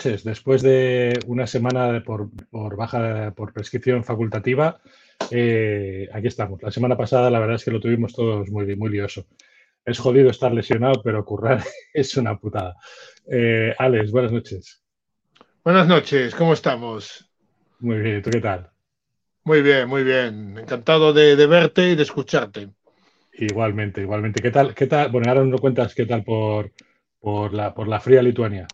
Noches. Después de una semana por, baja por prescripción facultativa, eh, aquí estamos. La semana pasada la verdad es que lo tuvimos todos muy, muy lioso. Es jodido estar lesionado, pero currar es una putada. Eh, Alex, buenas noches. Buenas noches, ¿cómo estamos? Muy bien, ¿tú qué tal? Muy bien, muy bien. Encantado de, verte y de escucharte. Igualmente, igualmente. ¿Qué tal? ¿Qué tal? Bueno, ahora nos cuentas qué tal por, por, la, por la fría Lituania.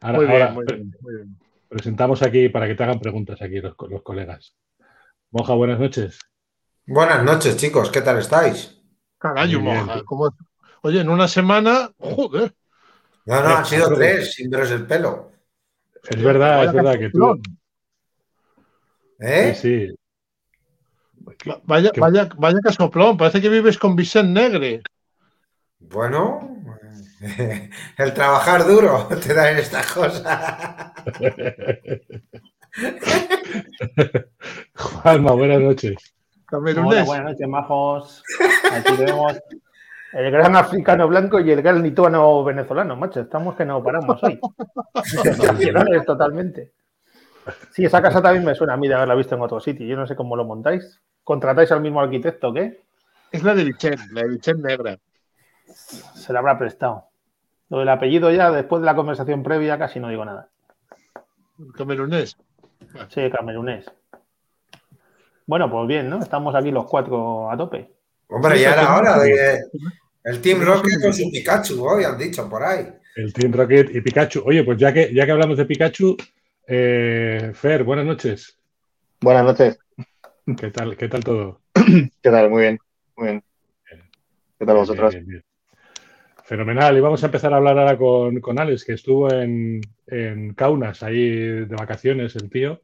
Ahora, muy, bien, muy, bien, presentamos aquí para que te hagan preguntas aquí los, los colegas. Moja, buenas noches. Buenas noches, chicos. ¿Qué tal estáis? Carayo, Moja. Oye, en una semana, joder. No, no, han sido tres, sin veros el pelo. Es verdad, es verdad que tú. ¿Eh? Sí, sí. Vaya, vaya, vaya casoplón, parece que vives con Vicente Negre. Bueno, el trabajar duro te da en estas cosas. Juanma, buenas noches. Hola, buenas noches, majos. Aquí vemos el gran africano blanco y el gran lituano venezolano, macho. Estamos que no paramos hoy. totalmente. Sí, esa casa también me suena a mí de haberla visto en otro sitio. Yo no sé cómo lo montáis. ¿Contratáis al mismo arquitecto qué? Es la de Vicente, la de Vicente Negra. Se la habrá prestado. Lo del apellido ya, después de la conversación previa, casi no digo nada. Camerunés. Sí, camerunés. Bueno, pues bien, ¿no? Estamos aquí los cuatro a tope. Hombre, ya era hora de el Team Rocket con su Pikachu, hoy han dicho por ahí. El Team Rocket y Pikachu. Oye, pues ya que, ya que hablamos de Pikachu, eh, Fer, buenas noches. Buenas noches. ¿Qué tal, qué tal todo? ¿Qué tal? Muy bien, muy bien. ¿Qué tal vosotros? Fenomenal. Y vamos a empezar a hablar ahora con, con Alex, que estuvo en, en, Kaunas, ahí de vacaciones, el tío,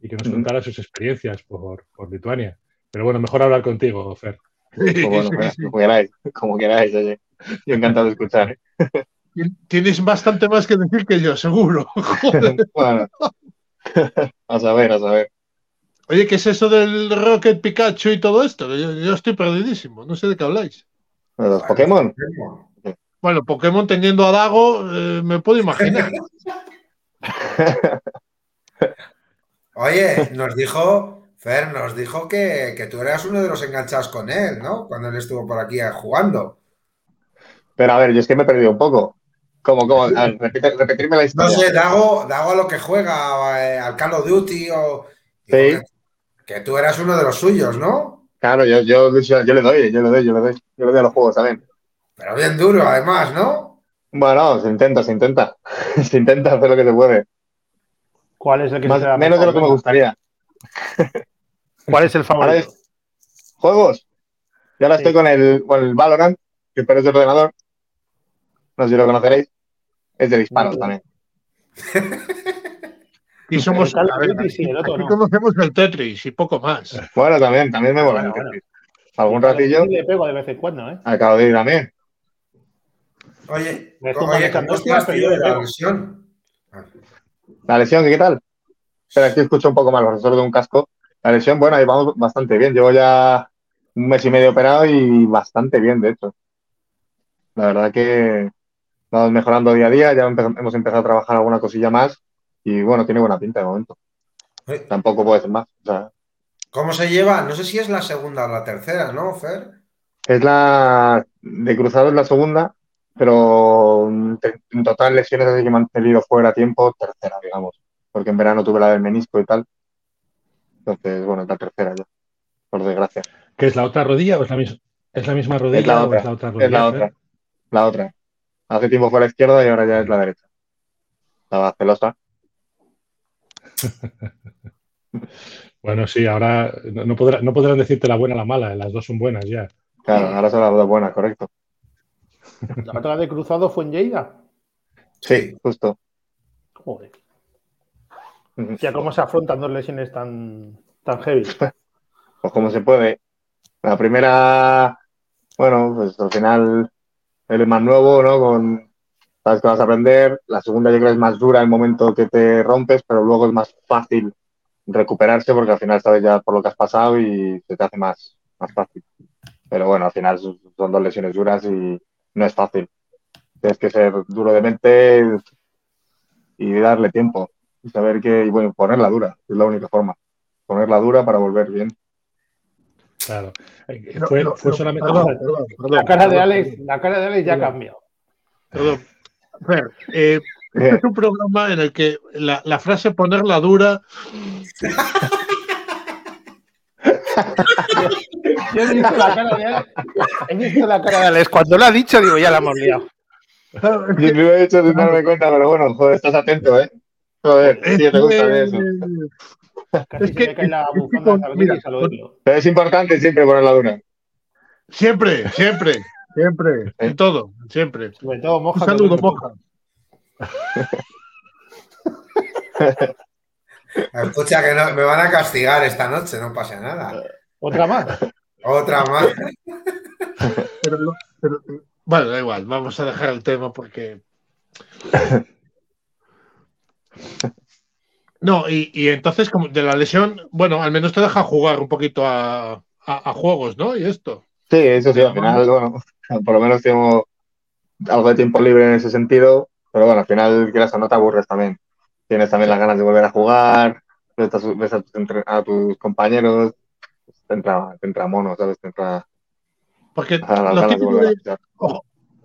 y que nos contara sus experiencias por, por, Lituania. Pero bueno, mejor hablar contigo, Fer. Pues bueno, como queráis, como queráis, oye. Yo encantado de escuchar. ¿eh? Tienes bastante más que decir que yo, seguro. bueno, a saber, a saber. Oye, ¿qué es eso del Rocket Pikachu y todo esto? Yo, estoy perdidísimo, no sé de qué habláis. ¿Los Pokémon? Bueno, Pokémon teniendo a Dago, eh, me puedo imaginar. Oye, nos dijo, Fer, nos dijo que, que, tú eras uno de los enganchados con él, ¿no? Cuando él estuvo por aquí jugando. Pero a ver, yo es que me he perdido un poco. ¿Cómo, cómo? repetirme la historia. No sé, Dago, Dago a lo que juega, eh, al Call of Duty o. Sí. Que, tú eras uno de los suyos, ¿no? Claro, yo, yo, yo, le doy, yo le doy, yo le doy. Yo le doy a los juegos también. Pero bien duro, además, ¿no? Bueno, se intenta, se intenta. se intenta hacer lo que se puede. ¿Cuál es el que Más, Menos de lo que me gustaría. ¿Cuál es el favorito? ¿Juegos? Ya ahora estoy con el, con el Valorant, que parece el ordenador no sé si lo conoceréis, es de disparos también. y somos el Tetris y el otro, no. conocemos el Tetris y poco más. Bueno, también, también me mola el Tetris. Algún ratillo. Le pego de vez en cuando, ¿eh? Acabo de ir también. Oye, oye ¿cómo estás, tío, de la lesión? La lesión, ¿qué tal? Espera, aquí escucho un poco mal, los de un casco. La lesión, bueno, ahí vamos bastante bien. Llevo ya un mes y medio operado y bastante bien, de hecho. La verdad que vamos mejorando día a día, ya hemos empezado a trabajar alguna cosilla más y bueno, tiene buena pinta de momento. Tampoco puede ser más. ¿Cómo se lleva? No sé si es la segunda o la tercera, ¿no, Fer? Es la de cruzado es la segunda, pero en total lesiones desde que me han tenido fuera tiempo, tercera, digamos. Porque en verano tuve la del menisco y tal. Entonces, bueno, es la tercera ya, por desgracia. ¿Qué es la otra rodilla o es la misma, es la misma rodilla? Es la otra, es la otra rodilla. Es la otra. La otra. Hace tiempo fue la izquierda y ahora ya es la derecha. Estaba celosa. bueno, sí, ahora no, podrán decirte la buena o la mala, las dos son buenas ya. Claro, ahora son las dos buenas, correcto. ¿La otra de cruzado fue en Lleida? Sí, justo. Joder. Ya, ¿cómo se afrontan dos lesiones tan, tan heavy? Pues como se puede. La primera, bueno, pues al final el más nuevo, ¿no? Con, sabes que vas a aprender. La segunda yo creo que es más dura el momento que te rompes, pero luego es más fácil recuperarse porque al final sabes ya por lo que has pasado y se te hace más, más fácil. Pero bueno, al final son dos lesiones duras y no es fácil. Tienes que ser duro de mente y darle tiempo y saber que, y bueno, ponerla dura, es la única forma. Ponerla dura para volver bien. Claro. Eh, No, fue, no, fue no, solamente. perdón, perdón, perdón, La cara de Alex, la cara de Alex ya cambió. Perdón. Fer, eh, este es un programa en el que la, la frase ponerla dura Yo he visto la cara de Alex. He visto la cara de Alex. Cuando lo ha dicho, digo, ya la hemos liado. Yo lo he hecho sin darme cuenta, pero bueno, joder, estás atento, ¿eh? Joder, sí, te gusta de eso. Casi Es que- me cae la bufanda mira. Pero es importante siempre ponerla dura. Siempre, siempre, siempre, en todo, siempre. Sobre todo Un moja. saludo, que- moja. Escucha, que no, me van a castigar esta noche, no pasa nada. Otra más. Otra más. Pero, lo- pero- bueno, da igual, vamos a dejar el tema porque. No, y, y entonces, como de la lesión, bueno, al menos te deja jugar un poquito a, a- a juegos, ¿no? Y esto. Sí, eso sí, al final, bueno, por lo menos tengo algo de tiempo libre en ese sentido, pero bueno, al final, quieras o no te aburres también. Tienes también las ganas de volver a jugar, ves a tus compañeros, te entra, te entra mono, ¿sabes? Te entra Porque a las lo de a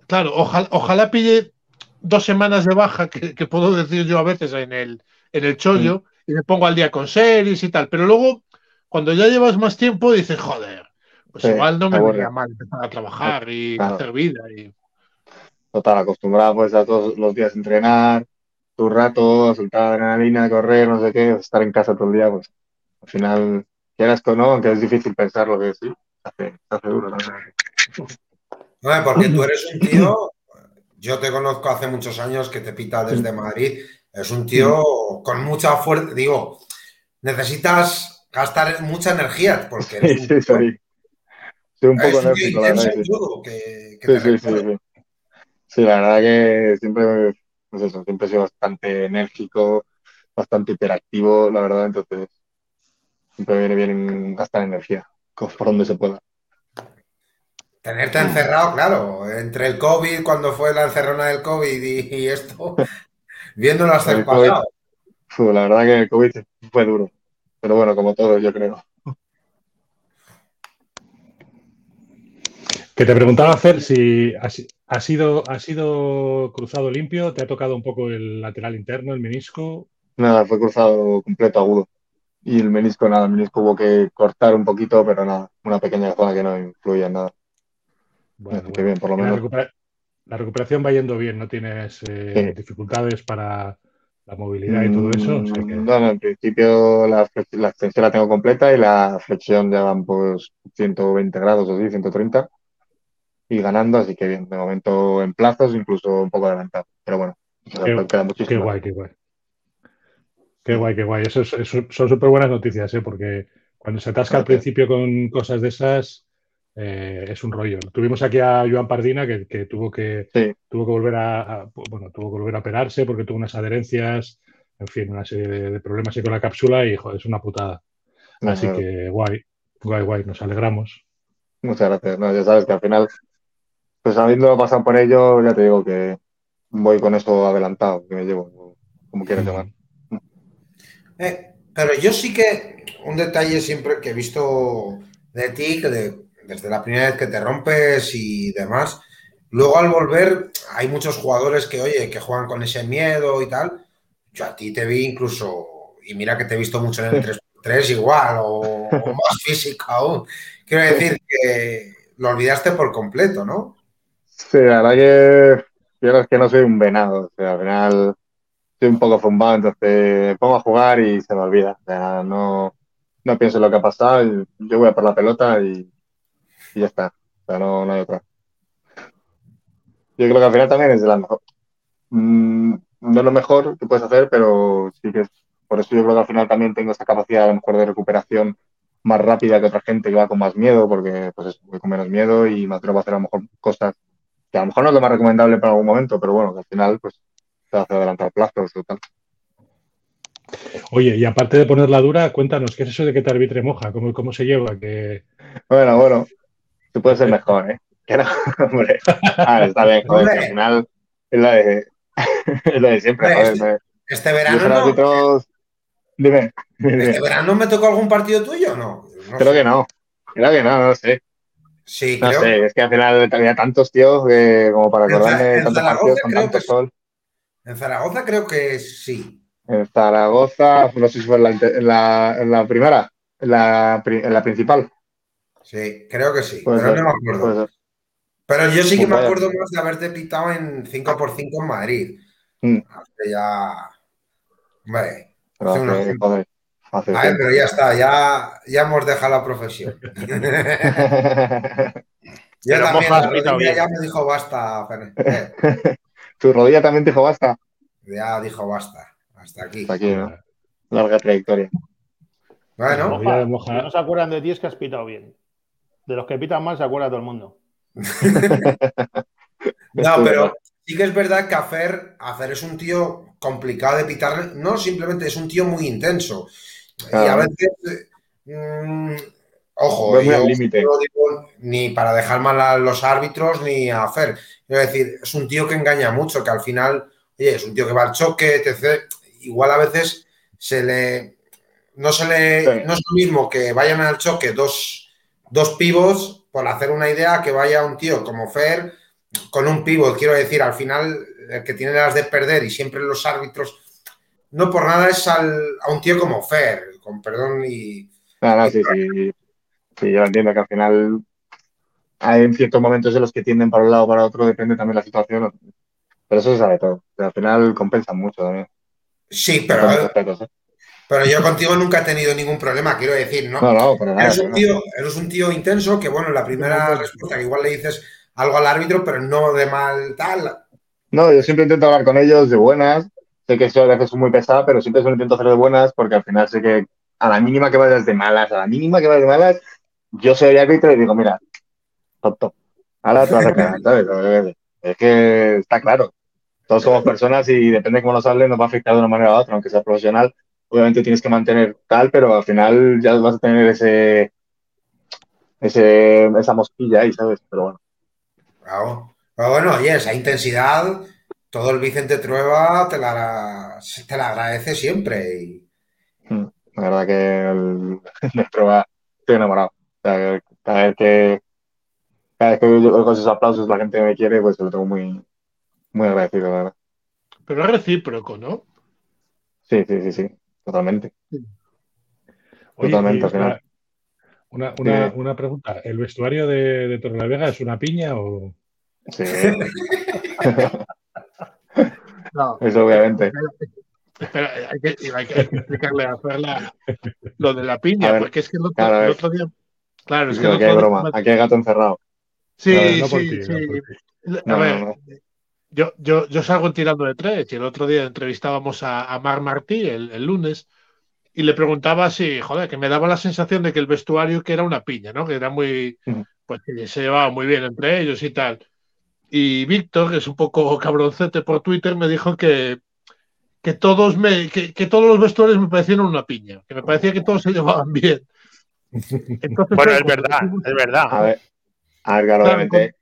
claro, ojalá, ojalá pille dos semanas de baja, que, que puedo decir yo a veces en el, en el chollo, y me pongo al día con series y tal. Pero luego, cuando ya llevas más tiempo, dices, joder, pues Sí, igual no me vería mal empezar a trabajar y Claro. hacer vida. Y... Total, acostumbrado pues a todos los días entrenar, tu rato, a soltar adrenalina, correr, no sé qué, estar en casa todo el día, pues al final, quieras que no, aunque es difícil pensar lo que sí, se hace, se hace duro. la verdad. No, porque tú eres un tío, yo te conozco hace muchos años que te pita desde Madrid, es un tío con mucha fuerza, digo, necesitas gastar mucha energía porque eres Sí, un sí, tío- soy, un poco enérgico, la verdad. que sí. que, Sí, sí, sí, sí. Sí, la verdad que siempre, pues eso, siempre he sido bastante enérgico, bastante hiperactivo, la verdad, entonces siempre viene bien gastar energía, por donde se pueda. Tenerte encerrado, claro, entre el COVID, cuando fue la encerrona del COVID y, y esto, viéndolo hasta el El COVID. pasado. La verdad que el COVID fue duro, pero bueno, como todo, yo creo. Que te preguntaba, Fer, si ha, si- ha sido, ha sido cruzado limpio, te ha tocado un poco el lateral interno, el menisco. Nada, fue cruzado completo agudo. Y el menisco, nada, el menisco hubo que cortar un poquito, pero nada, una pequeña zona que no influye en nada. Bueno, que bien, por lo la, menos. recupera- la recuperación va yendo bien, no tienes eh, Sí. dificultades para la movilidad y todo eso. o sea que- Mm, No, no, en principio la, extensión la tengo completa y la flexión ya van pues 120 grados o así, 130 y ganando, así que bien, de momento en plazos, incluso un poco adelantado, pero bueno, queda muchísimo. Qué guay, qué guay. Qué guay, qué guay. Eso, es- eso son súper buenas noticias, ¿eh? porque cuando se atasca al principio con cosas de esas, eh, es un rollo. Tuvimos aquí a Joan Pardina que, que tuvo que Sí, tuvo que volver a, a- bueno, tuvo que volver a operarse porque tuvo unas adherencias, en fin, una serie de, de problemas ahí con la cápsula y joder, es una putada. Así que guay, guay, guay, nos alegramos. muchas gracias. No, ya sabes que al final, pues habiendo pasado por ello, ya te digo que voy con eso adelantado, que me llevo, como quieras llamar. Eh, pero yo sí que un detalle siempre que he visto de ti, que de- desde la primera vez que te rompes y demás, luego al volver hay muchos jugadores que, oye, que juegan con ese miedo y tal. Yo a ti te vi incluso, y mira que te he visto mucho en el 3x3 igual, o, o más físico aún. Quiero decir que lo olvidaste por completo, ¿no? Sí, la verdad que yo es que no soy un venado, o sea, al final soy un poco zumbado, entonces me pongo a jugar y se me olvida, o sea, no, no pienso en lo que ha pasado, yo voy a por la pelota y, ya está, o sea, no, no hay otra. Yo creo que al final también es de la mejor, mm, no es lo mejor que puedes hacer, pero sí que es, por eso yo creo que al final también tengo esa capacidad a lo mejor de recuperación más rápida que otra gente que va con más miedo, porque pues eso, con menos miedo y me atrevo a hacer a lo mejor cosas que a lo mejor no es lo más recomendable para algún momento, pero bueno, que al final pues te hace adelantar plazos o tal. Oye, y aparte de ponerla dura, cuéntanos, ¿qué es eso de que te arbitre moja? ¿Cómo, cómo se lleva? Que... Bueno, bueno, se puede ser mejor, ¿eh? Que no, hombre. Ah, está bien, joder, que al final es lo de, es lo de siempre, joder. Este verano. No, árbitros... Dime. dime. ¿Este verano me tocó algún partido tuyo o no? No Creo sé. que no. Creo que no, no sé. Sí, No creo. sé, es que al final había tantos tíos que como para acordarme tantos partidos con tanto sol. En Zaragoza creo que sí. En Zaragoza, no sé si fue en la, inte- en la, en la primera, en la, pri- en la principal. Sí, creo que sí. Puede pero ser, no me acuerdo. puede ser. Pero yo sí que Pues me vaya. acuerdo más de haberte pitado en 5x5 en Madrid. Mm. Hace ya. Hombre, Pero hace unos hace, tiempos. joder, hace A ver, tiempo. pero ya está, ya, ya hemos dejado la profesión. yo Pero también, la rodilla ya me dijo basta, Fer- eh, Tu rodilla también dijo basta. ya dijo basta. Hasta aquí. Hasta aquí, ¿no? Larga trayectoria. Bueno, Rodilla de Moja, Moja. si no se acuerdan de ti es que has pitado bien. De los que pitan mal se acuerda todo el mundo. no, pero sí que es verdad que Afer, Afer es un tío complicado de pitar, no simplemente es un tío muy intenso. Y a veces, mm, ojo, yo al límite. no digo ni para dejar mal a los árbitros ni a Fer. Quiero decir, es un tío que engaña mucho, que al final, oye, es un tío que va al choque, etc. Igual a veces se le. No se le. Sí. No es lo mismo que vayan al choque dos, dos pivos, por hacer una idea, que vaya un tío como Fer con un pivot. Quiero decir, al final, el que tiene las de perder y siempre los árbitros. No por nada es al- a un tío como Fer, con perdón y. No, sí, sí. Sí, yo entiendo que al final hay en ciertos momentos en los que tienden para un lado o para otro, depende también de la situación. Pero eso se sabe todo. Al final compensan mucho también. Sí, pero, ¿eh? pero yo contigo nunca he tenido ningún problema, quiero decir, ¿no? No, no, para nada. Eres un, tío, eres un tío intenso que, bueno, en la primera respuesta que igual le dices algo al árbitro, pero no de mal tal. No, yo siempre intento hablar con ellos de buenas. Sé que eso a veces es muy pesado, pero siempre se lo intento hacer de buenas porque al final sé que a la mínima que vayas de malas, a la mínima que vayas de malas, yo soy el árbitro y digo, mira, top, top. Ahora te vas a ¿sabes? Es que está claro. Todos somos personas y depende de cómo nos hable, nos va a afectar de una manera u otra, aunque sea profesional. Obviamente tienes que mantener tal, pero al final ya vas a tener ese, ese, esa mosquilla ahí, ¿sabes? Pero bueno. Claro. Pero bueno, oye, esa intensidad, todo el Vicente Trueba te la, te la agradece siempre. Y, La verdad que el, de prueba estoy enamorado. Sea, cada vez que cada vez que yo con esos aplausos la gente me quiere, pues lo tengo muy, muy agradecido, la verdad. Pero es recíproco, ¿no? Sí, sí, sí, sí, totalmente. Oye, Totalmente, al final. Una, una, Sí. una pregunta. ¿El vestuario de, de Torrelavega es una piña o...? Sí, No. eso obviamente. Espera, hay que, hay que- explicarle a Fer la- lo de la piña, A ver, porque es que el otro, claro, el otro día. Claro, es que Aquí el hay broma, aquí hay gato encerrado. Sí, No, no por sí, ti, sí. no. A No, ver, no, no. Yo, yo, yo salgo tirando de tres y el otro día entrevistábamos a, a Mar Martí el, el lunes y le preguntaba si, joder, que me daba la sensación de que el vestuario que era una piña, ¿no? Que era muy, pues que se llevaba muy bien entre ellos y tal. Y Víctor, que es un poco cabroncete por Twitter, me dijo que, que todos me, que, que todos los vestuarios me parecieron una piña, que me parecía que todos se llevaban bien. Entonces, Bueno, es cuando verdad, dijimos- es verdad. A ver, a ver, claro, obviamente.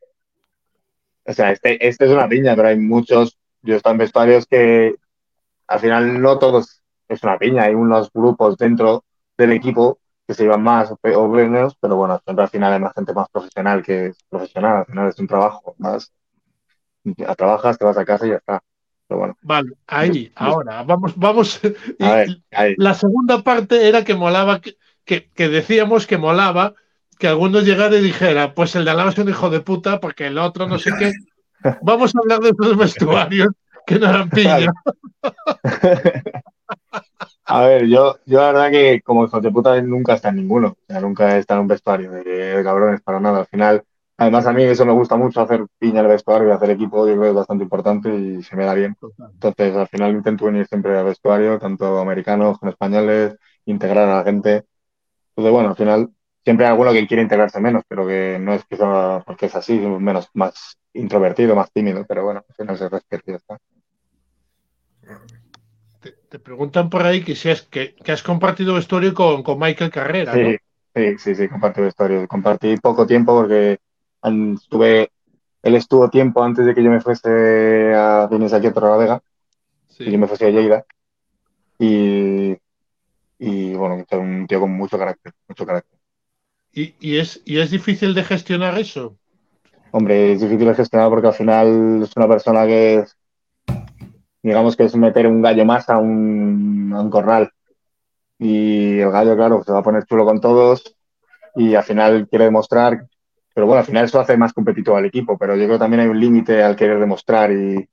O sea, este, este es una piña, pero hay muchos. Yo he estado en vestuarios que al final no todos es una piña. Hay unos grupos dentro del equipo que se llevan más o menos, pero bueno, siempre al final hay más gente más profesional que es profesional. Al final es un trabajo. A trabajas, te vas a casa y ya está. Pero bueno, Vale, ahí, ahora, vamos, vamos. a ver, ahí. La segunda parte era que molaba, que, que, que decíamos que molaba que algunos llegara y dijera, pues el de Alaba es un hijo de puta porque el otro no sé qué. Vamos a hablar de esos vestuarios que no eran piña. A ver, yo, yo la verdad que como hijo de puta nunca está en ninguno. O sea, nunca estado en un vestuario de, de cabrones para nada. Al final, además a mí eso me gusta mucho, hacer piña en el vestuario y hacer equipo, yo creo que es bastante importante y se me da bien. Entonces, al final intento venir siempre al vestuario, tanto americanos como españoles, integrar a la gente. Entonces, bueno, al final siempre hay alguno que quiere integrarse menos, pero que no es que sea porque es así, menos, más introvertido, más tímido, pero bueno, al final se respeta y está. Te, te preguntan por ahí que si es que, que has compartido vestuario con, con Michael Carrera, ¿no? Sí, sí, sí, sí, compartí vestuario. Compartí poco tiempo porque estuve, él estuvo tiempo antes de que yo me fuese a venirse aquí a Torrelavega y yo me fui a Lleida. Y, y bueno, un tío con mucho carácter, mucho carácter. ¿Y, y, es, ¿Y es difícil de gestionar eso? Hombre, es difícil de gestionar porque al final es una persona que es, digamos que es meter un gallo más a un, a un corral. Y el gallo, claro, se va a poner chulo con todos y al final quiere demostrar, pero bueno, al final eso hace más competitivo al equipo, pero yo creo que también hay un límite al querer demostrar y,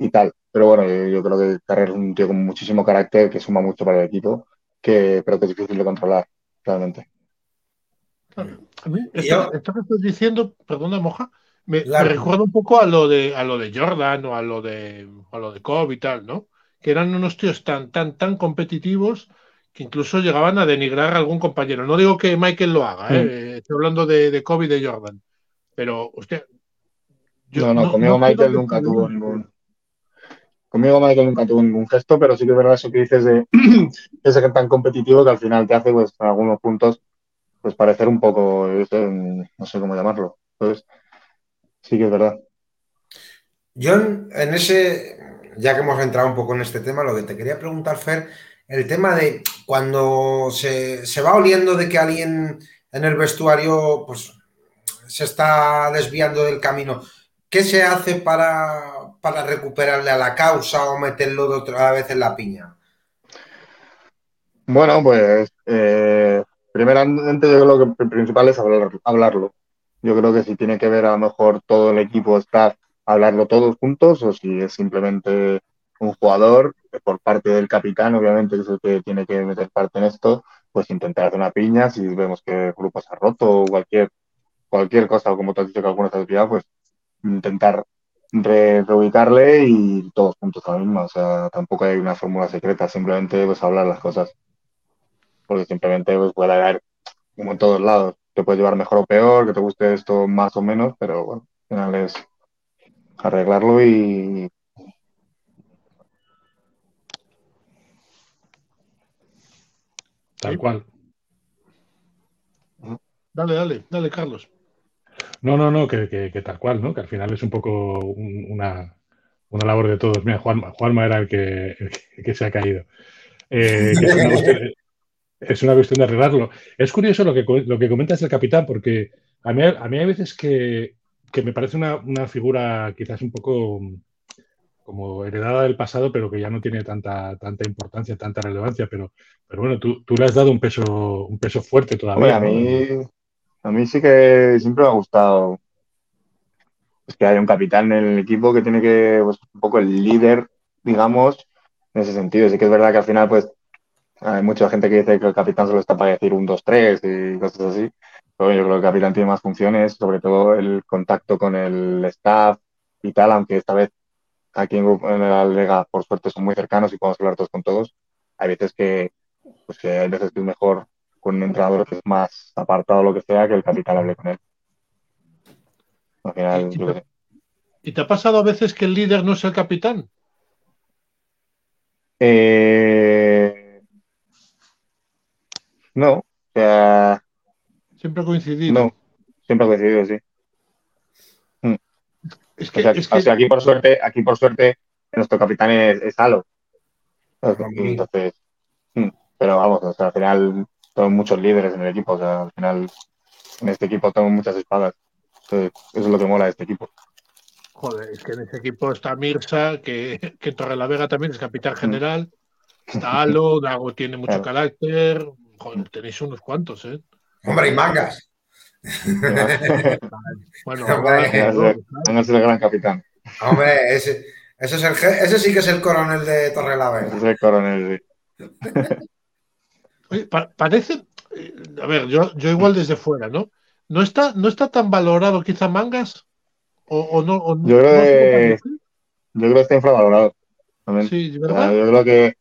y tal. Pero bueno, yo, creo que Carrer es un tío con muchísimo carácter que suma mucho para el equipo, que creo que es difícil de controlar, realmente. esto, que estás diciendo, perdona, Moja, me, recuerda un poco a lo de a lo de Jordan o a lo de a lo de Kobe y tal, ¿no? Que eran unos tíos tan, tan, tan competitivos que incluso llegaban a denigrar a algún compañero. No digo que Michael lo haga, ¿eh? Mm. estoy hablando de, de Kobe y de Jordan. Pero usted. no, no, conmigo Michael nunca tuvo ningún. Conmigo Michael nunca tuvo ningún gesto, pero sí que es verdad eso que dices de ese que tan competitivo que al final te hace, pues, en algunos puntos, pues parecer un poco, no sé cómo llamarlo. Entonces, sí que es verdad. Yo en ese, ya que hemos entrado un poco en este tema, lo que te quería preguntar, Fer, el tema de cuando se, va oliendo de que alguien en el vestuario pues, se está desviando del camino, ¿qué se hace para, recuperarle a la causa o meterlo de otra vez en la piña? Bueno, pues eh, primeramente yo creo que lo principal es hablarlo. Yo creo que si tiene que ver a lo mejor todo el equipo está hablarlo todos juntos o si es simplemente un jugador, por parte del capitán, obviamente, que es el que tiene que meter parte en esto, pues intentar hacer una piña, si vemos que el grupo se ha roto o cualquier, cualquier cosa, o como te has dicho que alguna actividad, pues intentar reubicarle y todos juntos a la misma. O sea, tampoco hay una fórmula secreta, simplemente pues hablar las cosas. Porque simplemente pues puede haber, como en todos lados, te puede llevar mejor o peor, que te guste esto más o menos, pero bueno, al final es arreglarlo y Tal cual. Dale, dale, dale, Carlos. No, no, no, que, tal cual, ¿no? Que al final es un poco una, labor de todos. Mira, Juanma, era el que, que, se ha caído. Eh, es, una cuestión, de arreglarlo. Es curioso lo que, lo que comentas del capitán, porque a mí, a mí hay veces que, me parece una, una, figura quizás un poco como heredada del pasado, pero que ya no tiene tanta, tanta importancia, tanta relevancia. Pero, pero bueno, tú, tú le has dado un peso, un peso fuerte todavía. a, mí, a mí sí que siempre me ha gustado que haya un capitán en el equipo que tiene que, pues, un poco el líder, digamos, en ese sentido. Sí que es verdad que al final, pues, hay mucha gente que dice que el capitán solo está para decir un, dos, tres y cosas así. Pero yo creo que el capitán tiene más funciones, sobre todo el contacto con el staff y tal, aunque esta vez aquí en, la Lega, por suerte, son muy cercanos y podemos hablar todos con todos. Hay veces que, pues que hay veces que es mejor con un entrenador que es más apartado o lo que sea que el capitán hable con él. Al final, ¿Y, te, ¿Y te ha pasado a veces que el líder no es el capitán? Eh... No, o sea. Siempre ha coincidido. No, siempre ha coincidido, sí. Es que, aquí por suerte, aquí por suerte, nuestro capitán es, es Halo. Entonces, mm, pero vamos, al final tengo muchos líderes en el equipo, o sea, al final en este equipo tengo muchas espadas. Entonces, eso es lo que mola de este equipo. Joder, es que en ese equipo está Mirza, que, que la Vega también es capitán mm. general. Está Halo, Dago tiene mucho carácter. Joder, tenéis unos cuantos, ¿eh? Hombre, y mangas. bueno, no es el gran capitán. Hombre, ese, ese, es el, ese sí que es el coronel de Torrelavega. Es el coronel, sí. parece, eh, a ver, yo, yo igual desde fuera, ¿no? ¿No está, no está tan valorado quizá Mangas? ¿O, no? yo, creo que, yo creo que está infravalorado. Sí, ¿verdad? yo creo que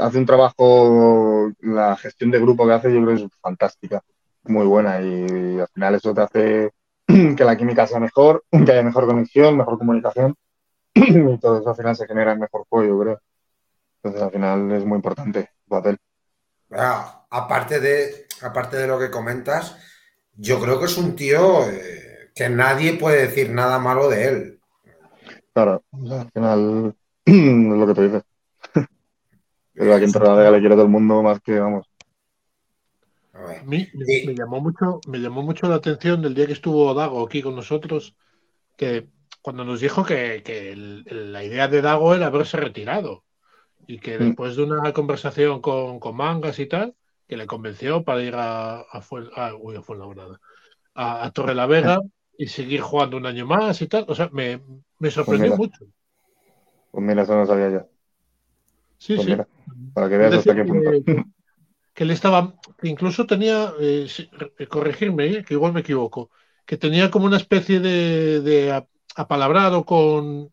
hace un trabajo, la gestión de grupo que hace, yo creo que es fantástica muy buena y al final eso te hace que la química sea mejor, que haya mejor conexión, mejor comunicación y todo eso al final se genera en mejor juego, creo. Entonces al final es muy importante el papel. Aparte, de, aparte de lo que comentas, yo creo que es un tío eh, que nadie puede decir nada malo de él. Claro, al final es lo que tú dices. Pero aquí en Torrelavega le quiero a todo el mundo más que, vamos. A ver. Me, me- me llamó mucho, me llamó mucho la atención del día que estuvo Dago aquí con nosotros, que cuando nos dijo que, que el- el- la idea de Dago era haberse retirado y que Mm. después de una conversación con, con Mangas y tal, que le convenció para ir a, a, Fuen- a- uy, a Fuenlabrada, a, a Torrelavega y seguir jugando un año más y tal. O sea, me, me sorprendió Pues mucho. Pues mira, eso no sabía yo. Sí, Pues sí. mira, para que veas hasta qué punto. que, que él estaba, incluso tenía, eh, corregirme, eh, que igual me equivoco, que tenía como una especie de, de apalabrado con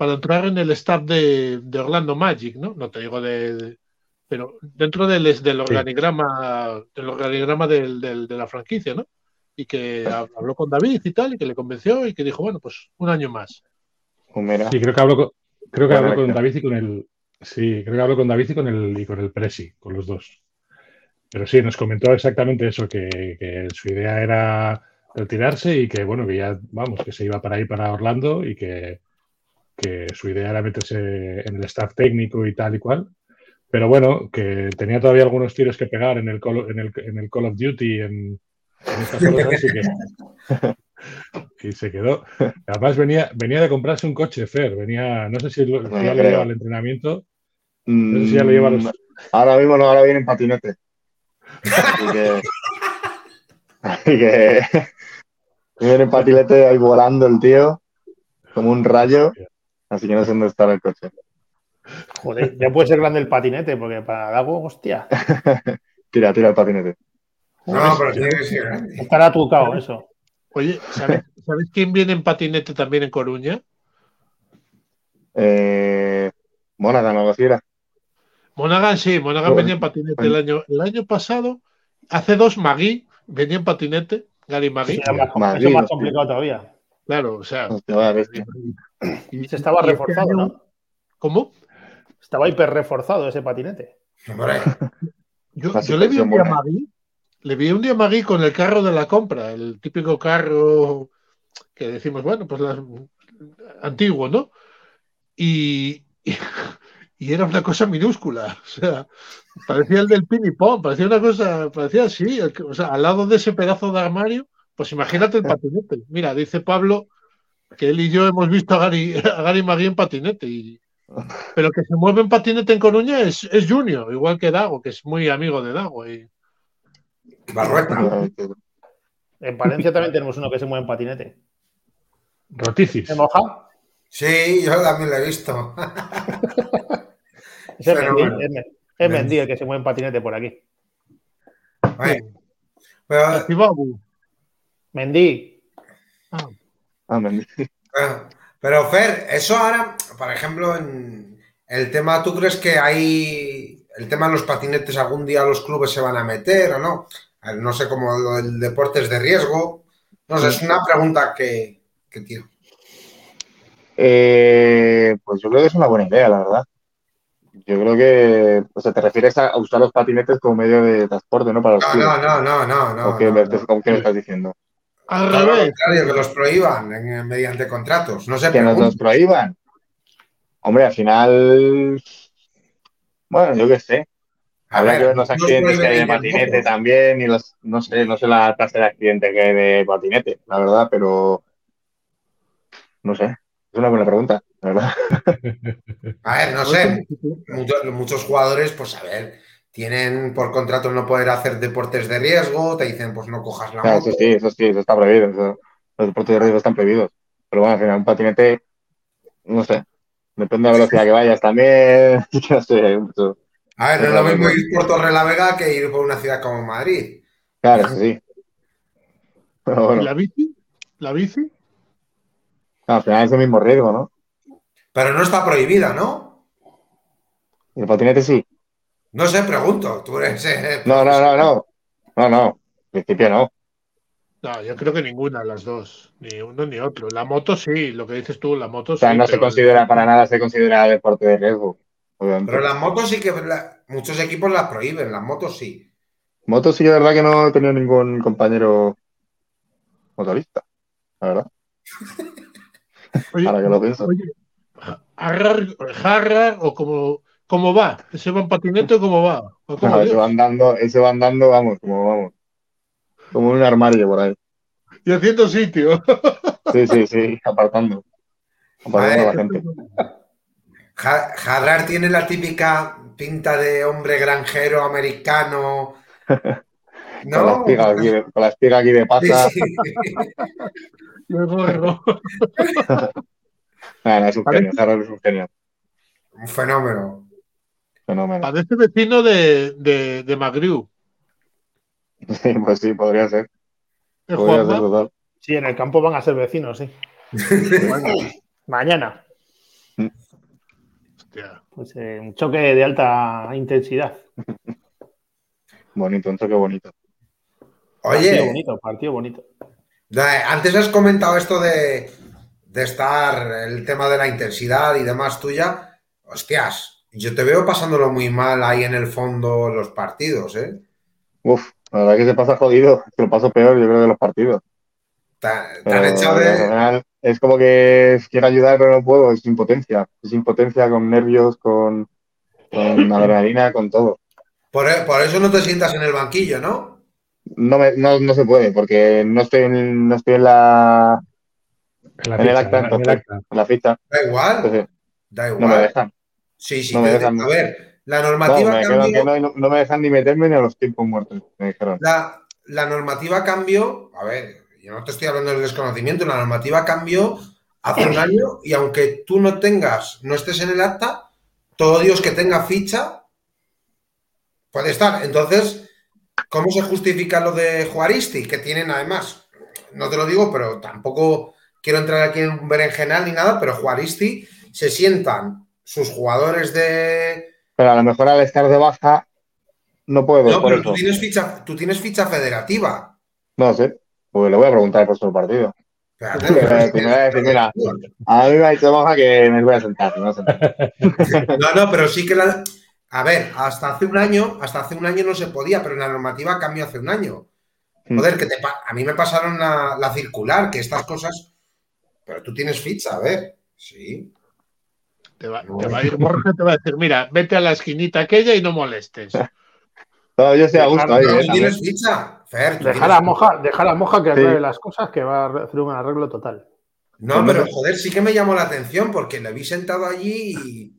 para entrar en el staff de, de Orlando Magic, ¿no? No te digo de, de- pero dentro del, del organigrama, del organigrama del- del- de la franquicia, ¿no? Y que hab- habló con David y tal, y que le convenció y que dijo, bueno, pues un año más. Pues mira, Sí, creo que hablo con, creo que hablo con. David y con el. Sí, creo que hablo con David y con el y con el Presi, con los dos. Pero sí, nos comentó exactamente eso, que, que su idea era retirarse y que bueno, que ya, vamos, que se iba para ahí para Orlando y que, que su idea era meterse en el staff técnico y tal y cual. Pero bueno, que tenía todavía algunos tiros que pegar en el Call, en el, en el Call of Duty en, en estas cosas y que y se quedó. Además venía, venía de comprarse un coche Fer, venía, no sé si, lo, No ya lo lleva al entrenamiento, mm, no sé si ya lo lleva a los, ahora mismo no, ahora viene en patinete. Así que. Así que. Viene en patinete ahí volando el tío, como un rayo. Así que no sé dónde está el coche. Joder, ya puede ser grande el patinete, porque para Dago, hostia, Tira, tira el patinete. No, pero tiene que ser grande. estará tucado eso. Oye, ¿sabes, ¿sabes quién viene en patinete también en Coruña? Eh, Monaghan o algo así era. Monaghan sí, Monaghan venía en patinete el año, el año pasado. Hace dos Magui venía en patinete, Gary Magui. Es más, Madrid, eso es más hostia. complicado todavía. Claro, o sea. Bestia. y- Se estaba y este reforzado, año- ¿no? ¿Cómo? Estaba hiper reforzado ese patinete. Hombre, Yo, le vi un día a. Magui, le vi un día a Magui con el carro de la compra, el típico carro que decimos, bueno, pues las- antiguo, ¿no? Y, y, y era una cosa minúscula, o sea, parecía el del pin y pong, parecía una cosa, parecía así, el o sea, al lado de ese pedazo de armario, pues imagínate el patinete. Mira, dice Pablo que él y yo hemos visto a Gary, a Gary Magui en patinete, y, pero que se mueve en patinete en Coruña es, es Junior, igual que Dago, que es muy amigo de Dago. Y, Barrueta. En Palencia también tenemos uno que se mueve en patinete. Roticis. ¿Se moja? Sí, yo también lo he visto. Es Pero Mendy, bueno. Mendy el que se mueve en patinete por aquí. Cibabu. Mendy, Ah, me- pero, pero, Fer, eso ahora, por ejemplo, en el tema, ¿tú crees que hay el tema de los patinetes algún día los clubes se van a meter o no? Ver, No sé cómo lo del deporte es de riesgo. No sé, es una pregunta que, que tiro. Eh, pues yo creo que es una buena idea, la verdad. Yo creo que, o sea, te refieres a usar los patinetes como medio de transporte, ¿no? Para los No, clubes. no, no, no, no. ¿O qué, no, no. qué me estás diciendo? Al Todo revés. contrario, que los prohíban en- mediante contratos. No sé, Que nos los prohíban. Hombre, al final, bueno, yo qué sé. Habrá que ver, los no accidentes que hay de patinete también y los, no sé, no sé la tasa de accidente que hay de patinete, la verdad, pero no sé. Es una buena pregunta, la verdad. A ver, no sé. Muchos, muchos jugadores, pues a ver, tienen por contrato no poder hacer deportes de riesgo, te dicen, pues no cojas la Claro, moto. eso sí, eso sí, eso está prohibido. eso- los deportes de riesgo están prohibidos. Pero bueno, al final un patinete, no sé. Depende de la velocidad que vayas también. no sé, mucho. A ver, no es lo mismo ir por Torrelavega que ir por una ciudad como Madrid. Claro, eso sí. Pero ¿Y bueno, la bici? ¿La bici? al final es el mismo riesgo, ¿no? Pero no está prohibida, ¿no? Y el patinete sí. No sé, pregunto. Tú eres. eh, No, no, no, no. No, no. En principio no. No, yo creo que ninguna de las dos. Ni uno ni otro. La moto sí, lo que dices tú, la moto O sea, sí. no se considera para nada, se considera deporte de riesgo. Obviamente. Pero las motos sí que. la- muchos equipos las prohíben, las motos sí. Motos sí, de verdad que no he tenido ningún compañero motorista. La verdad. Oye, Ahora que lo pienso. oye, Harrar o como, como va. Ese va en patinete o cómo va. ¿O cómo No, ese va andando, ese va andando, vamos, como vamos. Como un armario por ahí. Y haciendo sitio. Sí, sí, sí, apartando. Apartando a la gente. Hadrar tiene la típica pinta de hombre granjero americano. Con la espiga aquí de, con la espiga aquí de Sí, pasa. sí. Nada, es un genio, Harrell es un genio. Un fenómeno. Fenómeno. Parece vecino de, de, de Magriu. Sí, pues sí, podría ser. ¿El Podría ser Juanma? total. Sí, en el campo van a ser vecinos, sí. Mañana. Hostia. Pues eh, un choque de alta intensidad. Bonito, un toque bonito. Partido Oye, bonito, partido bonito. eh, antes has comentado esto de, de estar, el tema de la intensidad y demás tuya. Hostias, yo te veo pasándolo muy mal ahí en el fondo los partidos, ¿eh? Uf, la verdad que se pasa jodido. Se lo paso peor, yo creo, de los partidos. Te, han echado de... es como que quiero ayudar, pero no puedo. Es impotencia. Es impotencia con nervios, con, con adrenalina, con todo. Por, por eso no te sientas en el banquillo, ¿no? No, me, no, no se puede, porque no estoy en, no estoy en la, En, la En el ficha, acta, en el acta. en la ficha. Da igual, Entonces, da no me igual. dejan. Sí, sí, no me te- dejan. a ver, la No, normativa que cambió, no, no, no me dejan ni meterme ni a los tiempos muertos, me dijeron. la, la normativa cambió, a ver, yo no te estoy hablando del desconocimiento, la normativa cambió hace un año y aunque tú no tengas, no estés en el acta, todo Dios que tenga ficha puede estar. Entonces, ¿cómo se justifica lo de Juaristi? Que tienen además, no te lo digo, pero tampoco quiero entrar aquí en un berenjenal ni nada, pero Juaristi se sientan sus jugadores de, Pero a lo mejor al estar de baja no puedo, No, por pero eso. tú tienes ficha, tú tienes ficha federativa. No sé. Pues le voy a preguntar por su partido. Voy a decir, mira, a mí me ha dicho baja que me voy a sentar. me voy a sentar. No, no, pero sí que la. A ver, hasta hace un año, hasta hace un año no se podía, pero la normativa cambió hace un año. Joder, que te pa- a mí me pasaron la, la circular, que estas cosas. Pero tú tienes ficha, a ver. Sí. Te va, te va a ir Borja, te va a decir, mira, vete a la esquinita aquella y no molestes. No, yo estoy a gusto ahí. ¿eh? tienes ficha, Fer. tú Dejar a moja, dejar a moja que Sí. arregle las cosas, que va a hacer un arreglo total. No, pero joder, sí que me llamó la atención porque le vi sentado allí y.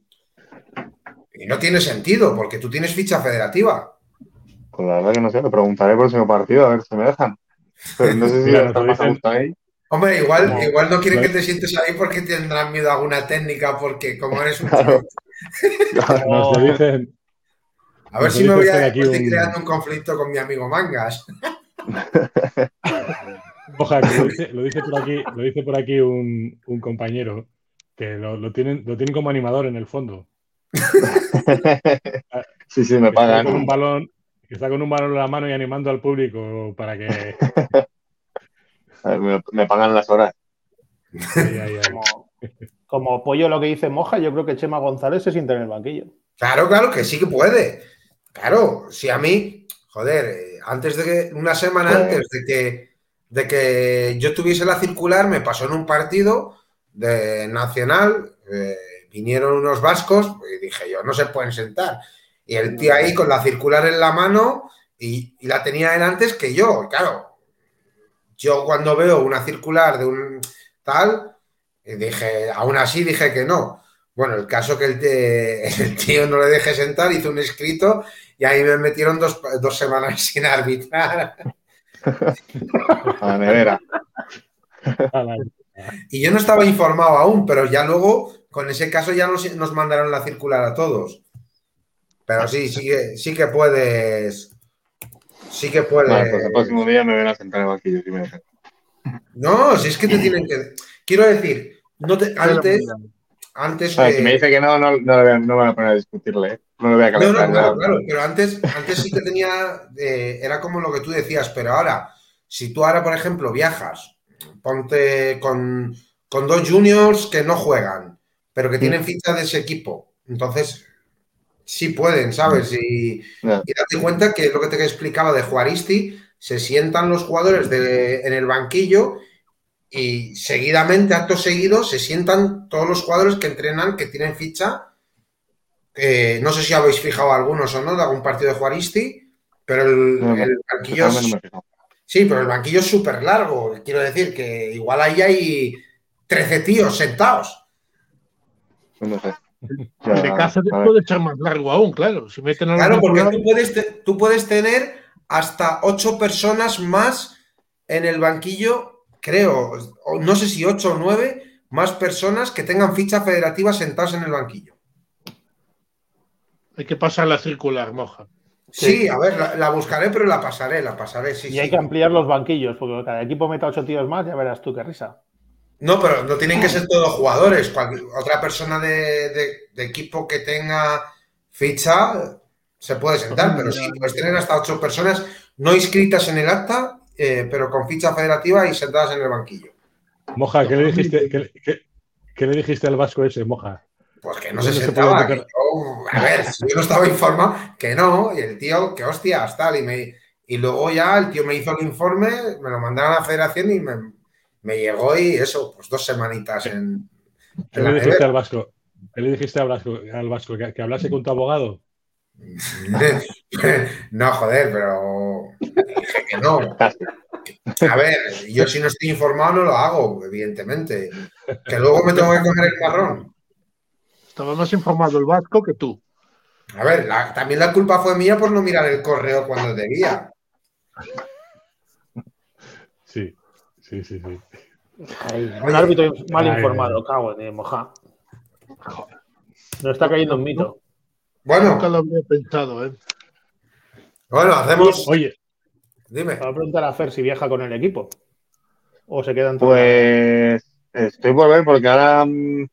Y no tiene sentido, porque tú tienes ficha federativa. Pues la verdad que no sé, le preguntaré por el próximo partido a ver si me dejan. Pero no sé si Mira, dicen- gusto ahí. Hombre, igual, No, igual no quieren no. que te sientes ahí porque tendrán miedo a alguna técnica, porque como eres un Claro. Nos lo dicen, A ver Nos si me voy a aquí estoy un- creando un conflicto con mi amigo Mangas. Oja, que lo dice, lo dice por aquí, lo dice por aquí un, un compañero que lo, lo tienen, lo tienen como animador en el fondo. sí, sí, me está con pagan. un balón, que está con un balón en la mano y animando al público para que. Ver, Me, me pagan las horas. Como, como pollo lo que dice Moja, yo creo que Chema González se siente en el banquillo. Claro, claro, que sí que puede. Claro, si a mí, joder, eh, antes de que, una semana antes de que, de que yo tuviese la circular, me pasó en un partido de Nacional, eh, vinieron unos vascos y dije yo, no se pueden sentar. Y el tío ahí con la circular en la mano y, y la tenía él antes que yo. Claro, yo cuando veo una circular de un tal, y dije, aún así dije que no. Bueno, el caso que el, te- el tío no le deje sentar, hizo un escrito y ahí me metieron dos, dos semanas sin arbitrar. A nevera. Y yo no estaba informado aún, pero ya luego, con ese caso, ya nos, nos mandaron la circular a todos. Pero sí, sí sí que puedes. Sí que. Vale, pues el próximo día me ven a sentar en el banquillo si me dejan. No, si es que te tienen que. Quiero decir, no te, antes. Antes. Si me dice que no, no, no, le voy a- no me voy a poner a discutirle. ¿eh? No le voy a calentar. no, claro, claro, pero antes, antes sí que tenía, eh, era como lo que tú decías, pero ahora, si tú ahora, por ejemplo, viajas, ponte con, con dos juniors que no juegan, pero que tienen ficha de ese equipo, entonces sí pueden, ¿sabes? Y, Ya. y date cuenta que lo que te explicaba de Juaristi, se sientan los jugadores de- en el banquillo y seguidamente, acto seguido, se sientan todos los jugadores que entrenan, que tienen ficha. Eh, no sé si habéis fijado algunos o no de algún partido de Juaristi, pero el, No, no, el banquillo no es, sí, pero el banquillo es súper largo. Quiero decir que igual ahí hay 13 tíos sentados. No sé. El de Ya, Cáceres a ver. puede ser más largo aún, claro. Si meten a Claro, porque tú puedes, te- tú puedes tener hasta ocho personas más en el banquillo, creo, no sé si ocho o nueve más personas que tengan ficha federativa sentados en el banquillo. hay que pasar la circular, moja. Sí, a ver, la, la buscaré, pero la pasaré, la pasaré, sí, Y hay que ampliar los banquillos, porque cada equipo meta ocho tíos más, ya verás tú qué risa. No, pero no tienen que ser todos jugadores. Cualquier- otra persona de, de- de equipo que tenga ficha se puede sentar, pero sí, puedes tener hasta ocho personas no inscritas en el acta, eh, pero con ficha federativa y sentadas en el banquillo. Moja, ¿qué le dijiste, qué, qué- qué le dijiste al vasco ese, Moja? Pues que no ¿Dónde se se sentaba. que yo- a ver, si yo no estaba informado, que no, y el tío, que hostias, tal, y, me, y luego ya el tío me hizo el informe, me lo mandaron a la federación y me, me llegó y eso, pues dos semanitas en, ¿Qué en la le dijiste al vasco? ¿Qué le dijiste al vasco? Al vasco? ¿Que, que hablase con tu abogado? No, joder, pero dije que no. A ver, yo si no estoy informado no lo hago, evidentemente. Que luego me tengo que comer el marrón. Estaba más informado el vasco que tú. A ver, la- también la culpa fue mía por no mirar el correo cuando debía. Sí, sí, sí, sí. Un árbitro mal Ay, informado, cago en moja. No está cayendo un mito. Bueno, Nunca lo habría pensado, ¿eh? bueno, hacemos. Oye, Dime. Te voy a preguntar a Fer si viaja con el equipo. O se quedan todos. Pues estoy por ver porque ahora mm,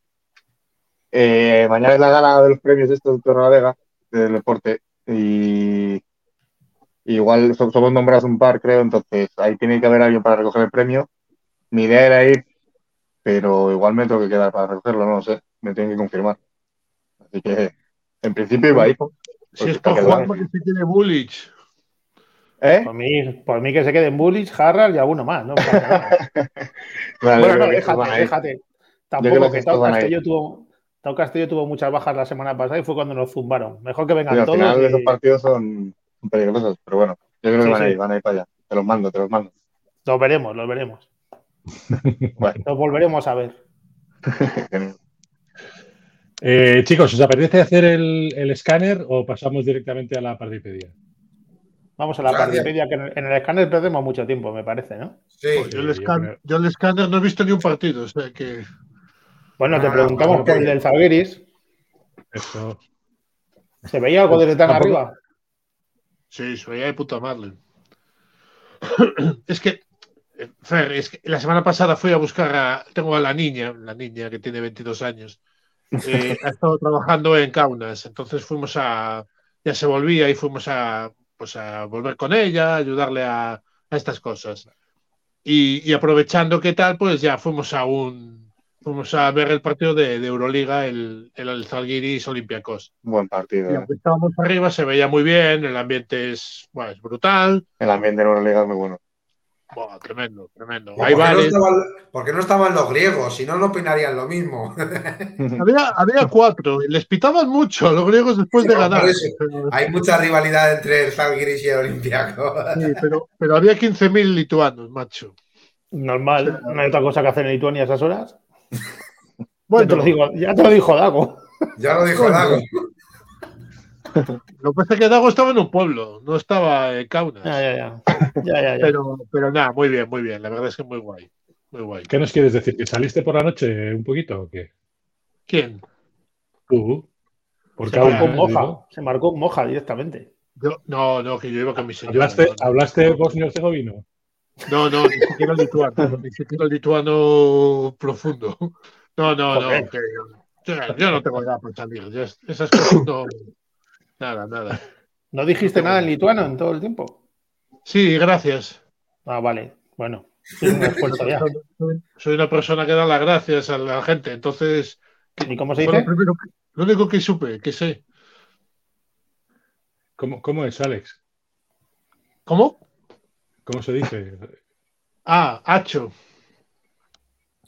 eh, mañana es la gala de los premios estos de Torre la Vega del deporte y igual so- somos nombrados un par creo, entonces ahí tiene que haber alguien para recoger el premio. Mi idea era ir, pero igual me tengo que quedar para recogerlo, no lo sé, me tienen que confirmar. Así que en principio iba a ir. Si es para por que jugar lo- porque se tiene Bullich. ¿Eh? Por mí, por mí que se queden Bullies, Harrar y alguno más, ¿no? Vale, bueno, no, déjate, déjate. Tampoco que que Tau. Castillo tuvo. Tau Castillo tuvo muchas bajas la semana pasada y fue cuando nos zumbaron. Mejor que vengan Sí, al todos. final y- esos partidos son peligrosos, pero bueno, yo creo que Sí, van a ir, van a ir para allá. Te los mando, te los mando. Los veremos, los veremos. Bueno, Los volveremos a ver. eh, chicos, ¿os apetece hacer el, el escáner o pasamos directamente a la partipedia? Vamos a la Gracias. partipedia, que en el, en el escáner perdemos mucho tiempo, me parece, ¿no? Sí. Pues yo, el yo escáner no he visto ni un partido, o sea que. Bueno, te Ah, preguntamos por el del Zalgiris. Eso. ¿Se veía algo desde tan Tampoco- arriba? Sí, soy de puta madre. es que, Fer, es que la semana pasada fui a buscar a. Tengo a la niña, la niña que tiene 22 años. eh, ha estado trabajando en Kaunas, entonces fuimos a. Ya se volvía y fuimos a. Pues a volver con ella, ayudarle a, a estas cosas. Y, y aprovechando que tal, pues ya fuimos a un. Fuimos a ver el partido de, de Euroliga, el, el, Zalgiris Olympiacos. Buen partido. ¿eh? estábamos arriba, se veía muy bien, el ambiente es, bueno, es brutal. El ambiente en Euroliga es muy bueno. Buah, tremendo, tremendo. ¿Por Hay qué, no estaban, no los griegos? Si no, no opinarían lo mismo. Había, había cuatro, y les pitaban mucho a los griegos después de ganar. Hay mucha rivalidad entre el Zalgiris y el Olympiacos. sí, pero, pero había 15.000 lituanos, macho. Normal, no hay otra cosa que hacer en Lituania a esas horas. Bueno, ya, te lo digo, ya te lo dijo Dago. Ya lo dijo. Dago. lo que pasa es que Dago estaba en un pueblo, no estaba en Kaunas. Ya, ya, ya. Ya, ya, ya. Pero, pero nada, muy bien, muy bien. La verdad es que muy guay. Muy guay. ¿Qué nos quieres decir? ¿Que saliste por la noche un poquito o qué? ¿Quién? Tú. Por se marcó Kaunas, un moja. digo. Se marcó un moja directamente. Yo, no, no, que yo iba con mi señora. ¿Hablaste, no, no. ¿Hablaste bosnio-herzegovino? No, no, ni siquiera lituano, ni siquiera lituano profundo. No, no, no. que yo, yo- yo no tengo edad para salir. es- esas cosas no. Nada, nada. ¿No dijiste nada en lituano en todo el tiempo? Sí, gracias. Ah, vale. Bueno, ya. Soy- una persona que da las gracias a la gente, entonces. ¿Y cómo se dice? Lo, primero que- lo único que supe, que sé. ¿Cómo, ¿Cómo es, Alex? ¿Cómo? ¿Cómo se dice? Ah, hacho.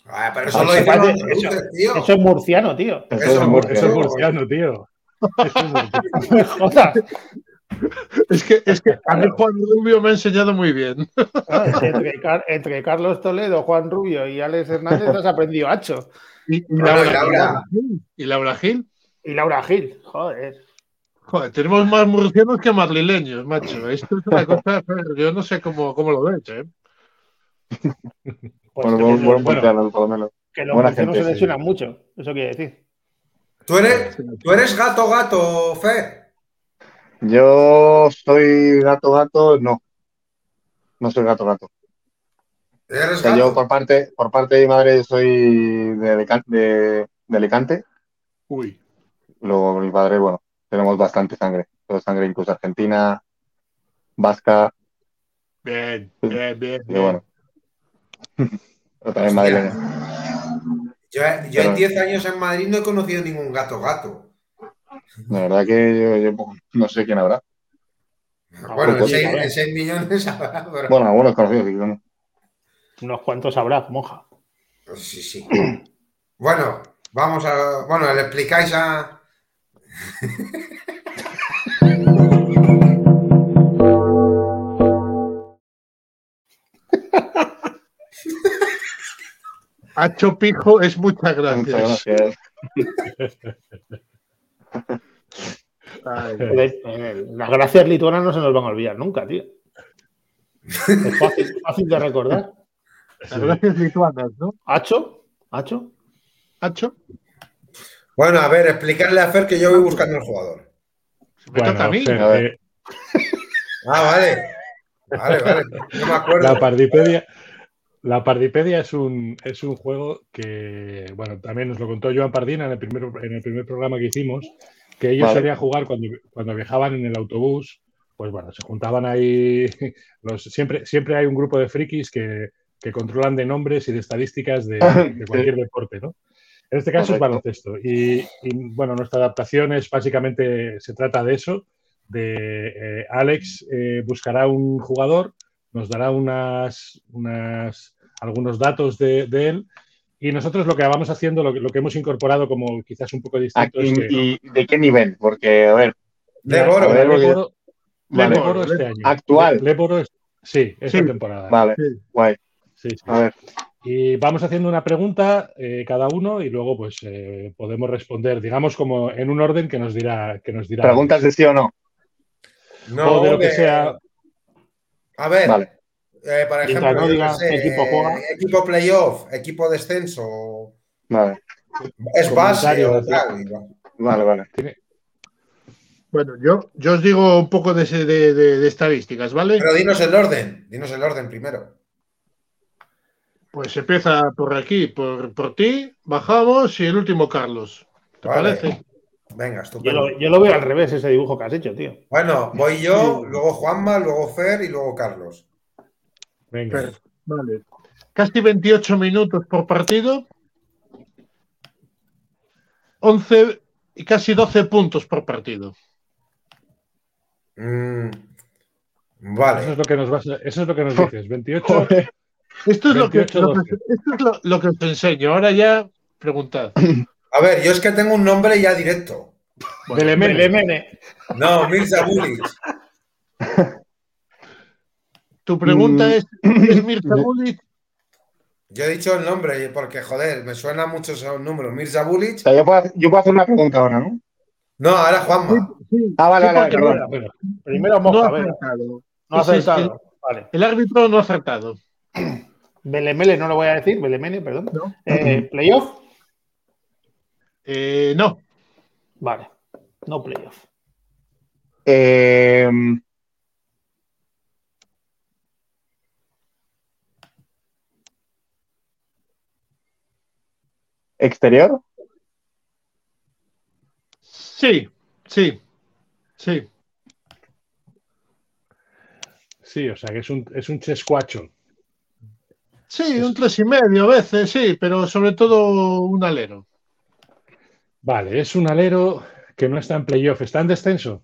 Ah, pero eso Ah, lo eso es murciano, tío. Eso es murciano, tío. Es que, es que a mí Juan Rubio me ha enseñado muy bien. Ah, entre, entre Carlos Toledo, Juan Rubio y Alex Hernández has aprendido hacho. Y, y Bueno, Laura, y Laura. Gil. Y Laura Gil. Y Laura Gil, joder. Joder, tenemos más murcianos que madrileños, macho. Esto es una cosa, yo no sé cómo, cómo lo ves, ¿eh? Pues Bueno, que, buen, buen bueno. murciano, por lo menos. que los buena murcianos gente, se sí. lesionan mucho, eso quiere decir. ¿Tú eres, tú eres gato, gato, Fe. Yo soy gato, gato, no. No soy gato, gato. O ¿Eres sea, gato? yo por parte, por parte de mi madre soy de, Alican- de, de Alicante. Uy. Luego mi padre, bueno, tenemos bastante sangre. Todo sangre incluso argentina, vasca, Bien, bien, bien. y bueno. Pero también madrileña. Yo, yo en Pero- 10 años en Madrid no he conocido ningún gato, gato. La verdad que yo, yo no sé quién habrá. Bueno, en pues, 6, a ver. millones habrá, pero- Bueno, algunos conocidos. Unos cuantos habrá, monja. Pues sí, sí. Bueno, vamos a. Bueno, le explicáis a. Hacho Pijo es muchas gracias. Muchas gracias. Ay, Eh, Las gracias lituanas no se nos van a olvidar nunca, tío. Es fácil, fácil de recordar. las gracias lituanas, ¿no? ¿Hacho? ¿Hacho? Hacho. Bueno, a ver, explicarle a Fer que yo voy buscando el jugador. Me toca a mí. Fer, A ver. eh, Ah, vale. Vale, vale. No me acuerdo. La Pardipedia, la Pardipedia es un, es un juego que, bueno, también nos lo contó Joan Pardina en el primer, en el primer programa que hicimos, que ellos Vale. solían jugar cuando, cuando viajaban en el autobús, pues bueno, se juntaban ahí, los, siempre, siempre hay un grupo de frikis que, que controlan de nombres y de estadísticas de, de cualquier deporte, ¿no? En este caso es baloncesto. Y, y, bueno, nuestra adaptación es básicamente, se trata de eso, de eh, Alex eh, buscará un jugador, nos dará unas, unas, algunos datos de, de él y nosotros lo que vamos haciendo, lo que, lo que hemos incorporado como quizás un poco distinto Aquí, es que... ¿Y de qué nivel? Porque, a ver, De Boro. Vale. Leboro este año. Actual. Le- es- sí, esta Sí. temporada. vale, Sí. guay. Sí, sí. A ver, Y vamos haciendo una pregunta eh, cada uno y luego pues eh, podemos responder, digamos, como en un orden que nos dirá. Que nos dirá preguntas de sí o no. No, o de lo que sea. A ver, Vale. eh, por ejemplo, no diga sé, equipo eh, playoff, equipo descenso, Vale, es base o tal. vale, vale. Bueno, yo, yo os digo un poco de, ese- de- de- de estadísticas, ¿vale? Pero dinos el orden, dinos el orden primero. Pues empieza por aquí, por, por ti, bajamos y el último Carlos. ¿Te Vale. parece? Venga, Yo estupendo. lo, yo lo veo al revés, ese dibujo que has hecho, tío. Bueno, voy yo, luego Juanma, luego Fer y luego Carlos. Venga. Per- Vale. Casi 28 minutos por partido. 11 y casi 12 puntos por partido. Mm, Eso vale. es lo que nos vas a- eso es lo que nos dices. 28. Joder. Esto es, lo que, 28, lo que- esto es lo, lo que os enseño. Ahora ya preguntad. A ver, yo es que tengo un nombre ya directo. Belemene. Belemene. No, Mirza Bulic. Tu pregunta Mm. es, ¿es Mirza Bulic? Yo he dicho el nombre porque, joder, me suena mucho ese número. Mirza O Bulic. sea, yo puedo, yo puedo hacer una pregunta ahora, ¿no? No, ahora Juanma. Sí, Ah, vale, sí, vale, no- Bueno, Primero no moja, ha a ver. acertado. No ha Sí, sí, acertado. Vale. El árbitro no ha acertado. Belemele no lo voy a decir, Belemene, perdón. ¿no? Eh, ¿Playoff? Eh, no. Vale. No playoff. Eh, ¿Exterior? Sí, sí, sí. sí, o sea que es un, es un chescuacho. Sí, un tres y medio a veces, sí, pero sobre todo un alero. Vale, es un alero que no está en playoff, está en descenso.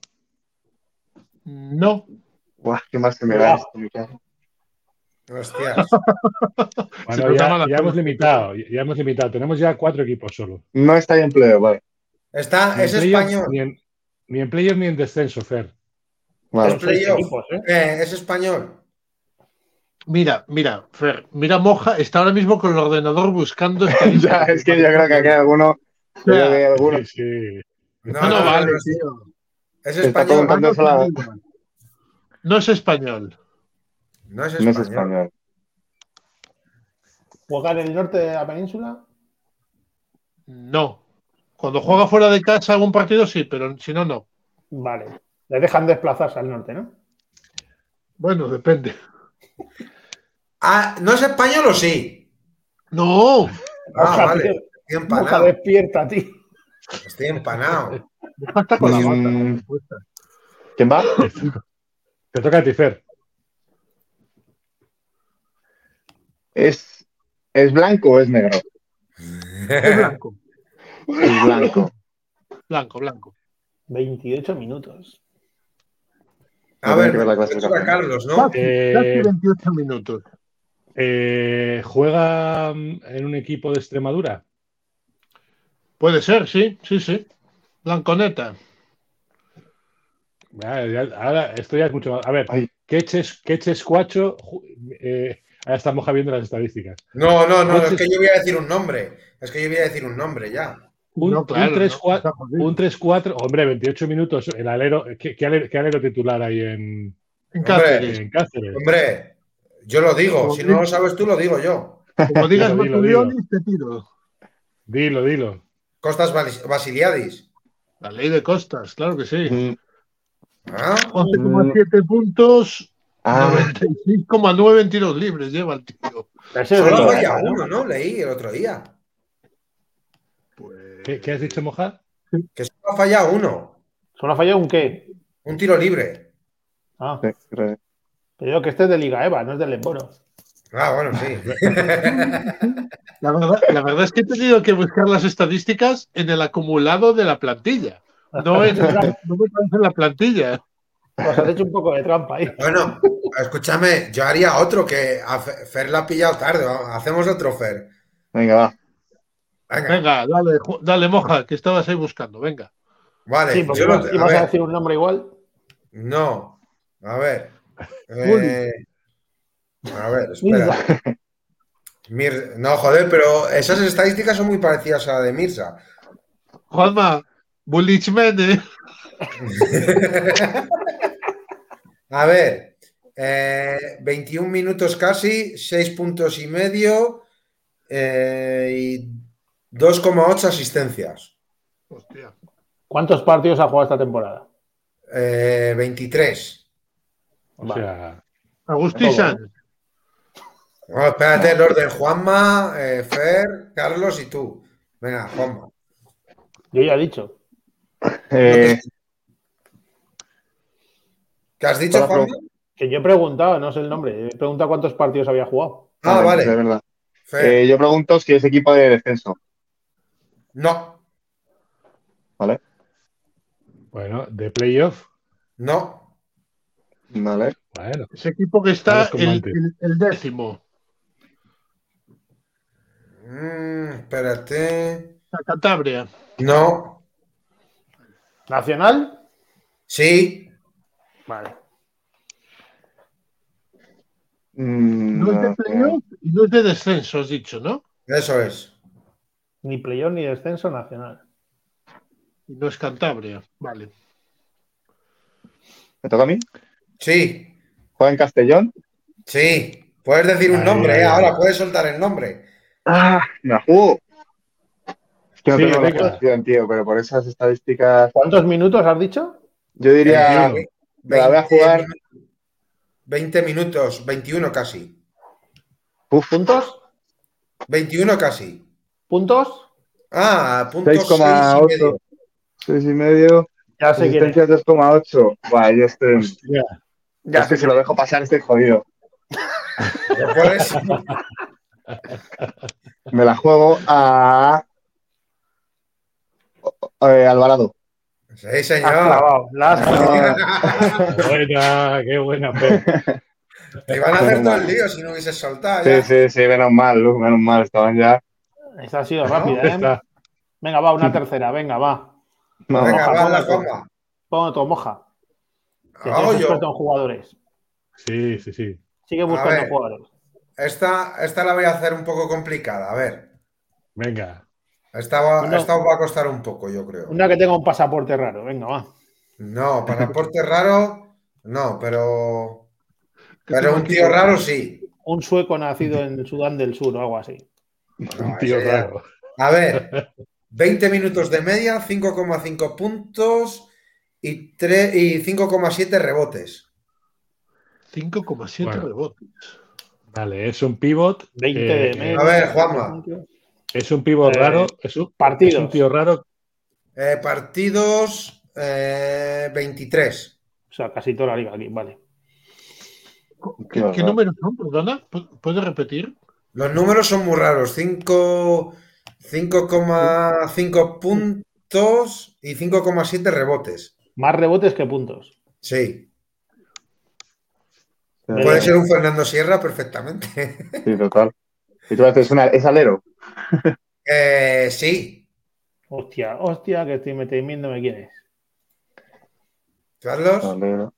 No, Buah, ¿qué más se me da esto? Hostias. Bueno, ya, ya hemos limitado, ya hemos limitado. Tenemos ya cuatro equipos solo. No está ahí en playoff, vale. Está, Ni es en playoff, español. Ni en, ni en playoff ni en descenso, Fer. Vale. Es playoff. equipos, ¿eh? Eh, es español. Mira, mira, Fer, mira Moja, está ahora mismo con el ordenador buscando ya, es que yo creo que aquí hay alguno. Sí, sí. No, No, no, no, vale, es- tío. es Está español. la- No es español. No es No español. es español. ¿Juega en el norte de la península? No. Cuando juega fuera de casa algún partido sí, pero si no, no. Vale. Le dejan desplazarse al norte, ¿no? Bueno, depende. Ah, ¿no es español o sí? No, Ah, Moja, vale. Estoy empanado. despierta, tío. Estoy empanado. Está con la bata. Mm, ¿Quién va? Te toca a ti, Fer. ¿Es, ¿Es blanco o es negro? Es blanco, Es blanco. blanco, blanco. 28 minutos. A ver, que ver la Carlos, ¿no? Casi, Eh, casi 28 minutos. Eh, ¿Juega mm, en un equipo de Extremadura? Puede ser, sí, sí, sí. Blanconeta. Ah, ya- ahora esto ya es mucho más. A ver. Queches, Queches Cuacho. eh, ahora estamos viendo las estadísticas. No, no, no, es que yo voy a decir un nombre. Es que yo voy a decir un nombre ya. Un, No, claro, un 3-4, no, está jodido. un 3-4, hombre, 28 minutos. El alero, ¿qué, qué alero, qué alero titular hay en, En Hombre. Cáceres. en Cáceres? Hombre, yo lo digo. Si no lo sabes tú, lo digo yo. Como digas Dilo, dilo, Matulionis, te tiro. Dilo, dilo. Costas Basiliadis. La ley de costas, claro que sí. Mm, ¿Ah? 11,7 puntos, Ah, 96,9 en tiros libres lleva el tío. Solo falla uno, ¿no? Leí el otro día. Pues... ¿Qué, qué has dicho, Mojar? Que solo ha fallado uno. ¿Solo ha fallado un qué? Un tiro libre. Ah, sí, creo. pero yo que este es de Liga Eva, no es del Emboro. Ah, bueno, sí. La verdad, la verdad es que he tenido que buscar las estadísticas en el acumulado de la plantilla. No, en, no me parece en la plantilla. Pues has hecho un poco de trampa ahí. Bueno, escúchame, yo haría otro que a Fer la ha pillado tarde. Hacemos otro Fer. Venga, va. Venga, Venga, dale, dale, moja, que estabas ahí buscando. Venga. vale. Sí, porque yo ibas, a ibas a decir un nombre igual. no. A ver. eh, a ver, espera. Mir- no, joder, pero esas estadísticas son muy parecidas a la de Mirza. Juanma, Bulichmene. A ver, eh, 21 minutos casi, 6 puntos y medio eh, y 2,8 asistencias. Hostia. ¿Cuántos partidos ha jugado esta temporada? Eh, 23. O Vale. sea, Agustí Todo. Sanz. Bueno, espérate, el orden. Juanma, eh, Fer, Carlos y tú. Venga, Juanma. Yo ya he dicho. Eh, ¿Qué has dicho, Juanma? Que yo he preguntado, no sé el nombre. He preguntado cuántos partidos había jugado. Ah, de vale. verdad. Fer. Eh, yo pregunto si es equipo de descenso, No, ¿vale? bueno, de playoff. no. Vale. Bueno, Ese equipo que está el- el décimo. Mm, espérate. La Cantabria. No. ¿Nacional? Sí. Vale. Mm, No es de playoff y no es de descenso, has dicho, ¿no? Eso es. Ni playoff ni descenso nacional. Y no es Cantabria. Vale. ¿Me toca a mí? Sí. ¿Juega en Castellón? Sí. Puedes decir un nombre, eh, ahora puedes soltar el nombre. Ah, me la juego. Es que no Sí, tengo la posición, tío, pero por esas estadísticas, ¿Cuántos minutos has dicho? yo diría, Eh, me la voy a 20 jugar. minu- 20 minutos, 21 casi. uf, ¿Puntos? 21 casi. ¿Puntos? Ah, puntos 6,8. 6 y medio. Ya sé quién es. Asistencia 2,8. Buah, yo estoy. hostia, Ya es que sé si lo dejo pasar estoy jodido. Me la juego a. eh, Alvarado. Sí, señor. clavado. Ah, buena, qué buena. Te iban a hacer todo el lío si no hubieses soltado. Sí, ya. sí, sí, menos mal, Lu, menos mal, estaban ya. Esta ha sido rápida, ¿eh? Está. Venga, va, una tercera, venga, va. No, Venga, Moja, va la. Juanma. Pongo tu moja. Que Hago yo. en jugadores. Sí, sí, sí. Sigue buscando jugadores. Esta, esta la voy a hacer un poco complicada. A ver. Venga. Esta, va- esta os va a costar un poco, yo creo. Una que tenga un pasaporte raro, venga, va. No, pasaporte raro, no, pero. Pero un tío raro sí. Un sueco nacido en Sudán del Sur o algo así. No, Un tío raro. A ver, 20 minutos de media, 5,5 puntos y, y 5,7 rebotes. 5,7 Bueno. rebotes. Vale, es un pivot. 20 eh, de media. a ver, Juanma. Es un pivot Eh, raro. Es un, partidos. es un tío raro. Eh, partidos eh, 23. O sea, casi toda la liga aquí, vale. ¿Qué, Qué números son? Perdona, ¿pu- ¿puedes repetir? Los números son muy raros. 5 5,5 puntos y 5,7 rebotes. Más rebotes que puntos. Sí. Puede ser un Fernando Sierra perfectamente. Sí, total. Y tú haces una, es alero. Eh, sí. Hostia, hostia, que estoy me- temiéndome quién es. Carlos. Alero.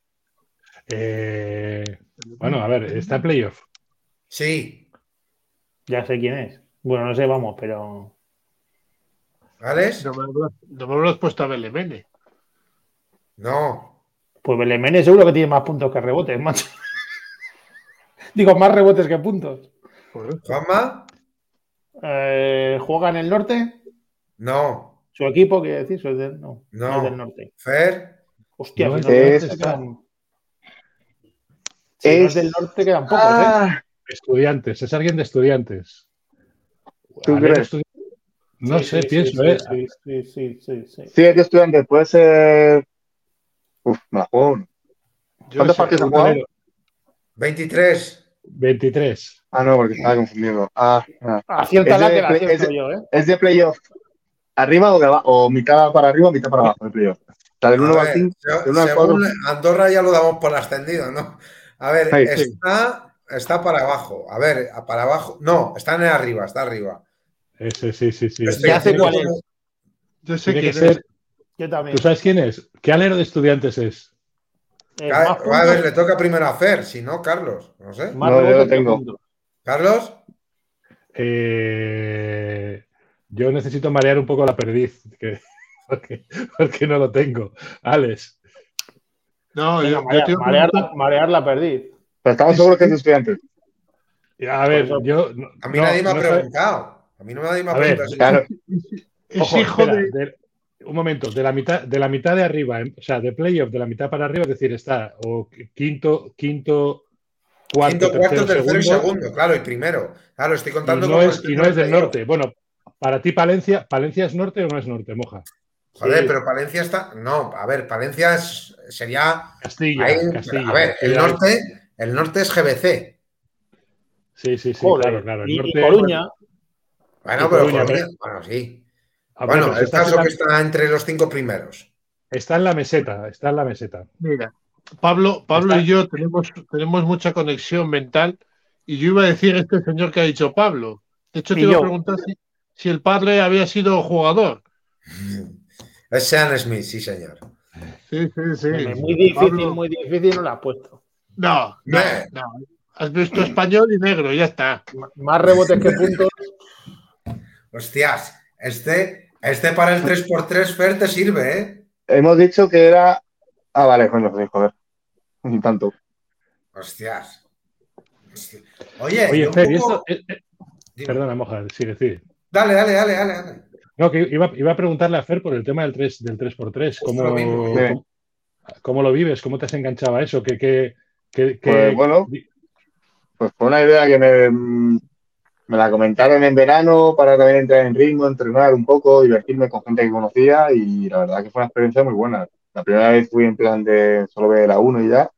eh, bueno, a ver, está playoff. Sí. Ya sé quién es. Bueno, no sé, vamos, pero. ¿Alex? No me, no me habrás puesto a Belemene. No. Pues Belemene seguro que tiene más puntos que rebotes, macho. Digo, más rebotes que puntos. ¿Juanma? Eh, ¿Juega en el norte? No. ¿Su equipo, quiere decir? ¿Su es del- no, No. no es del norte. Fer. Hostia, No si es no es del norte, quedan- Si no es Es- del norte quedan pocos, ¿eh? Ah, Estudiantes, es alguien de estudiantes. ¿Tú crees? estudi- No Sí, sé, sí, pienso, sí, ¿eh? Sí, sí, sí, sí, sí. sí, es de estudiante, puede ser. Uf, me la juego. ¿Cuántos partidos han jugado? Alero, 23. 23. Ah, no, porque estaba confundido. Ah, ah. Acierta Es la de que la play- acierto es de- yo, ¿eh? ¿Es de playoff arriba o de abajo? ¿O mitad para arriba o mitad para abajo de playoff? O sea, del A 1 al ver, 5, se- del 1 al según 4. Andorra ya lo damos por ascendido, ¿no? A ver, Sí, sí. está, está para abajo. A ver, para abajo. No, está en el arriba, está arriba. Ese, sí, sí, sí. Este Ya sé cuál es. Yo sé quién es. ser. Yo también. ¿Tú sabes quién es? ¿Qué alero de estudiantes es? Eh, A, ver, le toca primero a Fer, si no, Carlos. No sé. más No, yo lo tengo. Carlos, Eh, yo necesito marear un poco la perdiz, que- porque, porque no lo tengo. Alex, No, Venga, yo, marear, marear la, marear la perdiz. Pero estamos seguros que es de estudiantes. a ver, yo. no- a mí no- nadie me ha preguntado. A mí no nadie me ha preguntado. Claro, es Ojo, hijo espera, de. de- un momento, de la mitad, de la mitad de arriba, en- o sea, de playoff, de la mitad para arriba, es decir, está o quinto, quinto, cuarto, Quinto, cuarto, tercero, tercero y segundo, claro, y primero. Claro, estoy y contando no, como es, y no es del norte. Bueno, para ti, Palencia, ¿Palencia es norte o no es norte, moja? Joder, Sí. pero Palencia está. No, a ver, Palencia es- sería. Castilla, ahí- Castilla. a ver, el norte, el norte es GBC. Sí, sí, sí, Joder. claro, claro. El y, y norte, Coruña, Bueno, Y pero Coruña, Coruña, bueno, sí. Ah, Bueno, pero el caso que está entre los cinco primeros. está en la meseta, está en la meseta. Mira, Pablo, Pablo Está- y yo tenemos, tenemos mucha conexión mental y yo iba a decir este señor que ha dicho Pablo. De hecho, te Y iba yo. a preguntar si, si el padre había sido jugador. Es Sean Smith, sí, señor. Sí, sí, sí. muy difícil, Pablo- muy difícil no la has puesto. No, no, no. Has visto español y negro, ya está. M- Más rebotes que puntos. Hostias, este, este para el 3x3 Fer te sirve, ¿eh? hemos dicho que era. Ah, vale, coño, sí, joder. Un tanto. Hostias. Hostia. Oye, Oye, Fer, y poco- esto. eh, eh, Dime. perdona, moja, sigue, sigue. Dale, dale, dale, dale, dale. No, que iba, iba a preguntarle a Fer por el tema del 3, del 3x3. ¿Cómo, lo mismo. cómo, cómo lo vives? ¿Cómo te has enganchado a eso? ¿Qué, qué, qué- qué- Pues, bueno. Pues fue una idea que me, me la comentaron en verano para también entrar en ritmo, entrenar un poco, divertirme con gente que conocía y la verdad que fue una experiencia muy buena. La primera vez fui en plan de solo ver a uno y ya.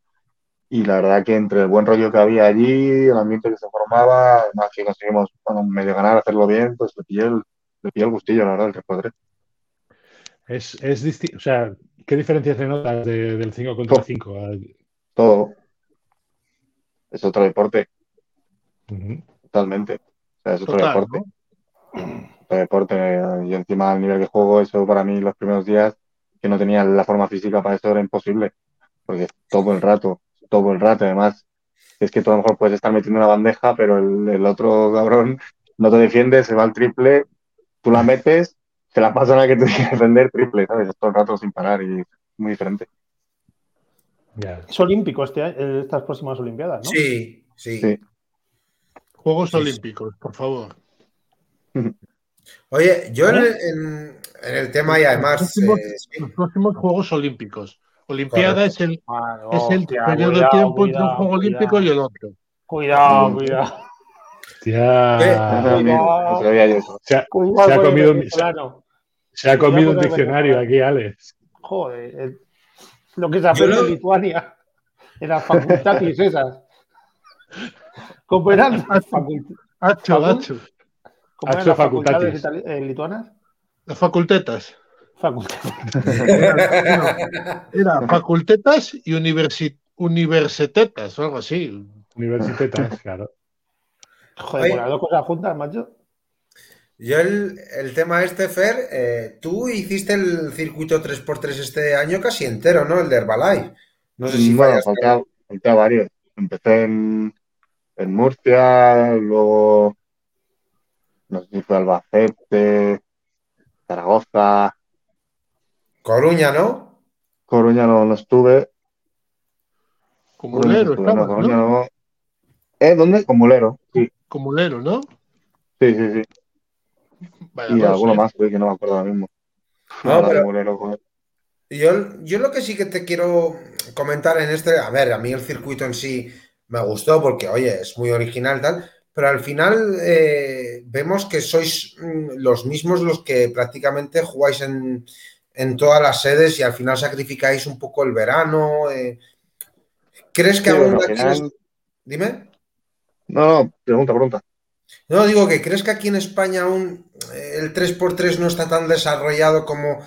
Y la verdad que entre el buen rollo que había allí, el ambiente que se formaba, además que conseguimos bueno, medio ganar, hacerlo bien, pues le pillé el, le pillé el gustillo, la verdad, el 3x3. Es, es disti- o sea, ¿qué diferencias le notas de- del 5 contra Todo. 5? Todo. es otro deporte. Totalmente. O sea, es otro deporte. Otro deporte. Y encima al nivel que juego, eso para mí los primeros días que no tenía la forma física para eso era imposible. Porque todo el rato, todo el rato. Además, es que tú a lo mejor puedes estar metiendo una bandeja, pero el, otro cabrón no te defiende, se va al triple, tú la metes, se la pasan a que te tiene que defender triple, ¿sabes? todo el rato sin parar y muy diferente. Es olímpico este, estas próximas Olimpiadas, ¿no? Sí, sí. Juegos Olímpicos, por favor. Oye, yo en, el, tema y además. Los próximos, Juegos Olímpicos. Olimpiada es el, es el periodo de tiempo entre un Juego Olímpico y el otro. Cuidado, cuidado. Ya. Se ha, comido un, se ha comido un diccionario aquí, Alex. Joder, lo que se aprende en Lituania, en las facultades esas. ¿Cómo eran las facultades? facultades lituanas? Las facultetas. Facultetas. Era, facultetas y universitetas o algo así. Universitetas, claro. Joder, las dos cosas juntas, macho. Yo el, tema este, Fer, eh, tú hiciste el circuito 3x3 este año casi entero, ¿no? El de Herbalife. No sé si bueno, falta, varios. Empecé en, en, Murcia, luego no sé si fue Albacete, Zaragoza. Coruña, ¿no? Coruña no, no estuve. Comulero, no, Coruña no. ¿Eh? ¿Dónde? Comulero, sí. Comulero, ¿no? Sí, sí, sí y alguno más, que no me acuerdo ahora mismo. yo, yo lo que sí que te quiero comentar en este, a ver, a mí el circuito en sí me gustó porque, oye, es muy original tal, pero al final eh, vemos que sois mm, los mismos los que prácticamente jugáis en, todas las sedes y al final sacrificáis un poco el verano. Eh. ¿Crees que aún Dime. No, no, pregunta, pregunta. No, digo que crees que aquí en España aún eh, el 3x3 no está tan desarrollado como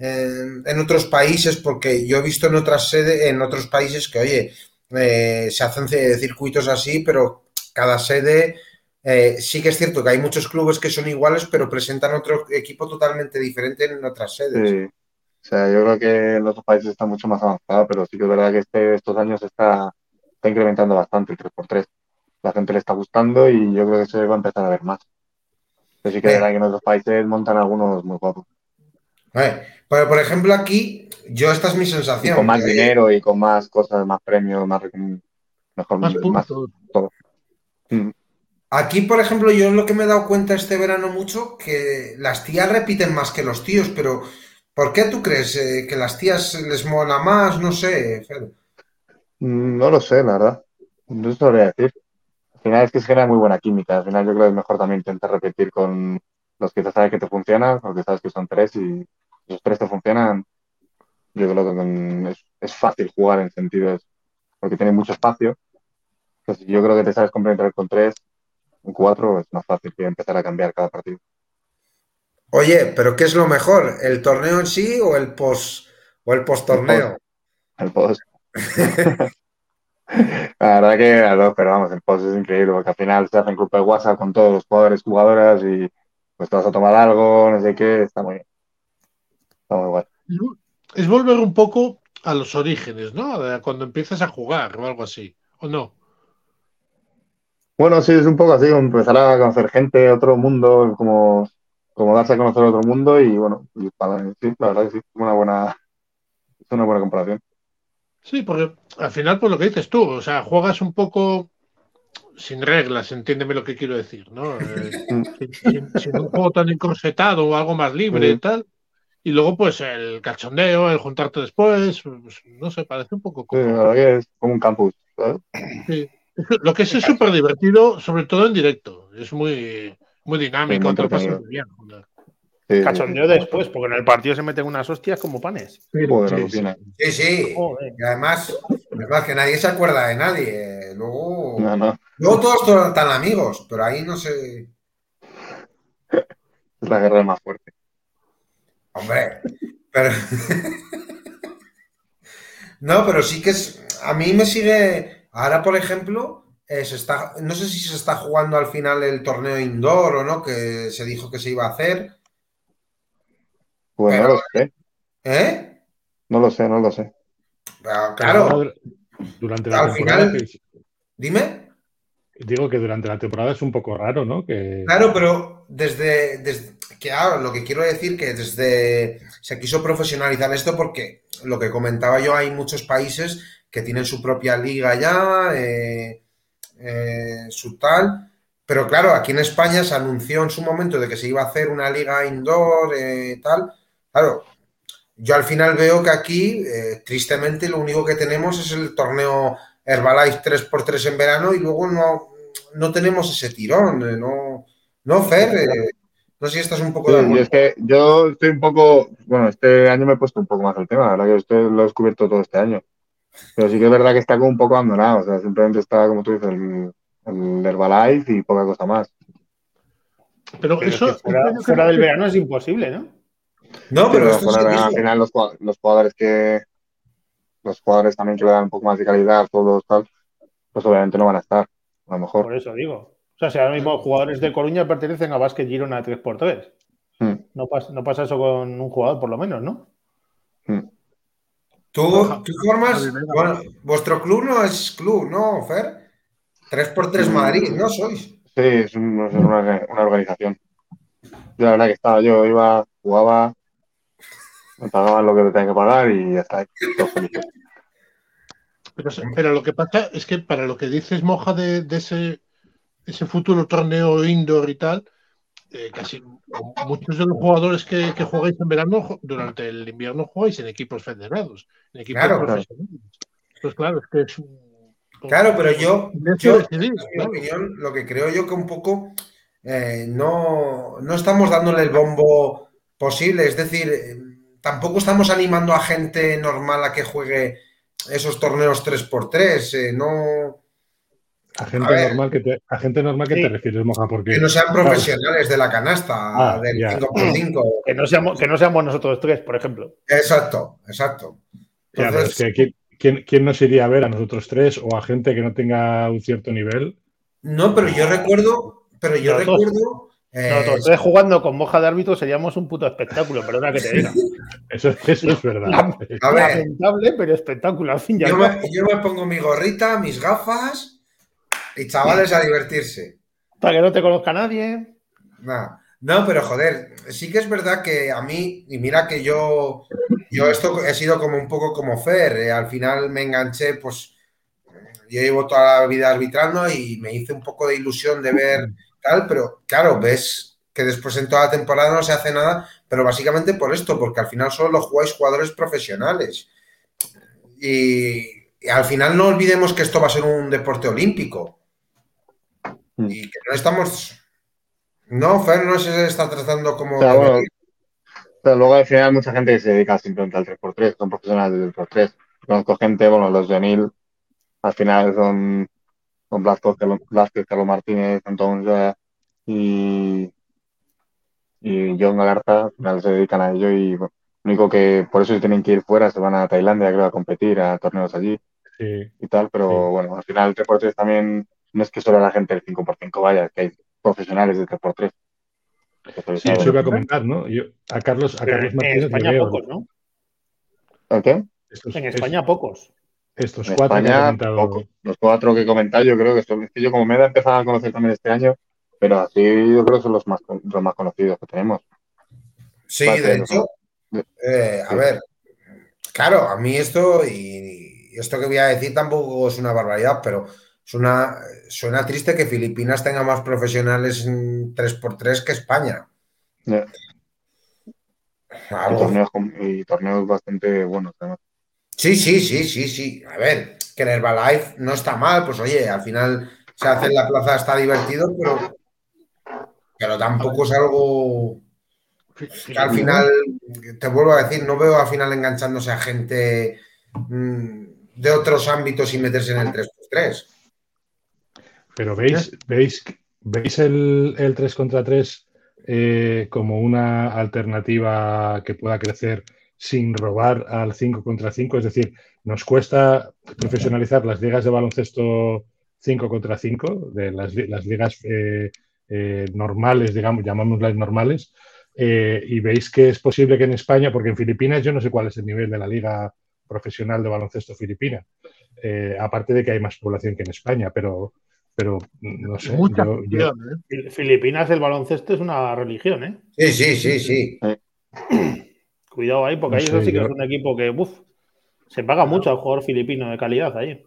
en otros países, porque yo he visto en otras sedes, en otros países que, oye, eh, se hacen circuitos así, pero cada sede eh, sí que es cierto que hay muchos clubes que son iguales, pero presentan otro equipo totalmente diferente en otras sedes. Sí. O sea, yo creo que en otros países está mucho más avanzado, pero sí que es verdad que este, estos años está, está incrementando bastante el 3x3 la gente le está gustando y yo creo que se va a empezar a ver más. Pero sí que verdad que en otros países montan algunos muy guapos. Pero por ejemplo aquí, yo esta es mi sensación. con más dinero y con más cosas, más premios, más mejor más, más todo. Mm. Aquí, por ejemplo, yo lo que me he dado cuenta este verano mucho, que las tías repiten más que los tíos, pero ¿por qué tú crees eh, que las tías les mola más? No sé, mm, No lo sé, la verdad. No sabría decir al final es que se genera muy buena química. Al final yo creo que es mejor también intentar repetir con los que te sabes que te funcionan, porque sabes que son tres y los tres te funcionan. Yo creo que es, fácil jugar en sentidos porque tiene mucho espacio. Entonces yo creo que te sabes complementar con tres, un cuatro es más fácil que empezar a cambiar cada partido. Oye, pero ¿qué es lo mejor? ¿El torneo en sí o el post o el post torneo? El post. La verdad que las dos, pero vamos, el post es increíble porque al final se hacen grupo de WhatsApp con todos los jugadores, jugadoras y pues te vas a tomar algo, no sé qué, está muy, está muy guay. Es volver un poco a los orígenes, ¿no? Cuando empiezas a jugar o algo así, ¿o no? Bueno, sí, es un poco así, empezar a conocer gente, otro mundo, como, como darse a conocer otro mundo y bueno, sí, la verdad que sí, es una buena, es una buena comparación. Sí, porque al final, pues lo que dices tú, o sea, juegas un poco sin reglas, entiéndeme lo que quiero decir, ¿no? Eh, sin, un juego tan encorsetado o algo más libre y tal. Y luego, pues el cachondeo, el juntarte después, pues, no sé, parece un poco como. es como un campus. Sí. Lo que es súper divertido, sobre todo en directo. Es muy, muy dinámico, te lo bien. Cachondeo después, porque en el partido se meten unas hostias como panes. Sí, sí. Y además, verdad que nadie se acuerda de nadie. Luego, luego todos, están amigos, pero ahí no sé. Es la guerra más fuerte. Hombre, pero. no, pero sí que es. A mí me sigue. Ahora, por ejemplo, eh, se está, no sé si se está jugando al final el torneo indoor o no, que se dijo que se iba a hacer. Pues Pero- no lo sé. ¿Eh? No lo sé, no lo sé. Pero, claro, Durante la Al temporada. final- que- dime. digo que durante la temporada es un poco raro, ¿no? Que, Claro, pero desde, desde que ahora lo que quiero decir que desde se quiso profesionalizar esto porque lo que comentaba yo, hay muchos países que tienen su propia liga ya, eh, eh, su tal, pero claro, aquí en España se anunció en su momento de que se iba a hacer una liga indoor, eh, tal. Claro, yo al final veo que aquí, eh, tristemente, lo único que tenemos es el torneo Herbalife 3x3 en verano y luego no, no tenemos ese tirón, eh, no, no Fer, eh, no sé si estás un poco Sí, de acuerdo. es que yo estoy un poco, bueno, este año me he puesto un poco más el tema, la verdad que esto lo he descubierto todo este año. Pero sí que es verdad que está como un poco abandonado, o sea, simplemente está, como tú dices, el, el Herbalife y poca cosa más. Pero, Pero es eso. que fuera, del verano es imposible, ¿no? No, pero Pero al final los, los jugadores que los jugadores también que le dan un poco más de calidad, todos tal, pues obviamente no van a estar, a lo mejor. Por eso digo. O sea, si ahora mismo jugadores de Coruña pertenecen a Basket Girona 3x3. Hmm, No pasa, no pasa eso con un jugador, por lo menos, ¿no? hmm. Tú, tú formas, bueno, vuestro club no es club, ¿no, Fer? 3x3 Madrid, ¿no sois? Sí, es, un- es una, una organización. Yo la verdad que estaba, yo iba, jugaba, me pagaban lo que me tenían que pagar y ya está. Pero, pero lo que pasa es que para lo que dices, Moja, de, de ese, ese futuro torneo indoor y tal, eh, casi muchos de los jugadores que, que jugáis en verano, durante el invierno jugáis en equipos federados, en equipos Claro. profesionales. Pues claro, es que es un. Claro, pero yo, Silencio yo decidir, en mi claro. opinión, lo que creo yo que un poco eh, no, no estamos dándole el bombo posible, es decir, eh, tampoco estamos animando a gente normal a que juegue esos torneos 3x3, eh, no, a A gente ver. normal que te, a gente normal que Sí. te refieres, Moja, porque que no sean profesionales de la canasta, Ah, del ya. 5x5. Que no seamos, que no seamos nosotros tres, por ejemplo. Exacto, exacto. Ya, pero es Entonces, que ¿quién, quién, quién nos iría a ver a nosotros tres o a gente que no tenga un cierto nivel? no, pero yo recuerdo, pero yo Nosotros- recuerdo. eh, Nosotros tres jugando con moja de árbitro seríamos un puto espectáculo, perdona que te diga. Eso, eso es verdad. a ver, Lamentable, pero espectáculo, al fin y al yo cabo. me, yo me pongo mi gorrita, mis gafas y chavales a divertirse. Para que no te conozca nadie. Nah. No, pero joder, sí que es verdad que a mí, y mira que yo, yo esto he sido como un poco como Fer, eh, al final me enganché, pues yo llevo toda la vida arbitrando y me hice un poco de ilusión de ver tal, pero claro, ves que después en toda la temporada no se hace nada, pero básicamente por esto, porque al final solo jugáis jugadores profesionales. Y, y al final no olvidemos que esto va a ser un deporte olímpico. Mm. Y que no estamos... No, Fer no se está tratando como... Bueno, pero luego al final hay mucha gente que se dedica simplemente al 3x3, son profesionales del 3x3. Conozco gente, bueno, los de Nil, al final son, son Blasco, Carlos, Blasco, Carlos Martínez, Antón Joa y, y John Galarza, al final se dedican a ello y bueno, lo único que por eso se tienen que ir fuera, se van a Tailandia, creo, a competir a torneos allí Sí. y tal, pero Sí. bueno, al final el 3x3 también no es que solo la gente del 5x5 vaya, es que hay profesionales del 3x3. Sí, eso iba a comentar, ¿no? Yo, a Carlos, a Carlos en Martínez España veo pocos, ¿no? ¿El qué? estos, En es- España pocos. estos En cuatro que he comentado. poco. Los cuatro que he comentado, yo creo que son, es que yo como me he empezado a conocer también este año, pero así yo creo que son los más, los más conocidos que tenemos. Sí, Parte de de hecho, eh, a Sí. ver, claro, a mí esto y esto que voy a decir tampoco es una barbaridad, pero es una, suena triste que Filipinas tenga más profesionales en 3x3 que España. Ya. Y Algo- torneos, con- y torneos bastante buenos, además. Sí, sí, sí, sí, sí. A ver, que en Herbalife no está mal, pues oye, al final se hace en la plaza, está divertido, pero, pero tampoco es algo que al final, te vuelvo a decir, no veo al final enganchándose a gente mm, de otros ámbitos y meterse en el 3x3. Pero veis, veis, veis el, el 3 contra 3 eh, como una alternativa que pueda crecer sin robar al 5 contra 5. Es decir, nos cuesta profesionalizar las ligas de baloncesto 5 contra 5 de las, las ligas eh, eh, normales, digamos, llamámoslas normales, eh, y veis que es posible que en España, porque en Filipinas yo no sé cuál es el nivel de la liga profesional de baloncesto filipina, aparte de que hay más población que en España, pero, pero no sé. Filipinas el baloncesto es una religión, ¿eh? Sí, sí, sí, sí. Cuidado ahí, porque ahí eso sí que es un equipo que, uf, se paga mucho al jugador filipino de calidad ahí.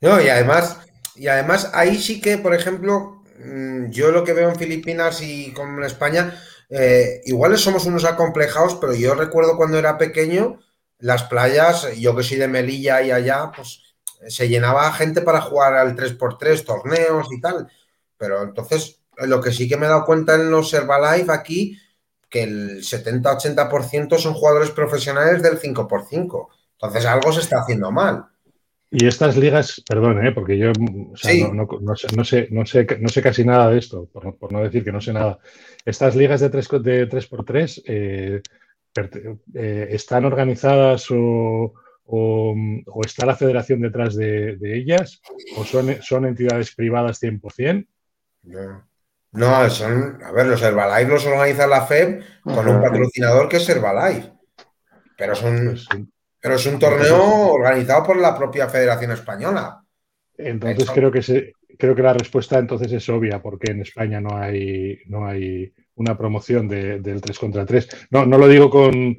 No, y además, y además ahí sí que, por ejemplo, mm, yo lo que veo en Filipinas y con España, eh, iguales somos unos acomplejados, pero yo recuerdo cuando era pequeño, las playas, yo que soy de Melilla y allá, pues se llenaba gente para jugar al 3x3, torneos y tal. Pero entonces, lo que sí que me he dado cuenta en los Herbalife aquí, que el 70-80% son jugadores profesionales del 5x5. Entonces algo se está haciendo mal. Y estas ligas, perdón, ¿eh? porque yo no, sé, no, sé, casi nada de esto, por, no decir que no sé nada. Estas ligas de 3, de 3x3 eh, eh, están organizadas o, está la federación detrás de, ellas o son, son entidades privadas 100%. No. no, son, a ver, los Herbalife los organiza la FEB con un patrocinador que es Herbalife. Pero son, pues pero es un torneo organizado por la propia Federación Española. Entonces creo que creo que la respuesta entonces es obvia, porque en España no hay, no hay una promoción del 3 contra 3. No, no lo digo con,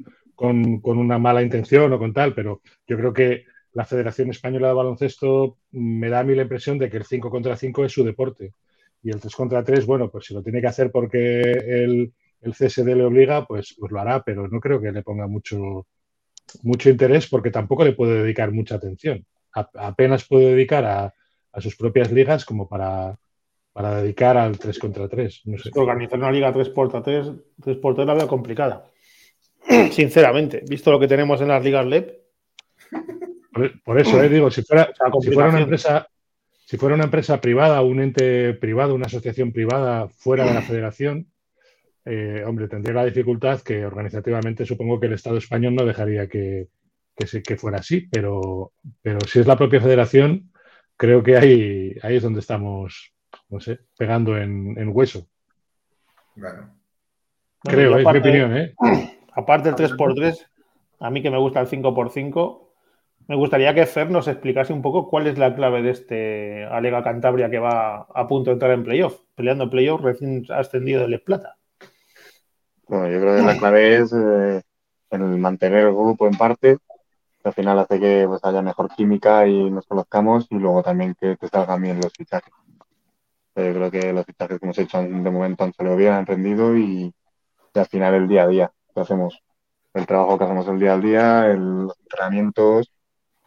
una mala intención o con tal, pero yo creo que la Federación Española de Baloncesto me da a mí la impresión de que el 5 contra 5 es su deporte. Y el 3 contra 3, bueno, pues si lo tiene que hacer porque el, el CSD le obliga, pues, pues lo hará, pero no creo que le ponga mucho, mucho interés porque tampoco le puede dedicar mucha atención. apenas puede dedicar a, sus propias ligas como para, para dedicar al 3 contra 3. No Organizar una liga 3 x 3, 3 x 3 la veo complicada. Sinceramente, visto lo que tenemos en las ligas LEP. Por, eso, eh, digo, si fuera, si fuera una empresa, si fuera una empresa privada, un ente privado, una asociación privada fuera de la federación, eh, hombre, tendría la dificultad que organizativamente supongo que el Estado español no dejaría que, que, fuera así, pero, pero si es la propia federación, creo que ahí, ahí es donde estamos, no sé, pegando en, hueso. Bueno. Creo, es mi opinión, ¿eh? Aparte del 3x3, a mí que me gusta el 5x5, me gustaría que Fer nos explicase un poco cuál es la clave de este Alega Cantabria que va a punto de entrar en playoff, peleando playoff recién ascendido de Les Plata. Bueno, yo creo que la clave es eh, el mantener el grupo en parte, que al final hace que pues, haya mejor química y nos conozcamos y luego también que te salgan bien los fichajes. Yo creo que los fichajes que hemos hecho de momento han salido bien, han rendido y, al final el día a día hacemos, el trabajo que hacemos el día a día, los entrenamientos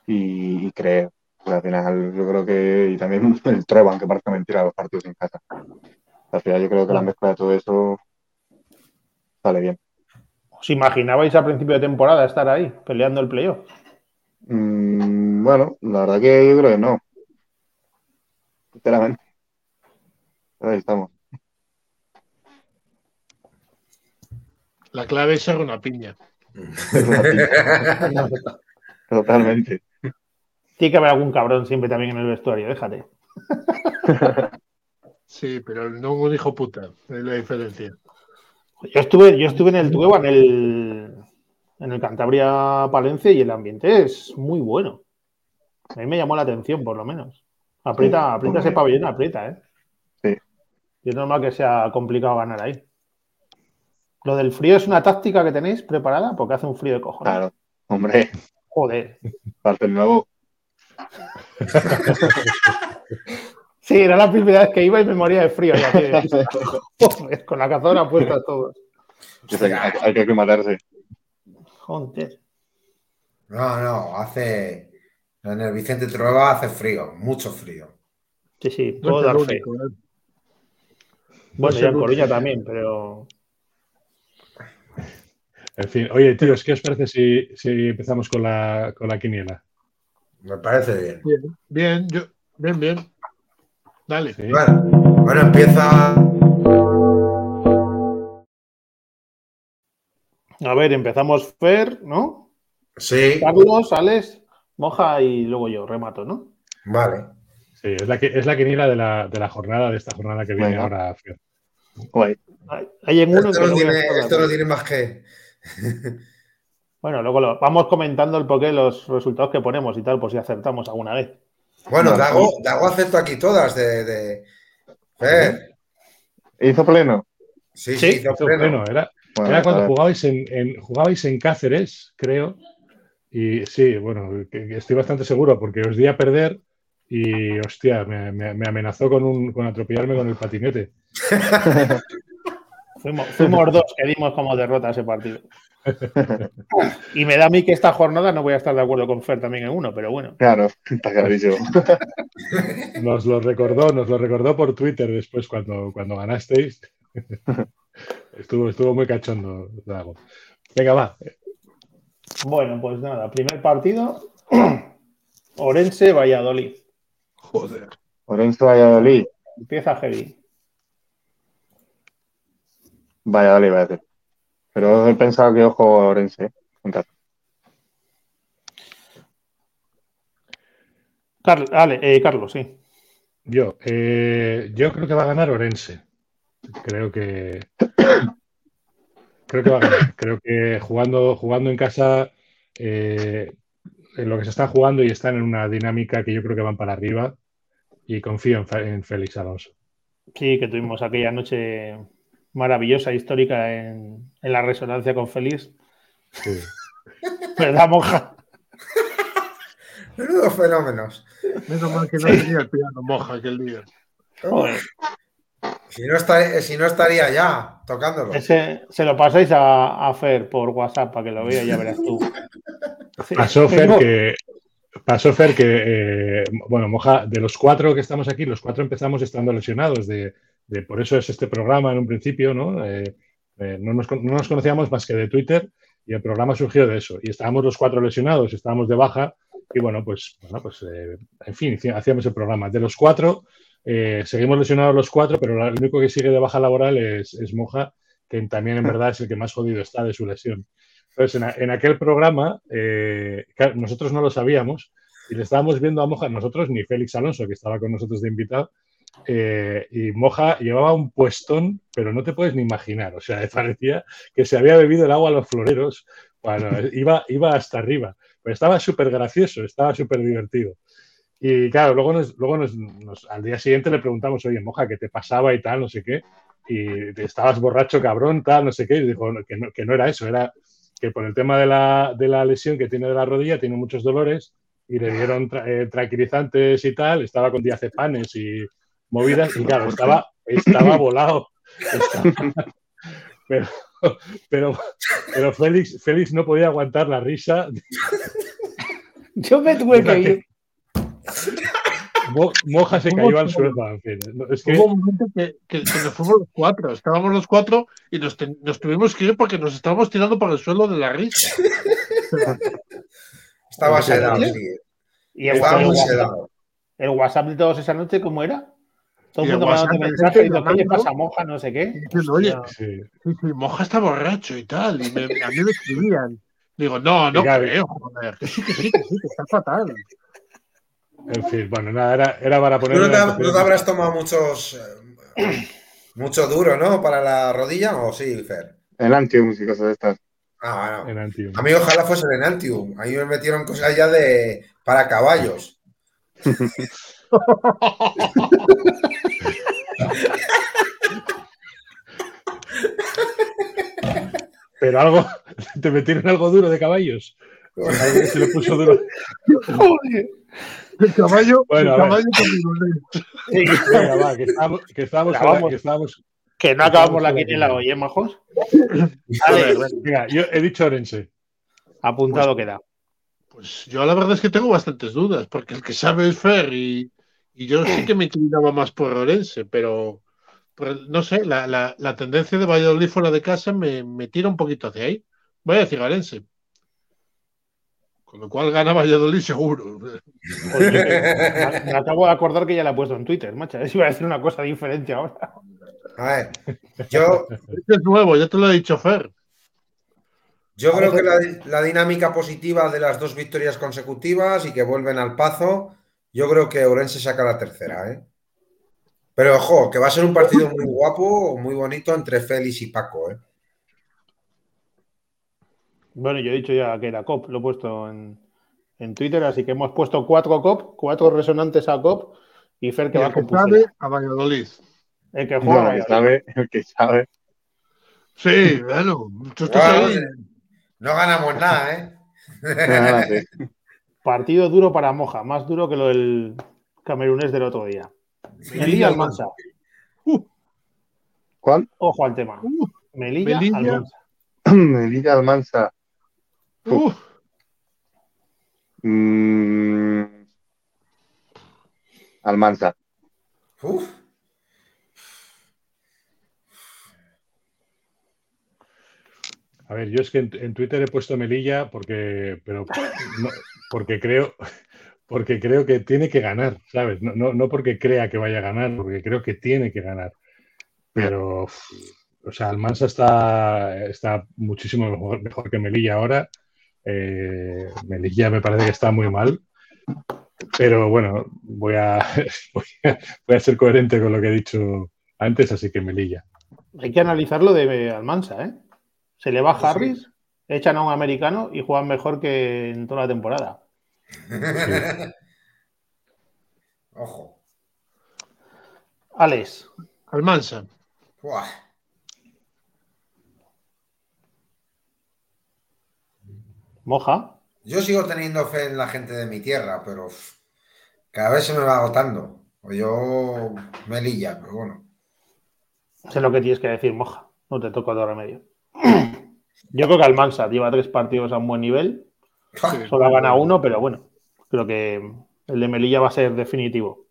y, creer. Pues, al final yo creo que, y también el Treban, que parece mentira los partidos en casa. Al final yo creo que la mezcla de todo eso sale bien. ¿Os imaginabais a principio de temporada estar ahí, peleando el playoff? Mm, bueno, la verdad que yo creo que no. Sinceramente. Ahí estamos. La clave es ser una piña. Totalmente. Tiene que haber algún cabrón siempre también en el vestuario, déjate. Sí, pero no un hijo puta, es la diferencia. Yo estuve, yo estuve en el Tueva, en el, en el Cantabria Palencia, y el ambiente es muy bueno. A mí me llamó la atención, por lo menos. Aprieta, aprieta ese pabellón, aprieta, ¿eh? Sí. Y es normal que sea complicado ganar ahí. Lo del frío es una táctica que tenéis preparada porque hace un frío de cojones. Claro, hombre. Joder. Parte el nuevo. Sí, era la primera vez que iba y me moría de frío. con la cazona puesta todo. Hay que aclimatarse. Joder. No, no, hace. En el Vicente Trueba hace frío, mucho frío. Sí, sí, puedo dar fe. ¿eh? Bueno, ya en Coruña también, pero. En fin, oye, tíos, ¿qué os parece si, si empezamos con la, con la quiniela? Me parece bien. Bien, bien, yo, bien, bien. Dale. Bueno, empieza. A ver, empezamos Fer, ¿no? Sí. Carlos, Alex, Moja y luego yo, remato, ¿no? Vale. Sí, es la, que, es la quiniela de la, de la jornada, de esta jornada que viene Venga. ahora. Fior. Guay. Hay- en uno Esto que no, tiene, esto no tiene más que. Bueno, luego lo- vamos comentando el porqué los resultados que ponemos y tal, por si acertamos alguna vez. Bueno. Dago, Dago acepto aquí todas de. de... Fer. ¿Hizo pleno? Sí, Sí, sí, hizo pleno. era, Bueno, era a cuando jugabais en, en- jugabais en Cáceres, creo. Y sí, bueno, que- que estoy bastante seguro porque os di a perder y, hostia, me, me- me amenazó con, un, con atropellarme con el patinete. Fuimos, fuimos dos que dimos como derrota ese partido. Y me da a mí que esta jornada no voy a estar de acuerdo con Fer también en uno, pero bueno. Claro, está clarísimo. Nos lo recordó, nos lo recordó por Twitter después cuando, cuando ganasteis. estuvo, estuvo muy cachondo, Dago. Venga, va. Bueno, pues nada, primer partido. Orense, Valladolid. Joder. Orense Valladolid. Empieza heavy. Valladolid, va a decir. Pero he pensado que ojo Orense. ¿eh? Contad. Carl- Ale- eh, Carlos, sí. Yo, eh, yo creo que va a ganar Orense. Creo que. Creo que va a ganar. Creo que jugando, jugando en casa, eh, en lo que se están jugando y están en una dinámica que yo creo que van para arriba. Y confío en Félix Alonso. Sí, que tuvimos aquella noche maravillosa, histórica en, en la resonancia con Félix. Sí. ¿Verdad, monja? Menudos fenómenos. Menos mal que no tenía el piano moja aquel día. Joder, Si no, estaría, si no estaría ya tocándolo. ese, se lo pasáis a, a Fer por WhatsApp para que lo vea y ya verás tú. Sí, Pasó Fer tengo- que. Pasó Fer que, eh, bueno, Moja, de los cuatro que estamos aquí, los cuatro empezamos estando lesionados. De, de- por eso es este programa en un principio, ¿no? Eh, eh, no, nos, no nos conocíamos más que de Twitter y el programa surgió de eso. Y estábamos los cuatro lesionados, estábamos de baja y bueno, pues, bueno, pues eh, en fin, hacíamos el programa. De los cuatro, eh, seguimos lesionados los cuatro, pero el único que sigue de baja laboral es, es Moja, que también en verdad es el que más jodido está de su lesión. Entonces, en, a- en aquel programa, eh, nosotros no lo sabíamos y le estábamos viendo a Moja, nosotros ni Félix Alonso, que estaba con nosotros de invitado, eh, y Moja llevaba un puestón, pero no te puedes ni imaginar, o sea, parecía que se había bebido el agua a los floreros, bueno, iba, iba hasta arriba, pero estaba súper gracioso, estaba súper divertido. Y claro, luego, nos, luego nos, nos- al día siguiente le preguntamos, oye, Moja, ¿qué te pasaba y tal, no sé qué? Y te estabas borracho, cabrón, tal, no sé qué. Y dijo que no, que no era eso, era que por el tema de la, de la lesión que tiene de la rodilla, tiene muchos dolores y le dieron tra- eh, tranquilizantes y tal, estaba con diazepanes y movidas, y claro, estaba, estaba volado. Estaba- pero, pero, pero Félix, Félix no podía aguantar la risa. Yo me tuve que ir. Mo- Moja se cayó al suelo. en fin, no, es que, Hubo un momento que, que- que nos fuimos los cuatro. Estábamos los cuatro y nos, ten- nos tuvimos que ir porque nos estábamos tirando por el suelo de la risa. Estaba sedado, sí. ¿Y el, Estaba el muy sedado. el WhatsApp de todos esa noche cómo era? Todo el el mundo mandando WhatsApp de mensajes gente diciendo, ¿qué le llamando. pasa, monja? No sé qué. diciendo, oye, sí. Moja está borracho y tal. Y me- a mí me escribían. Digo, no, no Venga, creo, joder. Que sí, que sí, que sí, que está fatal. En fin, bueno, nada, era, era para Tú poner. no te, una- no te habrás tomado muchos. eh, mucho duro, ¿no? Para la rodilla, ¿o sí, Fer? El Antium y cosas de estas. Ah, bueno. en Antium. A mí ojalá fuese el Enantium. Ahí me metieron cosas ya de. para caballos. Pero algo, te metieron algo duro de caballos. Alguien se le puso duro. Joder. El caballo, Bueno, el a ver. caballo con. Sí, Venga, va, que estábamos, que la- vamos. que no acabamos la a quiniela hoy, ¿eh, majos? Joder, Vale, Venga, yo he dicho Orense. apuntado queda. Pues yo la verdad es que tengo bastantes dudas, porque el que sabe es Fer y, y yo sí que me inclinaba más por Orense, pero, pero no sé, la, la, la tendencia de Valladolid fuera de casa me, me tira un poquito hacia ahí. Voy a decir Orense. Con lo cual gana Valladolid seguro. Pues me, me acabo de acordar que ya la he puesto en Twitter, macho. Es iba a decir una cosa diferente ahora. A ver, yo, Este es nuevo, ya te lo he dicho Fer. yo creo que la, la dinámica positiva de las dos victorias consecutivas y que vuelven al pazo, yo creo que Orense saca la tercera, ¿eh? Pero ojo, que va a ser un partido muy guapo, muy bonito entre Félix y Paco, ¿eh? Bueno, yo he dicho ya que era COP, lo he puesto en, en Twitter, así que hemos puesto cuatro COP, cuatro resonantes a COP y Fer que Y va el que con sabe, a Valladolid. El que No, juega. el que Valladolid. sabe, el que sabe. Sí, bueno, tú estás Bueno, ahí. no ganamos nada, ¿eh? Nada, sí. Partido duro para Moja, más duro que lo del camerunés del otro día. Melilla Almansa. ¿Cuál? Ojo al tema. Uh, Melilla, Melilla. Almansa. Melilla Almansa. uh, Mm, Almansa. Uf. A ver, yo es que en, en Twitter he puesto Melilla porque, pero no- porque creo, porque creo que tiene que ganar, ¿sabes? No, no, no porque crea que vaya a ganar, porque creo que tiene que ganar. Pero, o sea, Almansa está, está muchísimo mejor, mejor que Melilla ahora. Eh, Melilla me parece que está muy mal. Pero bueno, voy a, voy a, voy a ser coherente con lo que he dicho antes, así que Melilla. Hay que analizarlo de Almansa, ¿eh? Se le va Sí. Harris, echan a un americano y juegan mejor que en toda la temporada. Ojo. Alex, Almansa. Buah. Moja. Yo sigo teniendo fe en la gente de mi tierra, pero uf, cada vez se me va agotando. O yo Melilla, pero bueno. Sé lo que tienes que decir, Moja. No te toco de remedio. Yo creo que Almansa lleva tres partidos a un buen nivel. Sí. Solo ha ganado uno, pero bueno, creo que el de Melilla va a ser definitivo.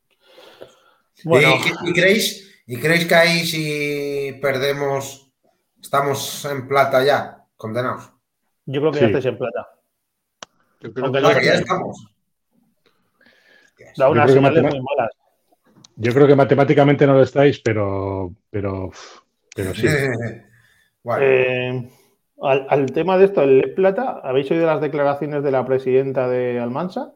Bueno, ¿Y, y creéis, ¿Y creéis que ahí si perdemos estamos en plata ya, condenados? yo creo que Sí. ya estáis en plata. Yo creo Aunque que no Ah, que ya estamos. Da unas señales muy malas. Yo creo que matemáticamente no lo estáis, pero, pero, pero sí. Bueno, Eh, al, al tema de esto, el Le Plata, ¿habéis oído las declaraciones de la presidenta de Almansa?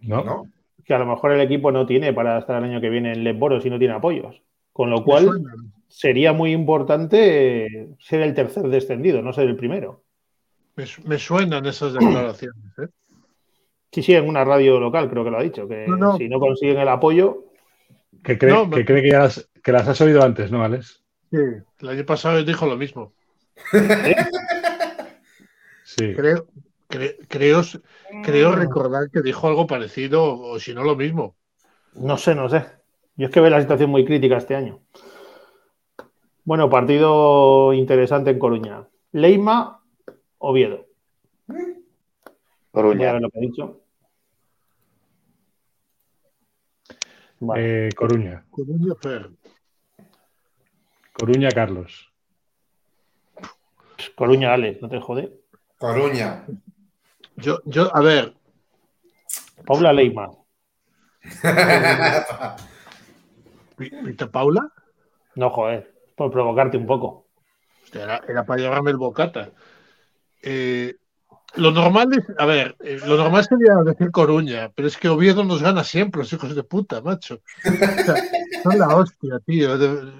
¿No? ¿no? Que a lo mejor el equipo no tiene para estar el año que viene en Les Boros y no tiene apoyos. Con lo cual sería muy importante ser el tercer descendido, no ser el primero. Me, su- me suenan esas declaraciones. ¿eh? Sí, sí, en una radio local creo que lo ha dicho, que No, no. si no consiguen el apoyo, Que cree, No, me- que, cree que, ya las, que las has oído antes, ¿no, Alex? Sí. El año pasado dijo lo mismo. Sí. Creo, cre- creo, creo recordar que dijo algo parecido, o si no lo mismo. no sé, no sé. Yo es que veo la situación muy crítica este año. Bueno, partido interesante en Coruña. Leima, Oviedo. Coruña. ver lo que he dicho. Vale. Eh, Coruña. Coruña, Fer. Coruña, Carlos. Coruña, Ale, no te jode. Coruña. Yo, yo, a ver, Paula Leima. Pita Paula, No, joder, por provocarte un poco. era, era para llevarme el bocata. Eh, lo normal es, a ver, eh, lo normal sería decir Coruña, pero es que Oviedo nos gana siempre, los hijos de puta, macho. O sea, son la hostia, tío.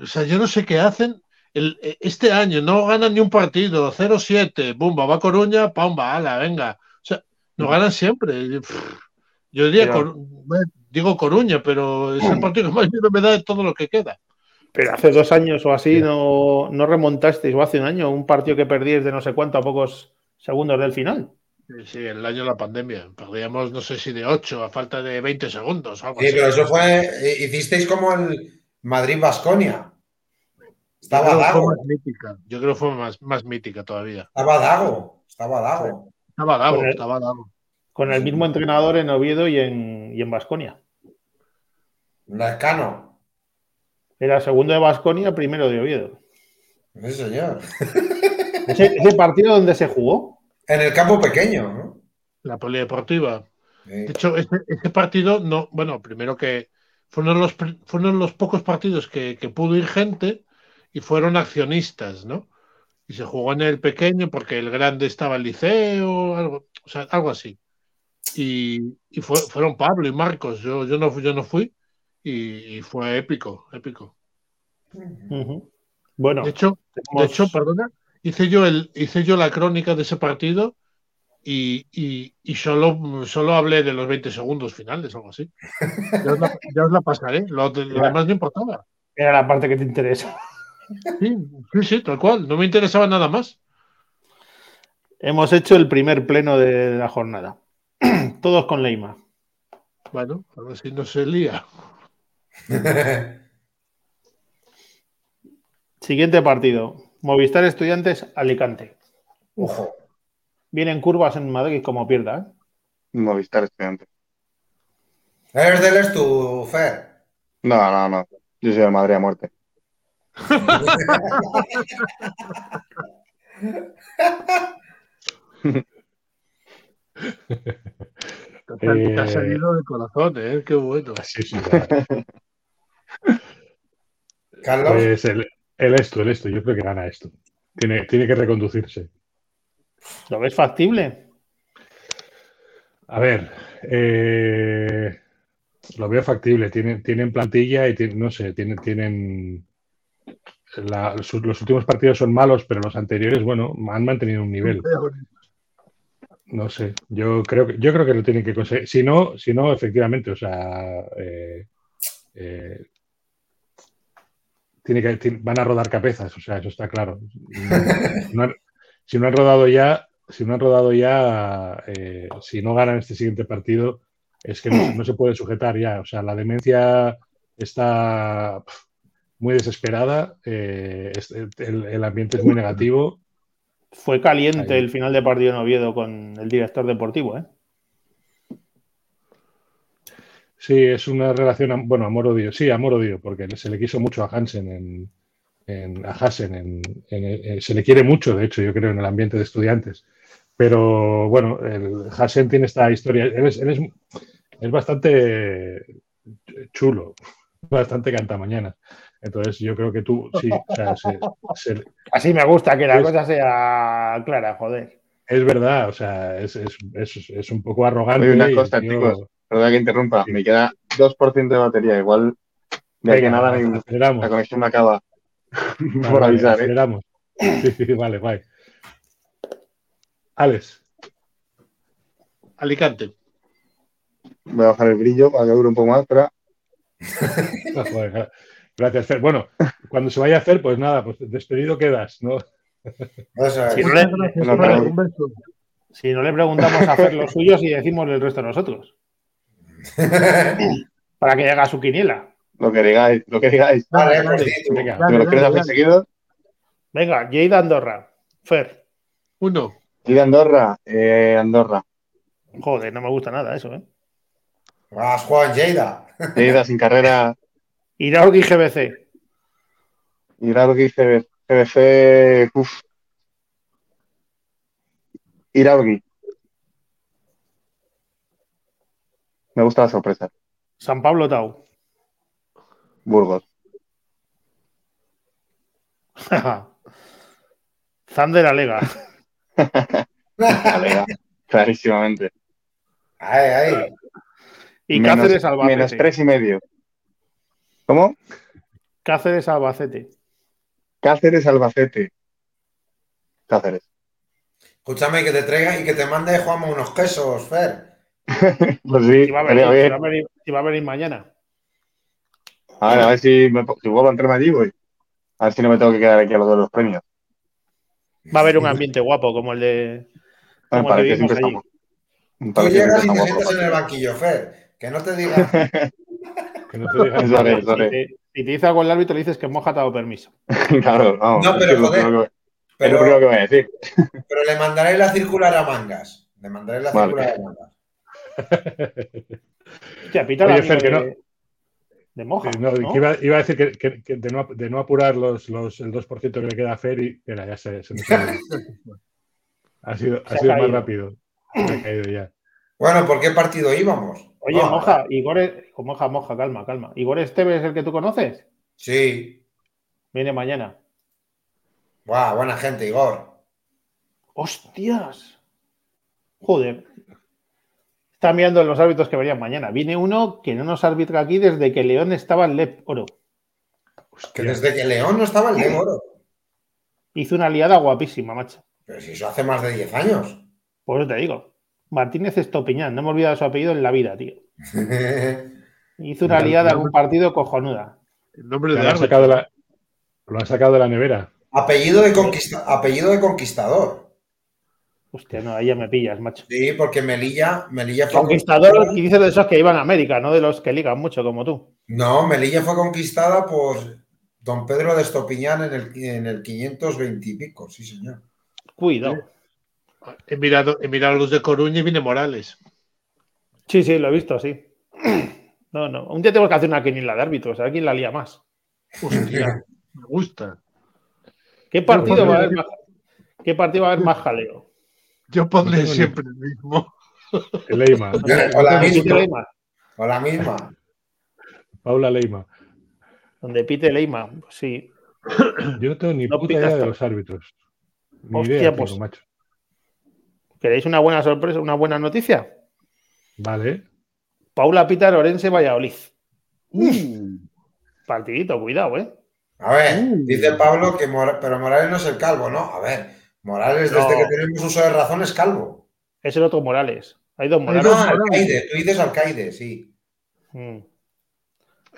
O sea, yo no sé qué hacen. El- eh, este año no ganan ni un partido, 0-7, bumba, va Coruña, pumba, ala, venga. O sea, nos ganan siempre. Yo diría, Pero- bueno, digo Coruña, pero es el partido que más miedo me da de todo lo que queda. Pero hace dos años o así no, no remontasteis, o hace un año, un partido que perdíais de no sé cuánto a pocos segundos del final. Sí, el año de la pandemia. Perdíamos, no sé si de 8 a falta de 20 segundos. Algo Sí, así. pero eso fue. eh, Hicisteis como el Madrid-Basconia. Estaba fue Dago. más mítica. Yo creo que fue más, más mítica todavía. Estaba Dago. Estaba Dago. Estaba Dago, Con el- estaba Dago. Con el mismo entrenador en Oviedo y en, y en Basconia. Lescano. Era segundo de Basconia, primero de Oviedo. Sí, señor. Ese, ese partido donde se jugó. En el campo pequeño, ¿no? La polideportiva. Sí. De hecho, ese, ese partido, no, bueno, primero que fue uno de los, pr- fue uno de los pocos partidos que, que pudo ir gente y fueron accionistas, ¿no? Y se jugó en el pequeño porque el grande estaba en liceo, algo, o sea, algo así. y, y fue, fueron Pablo y Marcos. Yo, yo, no, fui- yo no fui y, y fue épico, épico. Ujú. Bueno, De hecho, de tenemos- hecho, perdona, hice yo, el, hice yo la crónica de ese partido y, y- y solo, solo hablé de los 20 segundos finales algo así. Ya os la, ya os la pasaré, lo, de- lo demás no importaba. era la parte que te interesa. Sí, sí, sí, tal cual, no me interesaba nada más. Hemos hecho el primer pleno de la jornada. Todos con Leima. Bueno, a ver si no se lía. Siguiente partido. Movistar Estudiantes Alicante. Ojo. Vienen curvas en Madrid como pierda. ¿eh? Movistar estudiante. ¿Eres del Estu, Fer? No, no, no. Yo soy del Madrid a muerte. Te, ha- te Eh, salido de corazón, ¿eh? Qué bueno. Sí, sí, claro. Carlos. Pues el, el esto, el esto, yo creo que gana esto. Tiene, tiene que reconducirse. ¿Lo ves factible? A ver, eh, lo veo factible. Tienen, tienen plantilla y tienen, no sé, tienen, tienen la- los últimos partidos son malos, pero los anteriores, bueno, han mantenido un nivel. No sé, yo creo que yo creo que lo tienen que conseguir. Si no, si no, efectivamente, o sea, eh, eh, tiene que, van a rodar cabezas, o sea, eso está claro. No si no han rodado ya, si no han rodado ya, eh, si no ganan este siguiente partido, es que no, no se puede sujetar ya. O sea, la demencia está muy desesperada, eh, el, el ambiente es muy negativo. Fue caliente Ahí. el final de partido en Oviedo con el director deportivo. ¿eh? Sí, es una relación, bueno, amor-odio. Sí, amor-odio, porque se le quiso mucho a Hansen, en, en- a Hassen, en- en- eh, se le quiere mucho, de hecho, yo creo, en el ambiente de estudiantes. Pero bueno, el Hassen tiene esta historia, él es, él es, es bastante chulo, bastante cantamañana. Entonces yo creo que tú, sí, o sea, se- se- Así me gusta que la Es- cosa sea clara, joder. es verdad, o sea, es, es- es- es un poco arrogante. Oye, una cosa, tío- chicos. Perdón que interrumpa. Sí. Me queda 2% de batería. Igual de Venga, nada aceleramos. la conexión me acaba. Vale, Por avisar, ¿eh? aceleramos. Sí, sí, vale, guay. Alex, Alicante. Voy a bajar el brillo para que dure un poco más, pero Ah, gracias, Fer. Bueno, cuando se vaya a hacer, pues nada, pues despedido quedas, ¿no? Si no, le, Fer, si no preguntamos a hacer los suyos y decimos el resto nosotros. Para que haga su quiniela. lo que digáis, lo que digáis. Vale. Venga. Dale, me lo quieres hacer seguido. Venga, Jade Andorra. Fer. Uno. Y de Andorra, eh, Andorra. Joder, no me gusta nada eso, ¿eh? Vas, Juan Lleida. Lleida sin carrera. Iraurgi GBC. Y Iraurgi, CB CBC. Uf. Me gusta la sorpresa. San Pablo Tau. Burgos. Zander Alega. Alega. Clarísimamente. Ahí, ahí. Y menos, Cáceres Albacete. menos tres y medio. ¿Cómo? Cáceres Albacete. Cáceres, Albacete. Cáceres. Escúchame que te traiga y que te mande Juanma unos quesos, Fer. Pues sí, Si va a venir, si bien. va a venir- si va a venir mañana. A ver, a ver si, me, si vuelvo a entrarme allí, voy. A ver si no me tengo que quedar aquí a los de los premios. Va a haber un ambiente guapo como el de. Me Como parece que vivimos siempre allí. estamos. me Tú llegas y te sientas en el banquillo, Fer. Que no te diga. Que no te. Si te, si te dice algo el árbitro, le dices que Moja te ha dado permiso. Claro, vamos. No, es pero es lo joder, lo Pero, primero que voy a decir. pero le mandaré la circular a mangas. Le mandaré la Vale. circular a mangas. Hostia, pita Oye, Fer, que de, no- de Moja. No, ¿no? iba, iba a decir que, que- que de, no, de no apurar los, los, el 2% que le queda a Fer y mira, ya se, se nos ha ido. Ha sido, ha Se ha sido más rápido. Se ha caído ya. Bueno, ¿por qué partido íbamos? Oye, Moja, Igor. oh, Moja, Moja, calma, calma. ¿Igor Esteves es el que tú conoces? Sí. Viene mañana. Buah, buena gente, Igor. ¡Hostias! Joder. Está mirando los árbitros que verían mañana. Viene uno que no nos arbitra aquí desde que León estaba en Lep Oro. Que desde que León no estaba en Lep Oro. Hizo una liada guapísima, macho. Pero si eso hace más de 10 años. Por eso te digo. Martínez Estopiñán, no me he olvidado su apellido en la vida, tío. Hizo una liada en un partido cojonuda. El nombre de lo, han sacado de la, lo han sacado de la nevera. apellido, de conquista- apellido de conquistador. Hostia, no, ahí ya me pillas, macho. Sí, porque Melilla, Melilla fue Conquistador, y dices de esos que iban a América, no de los que ligan mucho como tú. No, Melilla fue conquistada por don Pedro de Estopiñán en el, en el 520 y pico, sí, señor. Cuidado. He mirado, he mirado los de Coruña y viene Morales. Sí, sí, lo he visto, sí. No, no. Un día tenemos que hacer una quiniela de árbitros, a ver quién la lía más. Hostia, me gusta. ¿Qué partido va a haber más, ¿qué partido va a haber más jaleo? Yo pondré tengo ni- siempre el mismo. El Leima, O la misma. Leima. O la misma. Paula Leima. Donde pite Leima, pues sí. Yo no tengo ni No puta idea de los árbitros. Ni Hostia, idea, pues. tengo, macho. ¿Queréis una buena sorpresa, una buena noticia? Vale. Paula Pita Lorense Valladolid. Uh, Partidito, cuidado, ¿eh? A ver, Uh. dice Pablo que Mora- pero Morales no es el calvo, ¿no? A ver, Morales desde No. que tenemos uso de razón es calvo. Es el otro Morales. Hay dos Hay Morales. dos Ah, Morales. alcaide, tú dices alcaide, sí. Mm.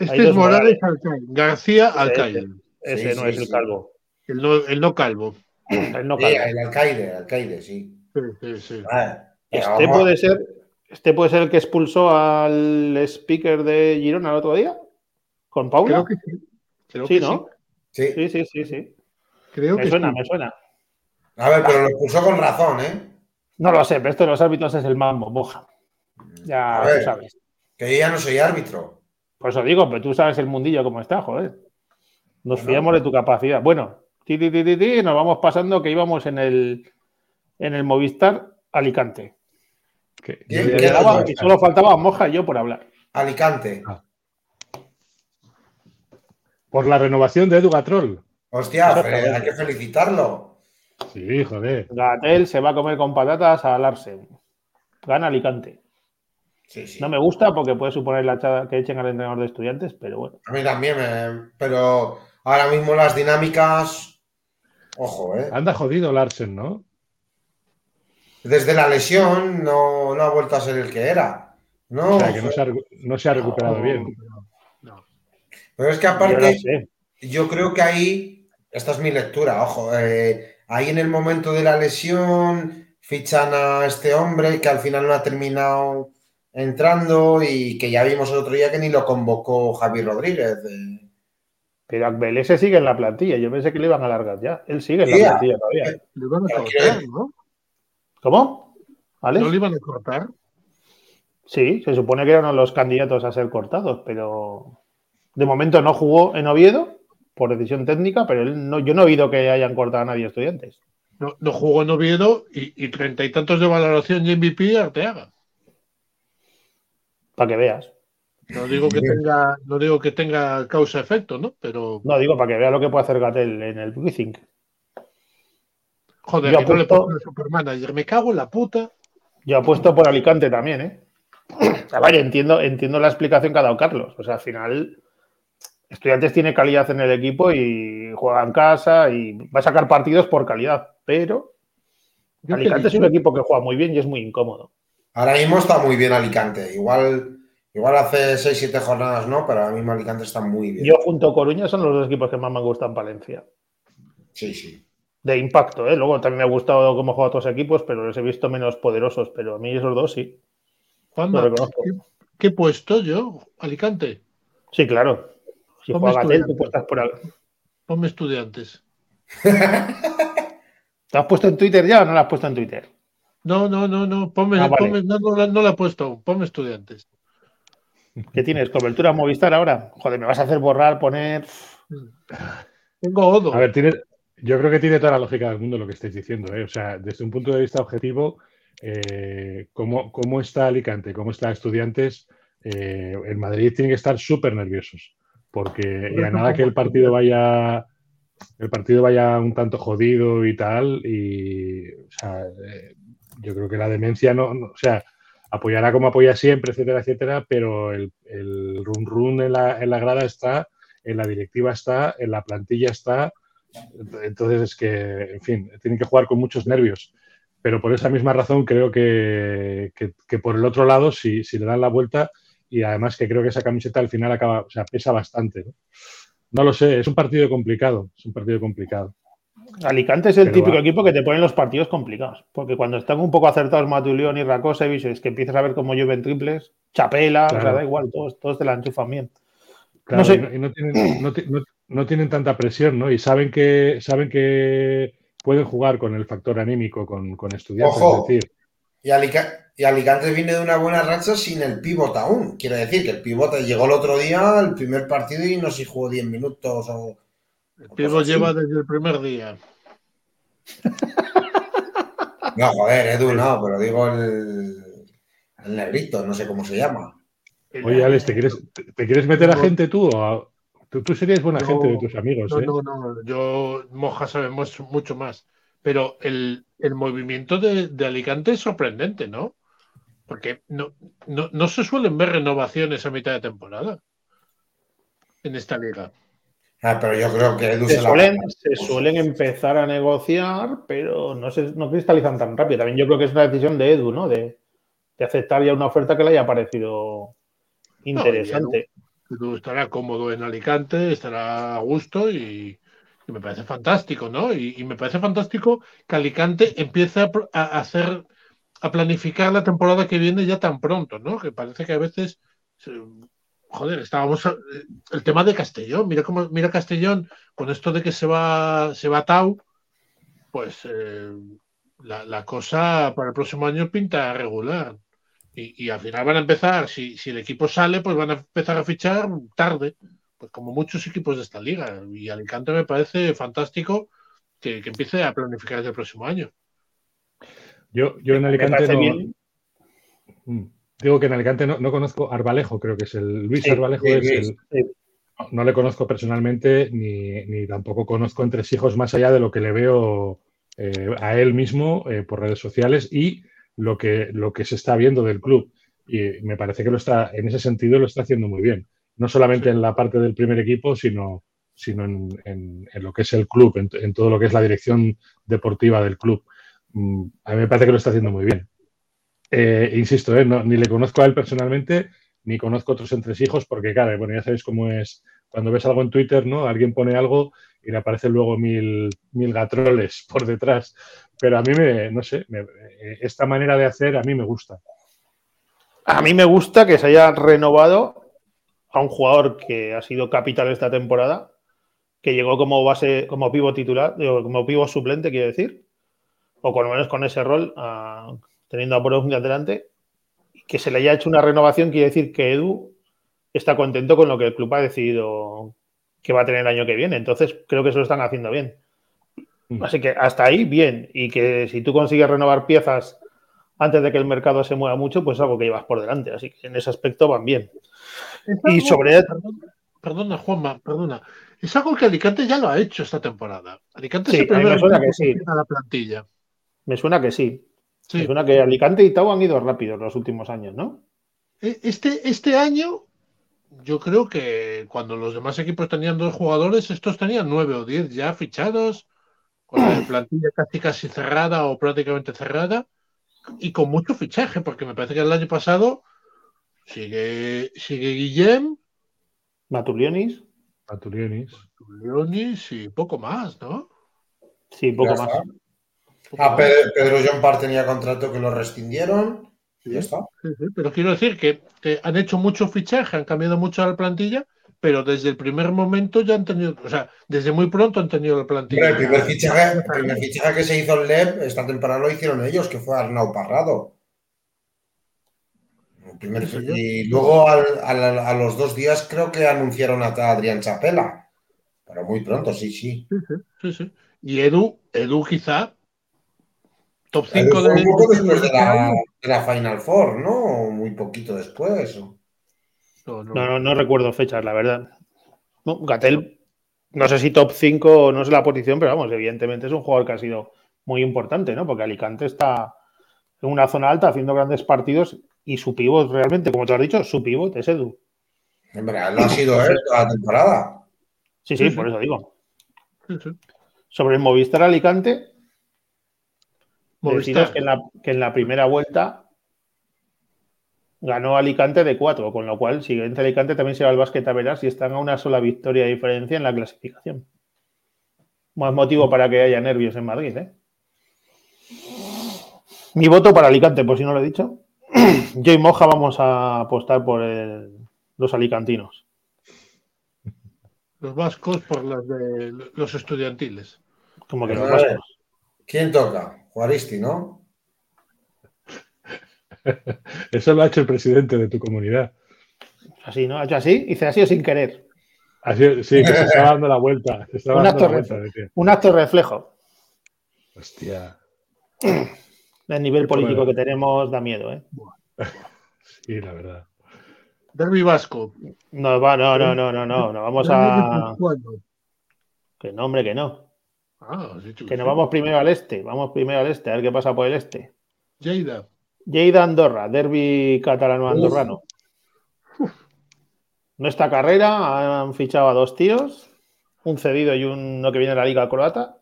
Este es Morales Alcaide. García Ese, Alcaide. Ese Sí, no sí, es el sí. calvo. El no, el no calvo. El no Sí, calvo. el alcaide, el alcaide, sí. Sí, sí, Este puede ser. Este puede ser el que expulsó al speaker de Girona el otro día. ¿Con Paula? Creo que sí. Creo sí, que ¿no? sí. Sí, sí, sí, sí. Creo Me que suena, sí. me suena. A ver, pero lo puso con razón, ¿eh? No lo sé, pero esto de los árbitros es el mambo, moja. Ya A ver. tú sabes. Que yo ya no soy árbitro. Por eso digo, pero tú sabes el mundillo cómo está, joder. Nos fiamos de tu capacidad. Bueno, ti, ti, ti, ti, ti, nos vamos pasando que íbamos en el, en el Movistar Alicante. Solo faltaba Moja y yo por hablar. Alicante. Ah. Por la renovación de Edu Gatrol. Hostia, hay que felicitarlo. Sí, joder. Gatel se va a comer con patatas a Larsen. Gana Alicante. Sí, sí. No me gusta porque puede suponer la echada que echen al entrenador de estudiantes, pero bueno. A mí también, me- pero ahora mismo las dinámicas. Ojo, ¿eh? Anda jodido Larsen, ¿no? Desde la lesión no, no ha vuelto a ser el que era. No, O sea, que no se ha, recu- no se ha recuperado bien. pero es que aparte, yo creo que ahí, esta es mi lectura, ojo, eh, ahí en el momento de la lesión fichan a este hombre que al final no ha terminado entrando y que ya vimos el otro día que ni lo convocó Javi Rodríguez. eh. Pero Akbel ese sigue en la plantilla. Yo pensé que le iban a alargar ya. Él sigue en la plantilla todavía. Le van a Pero cortar, que- ¿no? ¿Cómo? ¿Alex? ¿No le iban a cortar? Sí, se supone que eran los candidatos a ser cortados, pero de momento no jugó en Oviedo por decisión técnica, pero él no, yo no he oído que hayan cortado a nadie estudiantes. No, no jugó en Oviedo y, y treinta y tantos de valoración y MVP Arteaga. Para que veas. No digo que tenga, no digo que tenga causa-efecto, ¿no? Pero, No, digo para que vea lo que puede hacer Gatel en el Rethink. Joder, Yo que no le apuesto- pongo el supermanager. Me cago en la puta. Yo apuesto por Alicante también, ¿eh? A ver, entiendo, entiendo la explicación que ha dado Carlos. O sea, al final, Estudiantes tiene calidad en el equipo y juega en casa y va a sacar partidos por calidad, pero Yo Alicante es un equipo que juega muy bien y es muy incómodo. Ahora mismo está muy bien Alicante. Igual, igual hace 6-7 jornadas no, pero ahora mismo Alicante está muy bien. Yo junto a Coruña son los dos equipos que más me gustan en Valencia. Sí, sí. De impacto, ¿eh? Luego también me ha gustado cómo juegan otros equipos, pero los he visto menos poderosos. Pero a mí esos dos sí. Juanma, Lo reconozco. ¿qué, qué he puesto yo? Alicante. Sí, claro. Si Ponme juega Gatel, tú estás por ahí. Ponme estudiantes. ¿Te has puesto en Twitter ya o no lo has puesto en Twitter? No, no, no, no. Ponme, Ah, vale. ponme- no, no, la- no la he puesto aún. Ponme estudiantes. ¿Qué tienes? ¿Cobertura Movistar ahora? Joder, me vas a hacer borrar, poner. Tengo Odo. A ver, tiene, yo creo que tiene toda la lógica del mundo lo que estáis diciendo. ¿eh? O sea, desde un punto de vista objetivo, eh, ¿cómo, cómo está Alicante? ¿Cómo está Estudiantes? Eh, en Madrid tienen que estar súper nerviosos. Porque a nada que el partido vaya el partido vaya un tanto jodido y tal, y o sea, eh, yo creo que la demencia no, no- o sea, apoyará como apoya siempre, etcétera, etcétera, pero el, el run run en la, en la grada está, en la directiva está, en la plantilla está. Entonces es que, en fin, tienen que jugar con muchos nervios. Pero por esa misma razón creo que, que, que por el otro lado, si, si, le dan la vuelta, y además que creo que esa camiseta al final acaba, o sea, pesa bastante. ¿no? no lo sé, es un partido complicado, es un partido complicado. Alicante es el Pero típico va. equipo que te pone los partidos complicados, porque cuando están un poco acertados Matulión y Rakosevich, es que empiezas a ver cómo llueven triples, Chapela, claro. o sea, da igual, todos, todos te la enchufan bien. Claro, no sé. y no, tienen, no, no, tienen, tanta presión, ¿no? Y saben que, saben que pueden jugar con el factor anímico, con, con estudiantes. Ojo. Es decir, y, Alicante, y Alicante viene de una buena racha sin el pivot aún. Quiere decir que el pivot llegó el otro día, el primer partido, y no sé si jugó 10 minutos o. El pivot lleva desde el primer día. No, joder, Edu, no, pero digo el, el negrito, no sé cómo se llama. Oye, Alex, ¿te quieres, te, te quieres meter a gente tú? O a, tú, tú, serías buena no, gente de tus amigos. No, ¿eh? no, no, yo, Moja, sabemos mucho más. Pero el, el movimiento de, de, Alicante es sorprendente, ¿no? Porque no, no, no se suelen ver renovaciones a mitad de temporada en esta liga. Ah, pero yo creo que Edu se, se, suelen, se, suelen, empezar a negociar, pero no se no cristalizan tan rápido. También yo creo que es una decisión de Edu, ¿no? De, de aceptar ya una oferta que le haya parecido interesante. No, estará cómodo en Alicante, estará a gusto y, me parece fantástico, ¿no? Y, me parece fantástico que Alicante empiece a, hacer, a planificar la temporada que viene ya tan pronto, ¿no? Que parece que a veces joder, estábamos el tema de Castellón, mira cómo mira Castellón con esto de que se va se va Tau, pues eh, la, cosa para el próximo año pinta regular. Y, y, al final van a empezar, si, si el equipo sale, pues van a empezar a fichar tarde, pues como muchos equipos de esta liga. Y Alicante me parece fantástico que, que empiece a planificar desde el próximo año. Yo, yo en Alicante no... Bien. Mm. Digo que en Alicante no, no, conozco Arbalejo, creo que es el Luis sí, Arbalejo, sí, es el, sí. no le conozco personalmente ni, ni, tampoco conozco entre hijos más allá de lo que le veo eh, a él mismo eh, por redes sociales y lo que, lo que se está viendo del club. Y me parece que lo está, en ese sentido lo está haciendo muy bien. No solamente en la parte del primer equipo, sino, sino en, en, en lo que es el club, en, en, todo lo que es la dirección deportiva del club. Mm, a mí me parece que lo está haciendo muy bien. Eh, insisto, eh, no, ni le conozco a él personalmente, ni conozco otros entresijos, porque, claro, bueno, ya sabéis cómo es cuando ves algo en Twitter, ¿no? Alguien pone algo y le aparecen luego mil, mil gatroles por detrás. Pero a mí me, no sé, me, esta manera de hacer a mí me gusta. A mí me gusta que se haya renovado a un jugador que ha sido capital esta temporada, que llegó como base, como pivo titular, como pivo suplente, quiero decir, o con lo menos con ese rol, a, teniendo a Borussia adelante, que se le haya hecho una renovación quiere decir que Edu está contento con lo que el club ha decidido que va a tener el año que viene. Entonces, creo que eso lo están haciendo bien. Mm. Así que hasta ahí, bien. Y que si tú consigues renovar piezas antes de que el mercado se mueva mucho, pues es algo que llevas por delante. Así que en ese aspecto van bien. y sobre. Perdona, perdona, Juanma, perdona. Es algo que Alicante ya lo ha hecho esta temporada. Alicante sí, me suena que sí. a la plantilla. Me suena que sí. Sí. Es una que Alicante y Tau han ido rápido los últimos años, ¿no? Este, este año, yo creo que cuando los demás equipos tenían dos jugadores, estos tenían nueve o diez ya fichados, con la plantilla casi casi cerrada o prácticamente cerrada, y con mucho fichaje, porque me parece que el año pasado sigue, sigue Guillem. Matulionis. Matulionis. Matulionis y poco más, ¿no? Sí, poco ya más. Ah, Pedro, Pedro John Parr tenía contrato que lo rescindieron y ya está. Sí, sí, pero quiero decir que, que, han hecho mucho fichaje, han cambiado mucho la plantilla, pero desde el primer momento ya han tenido, o sea, desde muy pronto han tenido la plantilla. Pero el primer fichaje, el primer fichaje que se hizo en LEP esta temporada lo hicieron ellos, que fue Arnau Parrado. Primer, y luego al, al, a los dos días creo que anunciaron a Adrián Chapela. Pero muy pronto, sí, sí. Sí, sí, sí. Y Edu, Edu quizá top 5 de... Un poco después de la, de la, Final Four, ¿no? Muy poquito después. No, no, no, no recuerdo fechas, la verdad. No, Gatel, no sé si top 5 no es la posición, pero vamos, evidentemente es un jugador que ha sido muy importante, ¿no? Porque Alicante está, en una zona alta haciendo grandes partidos y su pivot realmente, como te has dicho, su pivot es Edu. Hombre, lo ha sido él toda la temporada. Sí, sí, Sí, por eso digo. Sí, sí. Sobre el Movistar Alicante, Movistar. deciros que en, la, que en la primera vuelta ganó Alicante de 4, con lo cual, si vence Alicante, también se va al básquet a veras y están a una sola victoria de diferencia en la clasificación. Más motivo para que haya nervios en Madrid, ¿eh? Mi voto para Alicante, por si no lo he dicho. Yo y Moja vamos a apostar por el- los alicantinos. Los vascos por las de los estudiantiles. Como que los ver. vascos. ¿Quién toca? Juaristi, ¿no? Eso lo ha hecho el presidente de tu comunidad. Así, ¿no? Ha hecho así, hice así o sin querer. Así- sí, que se estaba dando la vuelta. Se estaba Un dando la acto vuelta. reflejo. decía. Un acto reflejo. Hostia. El nivel Qué político bueno. que tenemos da miedo, ¿eh? Sí, la verdad. Derby vasco. No, va, no, no, no, no, no. No vamos a. Que no, hombre, que no. Ah, has dicho Que nos sí. vamos primero al este. Vamos primero al este, a ver qué pasa por el este. Lleida. Lleida Andorra, derby catalano-andorrano. Nuestra carrera han fichado a dos tíos, un cedido y uno que viene de la Liga Croata.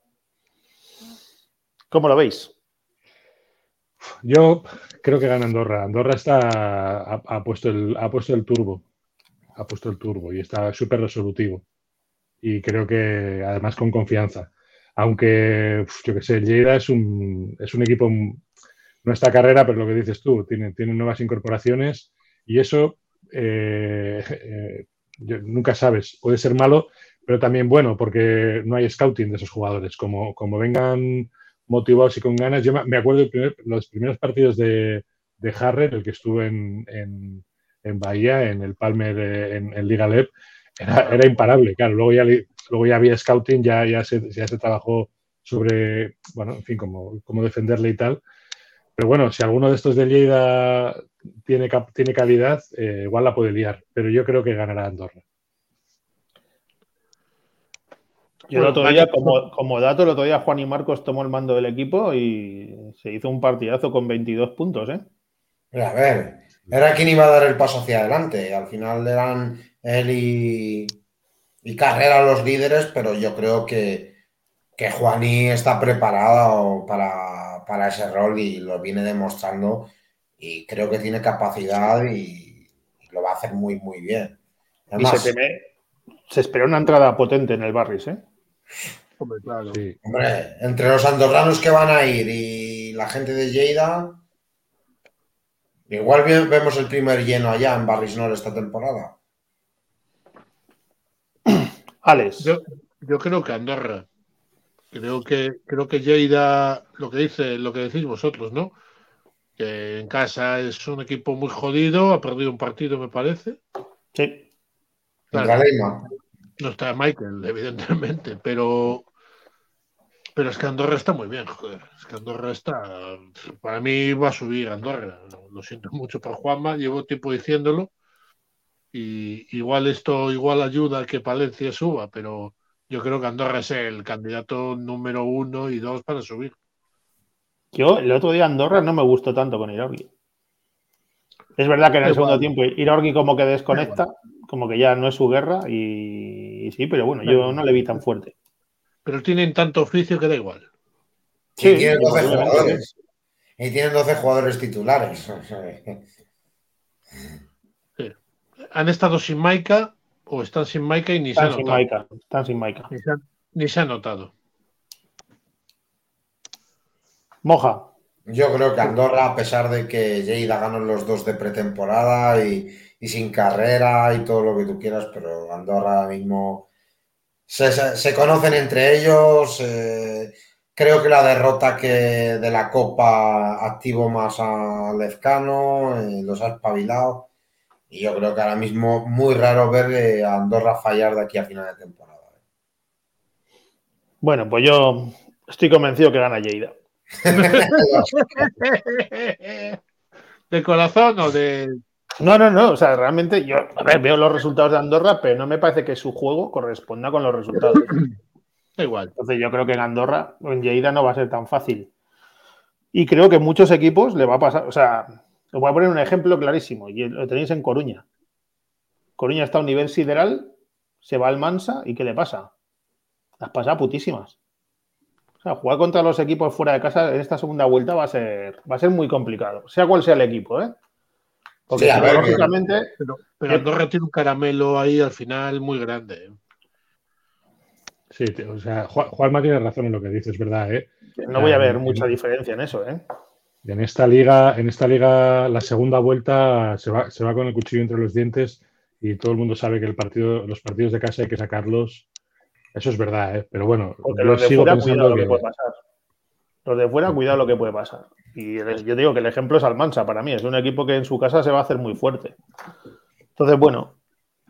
¿Cómo lo veis? Yo creo que gana Andorra. Andorra está ha, ha puesto el ha puesto el turbo. Ha puesto el turbo y está súper resolutivo. Y creo que además con confianza. Aunque yo que sé, Lleida es un es un equipo está carrera, pero lo que dices tú, tiene, tiene nuevas incorporaciones y eso eh, eh, nunca sabes. Puede ser malo, pero también bueno, porque no hay scouting de esos jugadores. Como, como vengan motivados y con ganas. Yo me acuerdo primer- los primeros partidos de, de Harrer, el que estuvo en, en, en Bahía, en el Palmer, eh, en, en Liga Leb, era, era imparable. Claro, luego ya, luego ya había scouting, ya, ya, se, ya se trabajó sobre, bueno, en fin, cómo, cómo defenderle y tal. Pero bueno, si alguno de estos de Lleida tiene, tiene calidad, eh, igual la puede liar. Pero yo creo que ganará Andorra. Yo el otro día, como, como dato, el otro día Juan y Marcos tomó el mando del equipo y se hizo un partidazo con 22 puntos, ¿eh? Pero a ver, era quien iba a dar el paso hacia adelante. Al final eran él y, y Carrera los líderes, pero yo creo que, que Juaní está preparado para, para ese rol y lo viene demostrando. Y creo que tiene capacidad y, y lo va a hacer muy, muy bien. Y Además, se, teme- se espera una entrada potente en el Barris, ¿eh? Hombre, claro. Sí. hombre, entre los andorranos que van a ir y la gente de Lleida, igual ve- vemos el primer lleno allá en Barrisnor esta temporada. Alex, Yo, yo creo que Andorra. Creo que, creo que Lleida, lo que dice, lo que decís vosotros, ¿no? Que en casa es un equipo muy jodido, ha perdido un partido, me parece. sí. Claro. No está Michael, evidentemente, pero pero es que Andorra está muy bien, joder. Es que Andorra está. Para mí va a subir Andorra. Lo siento mucho por Juanma, llevo tiempo diciéndolo. Y igual esto igual ayuda a que Palencia suba, pero yo creo que Andorra es el candidato número uno y dos para subir. Yo el otro día Andorra no me gustó tanto con Iraurgi. Es verdad que en el Igual. segundo tiempo Iraurgi como que desconecta, como que ya no es su guerra y, y sí, pero bueno, yo no le vi tan fuerte. Pero tienen tanto oficio que da igual. Sí, Sí, tienen 12 obviamente. jugadores. Y tienen 12 jugadores titulares. Han estado sin Maika o están sin Maika y ni se ha notado. Maika, están sin Maika. Ni se ha- ni se ha notado. Moja, Yo creo que Andorra, a pesar de que Lleida ganó los dos de pretemporada y, y sin carrera y todo lo que tú quieras, pero Andorra ahora mismo se, se- se conocen entre ellos. eh, creo que la derrota que de la Copa activó más a Lezcano, eh, los ha espabilado. Y yo creo que ahora mismo muy raro ver eh, a Andorra fallar de aquí a final de temporada. bueno, pues yo estoy convencido que gana Lleida. ¿De corazón o de.? No, no, no, o sea, realmente yo a ver, veo los resultados de Andorra, pero no me parece que su juego corresponda con los resultados. Da igual. Entonces yo creo que en Andorra o en Lleida no va a ser tan fácil. Y creo que muchos equipos le va a pasar. O sea, os voy a poner un ejemplo clarísimo y lo tenéis en Coruña. Coruña está a un nivel sideral, se va al Mansa y ¿qué le pasa? Las pasa putísimas. O sea, jugar contra los equipos fuera de casa en esta segunda vuelta va a ser, va a ser muy complicado, sea cual sea el equipo, ¿eh? Porque Sí, ver, lógicamente, Pero, pero Andorra tiene un caramelo ahí al final muy grande. ¿eh? Sí, tío, o sea, Ju- Juanma tiene razón en lo que dice, es verdad, ¿eh? no voy a ver Ah, mucha diferencia en eso, ¿eh? En esta liga, en esta liga, la segunda vuelta se va, se va con el cuchillo entre los dientes y todo el mundo sabe que el partido, los partidos de casa hay que sacarlos. Eso es verdad, ¿eh? Pero bueno, Porque los de sigo fuera, pensando cuidado lo que, que puede pasar. Los de fuera, cuidado lo que puede pasar. Y yo digo que el ejemplo es Almansa para mí. Es un equipo que en su casa se va a hacer muy fuerte. Entonces, bueno,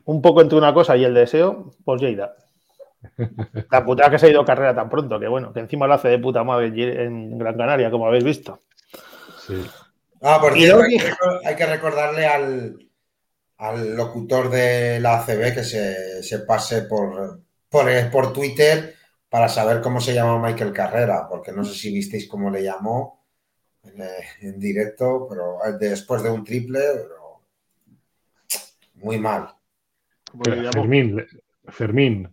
un poco entre una cosa y el deseo, pues Lleida. La putada que se ha ido carrera tan pronto, que bueno, que encima lo hace de puta madre en Gran Canaria, como habéis visto. Sí. Ah, por cierto, hay, que- hay que recordarle al, al locutor de la ACB que se, se pase por, por, por Twitter para saber cómo se llama Michael Carrera, porque no sé si visteis cómo le llamó en, eh, en directo, pero eh, después de un triple, pero muy mal. Fermín, Fermín,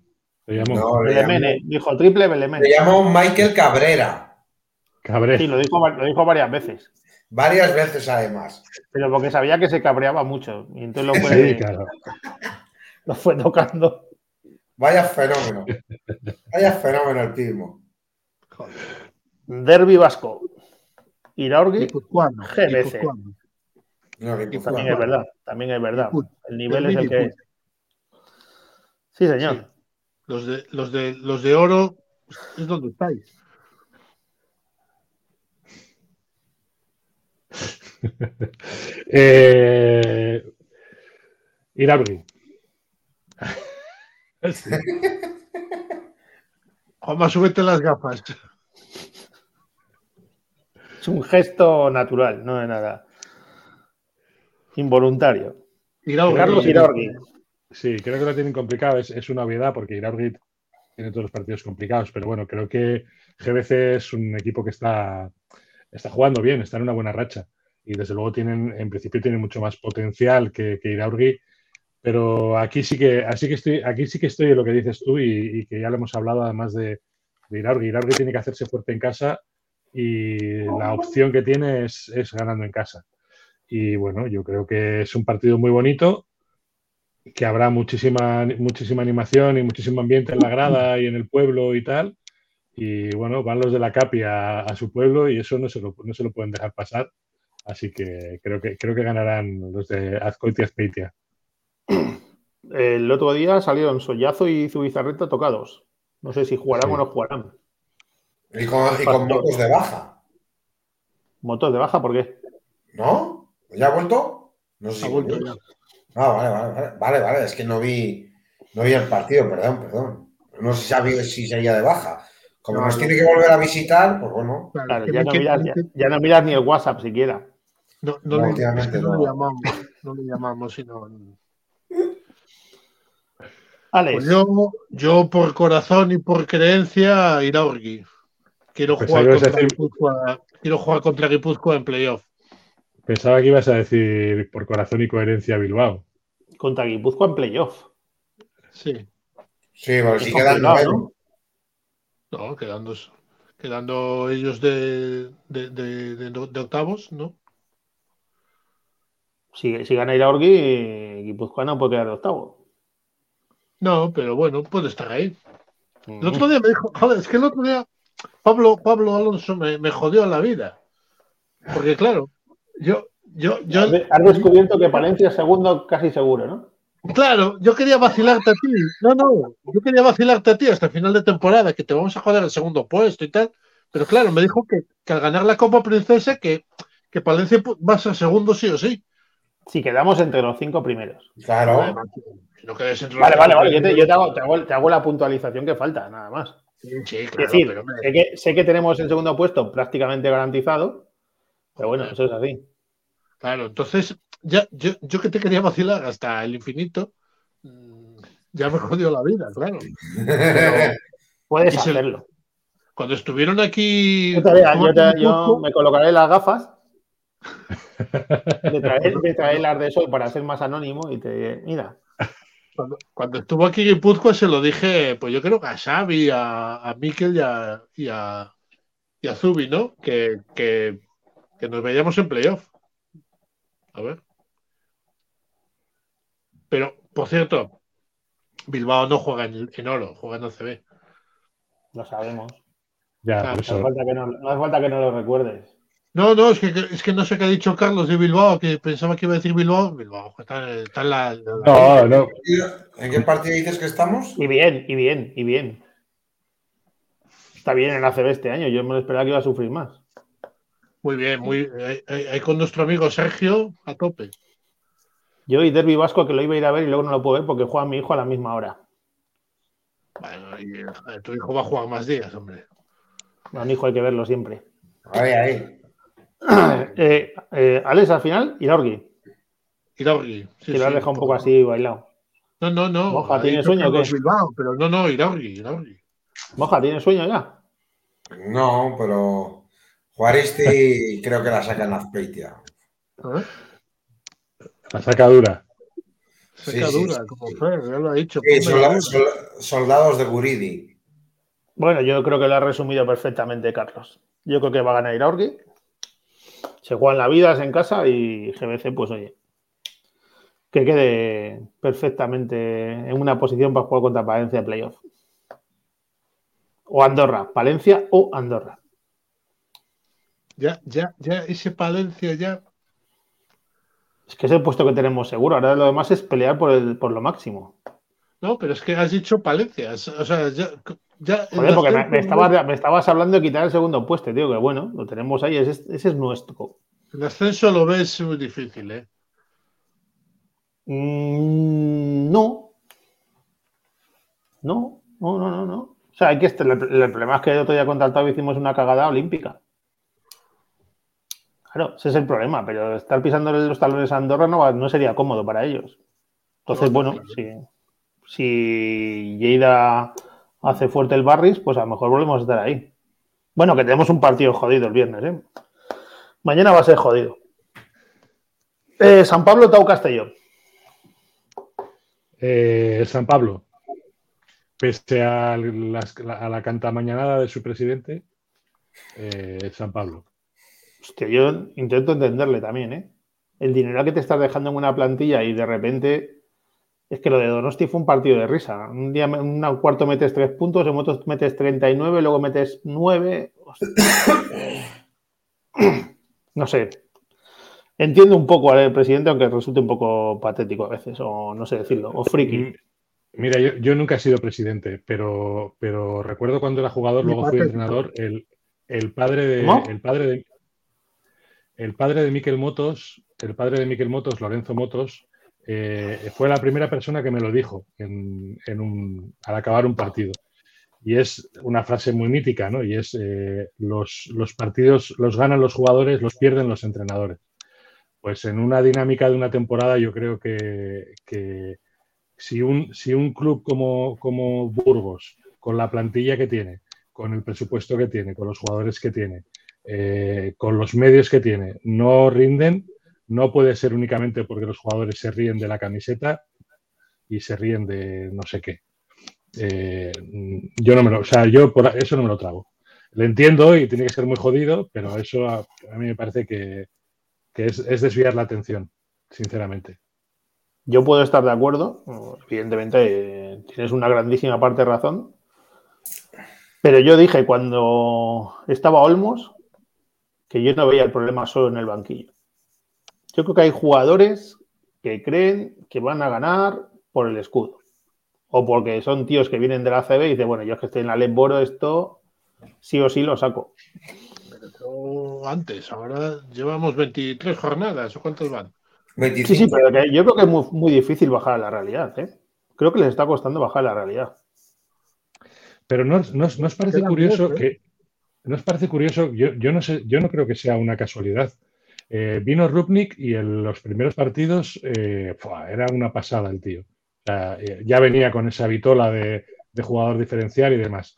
le llamó No, le Belemene, llamó, dijo triple Belemene. le llamó Michael Cabrera, Cabrera. Sí, lo dijo, lo dijo varias veces. Varias veces además. Pero porque sabía que se cabreaba mucho. Y entonces lo fue, Sí, claro. lo fue tocando. Vaya fenómeno. Vaya fenómeno el Pismo. Derby Vasco. Iraurgi. GBC. No, También es verdad, también es verdad. El nivel es el que es. Sí, señor. Sí. Los de, los de los de oro es donde estáis. Eh, Iraurgi. Sí. Juanma, súbete las gafas. Es un gesto natural, no es nada involuntario. Iraurgi. Carlos Iraurgi. Sí, creo que lo tienen complicado. Es, es una obviedad porque Iraurgi tiene todos los partidos complicados, pero bueno, creo que GBC es un equipo que está, está jugando bien, está en una buena racha. Y desde luego tienen, en principio tienen mucho más potencial que, que Iraurgi. Pero aquí sí que, así que estoy, aquí sí que estoy en lo que dices tú y, y que ya lo hemos hablado además de, de Iraurgi. Iraurgi tiene que hacerse fuerte en casa y la opción que tiene es, es ganando en casa. Y bueno, yo creo que es un partido muy bonito, que habrá muchísima, muchísima animación y muchísimo ambiente en la grada y en el pueblo y tal. Y bueno, van los de la CAPI a, a su pueblo y eso no se, lo, no se lo pueden dejar pasar. Así que creo que, creo que ganarán los de Azcoitia Azpeitia. El otro día salieron Sollazo y Zubizarreta tocados. No sé si jugarán Sí. o no jugarán. Y con, y con motos de baja. Motos de baja, ¿por qué? ¿No? ¿Ya ha vuelto? No sé si Ha vuelto ya. Ah, vale, vale, vale, vale, vale, es que no vi, no vi el partido, perdón, perdón. No sé si sabía si seguía de baja. Como No, nos no. tiene que volver a visitar, pues bueno, Claro, Claro, que ya, me no que- miras, ya, ya no miras ni el WhatsApp siquiera. No, no, No, le- últimamente es que no no. le llamamos, no le llamamos, sino. Alex, Pues yo, yo por corazón y por creencia, Iraurgi. Quiero jugar, a contra decir- Guipúzcoa, quiero jugar contra Guipúzcoa en playoff. Pensaba que ibas a decir por corazón y coherencia Bilbao. contra Guipúzcoa en playoff. Sí, sí, porque Es si quedan noveno. no, quedando, quedando ellos de, de, de- de- de octavos, ¿no? Si, si gana Iraurgi, Guipúzcoa no puede quedar de octavo. No, pero bueno, puede estar ahí. El otro día me dijo, joder, es que el otro día Pablo, Pablo Alonso me, me jodió la vida. Porque claro, yo, yo, yo, Has de- has descubierto que Palencia es segundo casi seguro, ¿no? claro, yo quería vacilarte a ti. No, no, yo quería vacilarte a ti hasta el final de temporada, que te vamos a joder el segundo puesto y tal. Pero claro, me dijo que, que al ganar la Copa Princesa, que, que Palencia va a ser segundo sí o sí. Si quedamos entre los cinco primeros. Claro. No quedes entre los Vale, vale, vale. Yo te, yo te hago, te hago- te hago la puntualización que falta, nada más. Sí, sí, Es claro, decir, pero, hombre, sé que, sé que tenemos el segundo puesto prácticamente garantizado, pero bueno, eso es así. Claro, entonces, ya, yo, yo que te quería vacilar hasta el infinito, mm, ya me jodió la vida, claro. Puedes Y se- hacerlo. Cuando estuvieron aquí. Yo, todavía- yo te- yo me colocaré las gafas de traer, de traer las de sol para ser más anónimo y te. Mira, Cuando, cuando estuvo aquí en Guipúzcoa se lo dije, pues yo creo que a Xavi, a, a Mikel y a, y a, y a Zubi, ¿no? Que, que, que nos veíamos en playoff. A ver. Pero, por cierto, Bilbao no juega en, en oro, juega en OCB. lo sabemos. Ya, Claro, No hace falta que no, no hace falta que no lo recuerdes. No, no, es que, es que no sé qué ha dicho Carlos de Bilbao, que pensaba que iba a decir Bilbao. Bilbao, está, está en la. la- No, no. ¿En qué partido dices que estamos? Y bien, y bien, y bien. Está bien en la CB este año. Yo me lo esperaba que iba a sufrir más. Muy bien, muy. Ahí, ahí- con nuestro amigo Sergio a tope. Yo y Derby Vasco que lo iba a ir a ver y luego no lo puedo ver porque juega mi hijo a la misma hora. Bueno, y, eh, tu hijo va a jugar más días, hombre. A mi hijo hay que verlo siempre. Ahí, ahí. Eh, eh, Alex, al final, Iraurgi, Iraurgi. sí, que lo has sí. dejado un poco así bailado. No, no, no. Moja, ¿tiene sueño o Carlos qué? Bilbao, pero no, no, Iraurgi, Iraurgi. Moja, ¿tienes sueño ya? No, pero Juaristi creo que la saca en Azpeitia. ¿Eh? La sacadura. Sí, Seca sí, dura, sí, como sí. Fer, ya lo ha dicho. Sí, ponme solda- dura. sol- soldados de Guridi. Bueno, yo creo que lo ha resumido perfectamente Carlos. Yo creo que va a ganar Iraurgi. Se juegan la vida, es en casa y GBC, pues oye, que quede perfectamente en una posición para jugar contra Palencia de playoff. O Andorra, Palencia o Andorra. Ya, ya, ya, ese Palencia ya. Es que es el puesto que tenemos seguro. Ahora lo demás es pelear por, el, por lo máximo. No, pero es que has dicho Palencia. O sea, ya. Ya Joder, porque me, estabas, me estabas hablando de quitar el segundo puesto, tío, que bueno, lo tenemos ahí, ese, ese es nuestro. El ascenso lo ves muy difícil, ¿eh? Mm, no. No, no, no, no, no. O sea, hay que estar- el, el problema es que el otro día contra el Tau hicimos una cagada olímpica. Claro, ese es el problema, pero estar pisando los talones a Andorra no, sería cómodo para ellos. Entonces, No, bueno, claro. si, si Lleida hace fuerte el Barris, pues a lo mejor volvemos a estar ahí. Bueno, que tenemos un partido jodido el viernes, ¿eh? Mañana va a ser jodido. Eh, San Pablo, Tau Castellón. Eh, San Pablo, pese a, las- a la cantamañanada de su presidente, eh, San Pablo. Hostia, yo intento entenderle también, ¿eh? El dinero que te estás dejando en una plantilla y de repente. Es que lo de Donosti fue un partido de risa. Un día, un cuarto metes tres puntos, en otro metes 39, luego metes 9. No sé. Entiendo un poco al presidente, aunque resulte un poco patético a veces, o no sé decirlo, o friki. Mira, yo, yo nunca he sido presidente, pero, pero recuerdo cuando era jugador, luego fui entrenador, el, el padre de ¿Cómo? el padre de el padre de Miquel Motos, el padre de Miquel Motos, Lorenzo Motos, eh, fue la primera persona que me lo dijo en, un, al acabar un partido. Y es una frase muy mítica, ¿no? Y es eh, los, partidos los ganan los jugadores, los pierden los entrenadores. Pues en una dinámica de una temporada yo creo que, que si, un, si un club como, como Burgos, con la plantilla que tiene, con el presupuesto que tiene, con los jugadores que tiene, eh, con los medios que tiene, no rinden, no puede ser únicamente porque los jugadores se ríen de la camiseta y se ríen de no sé qué. Eh, yo no me lo, o sea, yo por eso no me lo trago. Le entiendo y tiene que ser muy jodido, pero eso a, mí me parece que, que es, es desviar la atención, sinceramente. Yo puedo estar de acuerdo, evidentemente eh, tienes una grandísima parte de razón, pero yo dije cuando estaba Olmos que yo no veía el problema solo en el banquillo. Yo creo que hay jugadores que creen que van a ganar por el escudo o porque son tíos que vienen de la CB y dicen, bueno, yo es que estoy en la Boro, esto sí o sí lo saco. Pero antes, ahora llevamos 23 jornadas, ¿o cuántos van? 25. Sí, sí, pero que yo creo que es muy, muy difícil bajar a la realidad. ¿eh? Creo que les está costando bajar a la realidad. Pero no, no, no os parece curioso ¿eh? que. ¿No os parece curioso? Yo, yo, no sé, yo no creo que sea una casualidad. Eh, vino Rupnik y en los primeros partidos eh, era una pasada el tío. Eh, ya venía con esa vitola de, jugador diferencial y demás.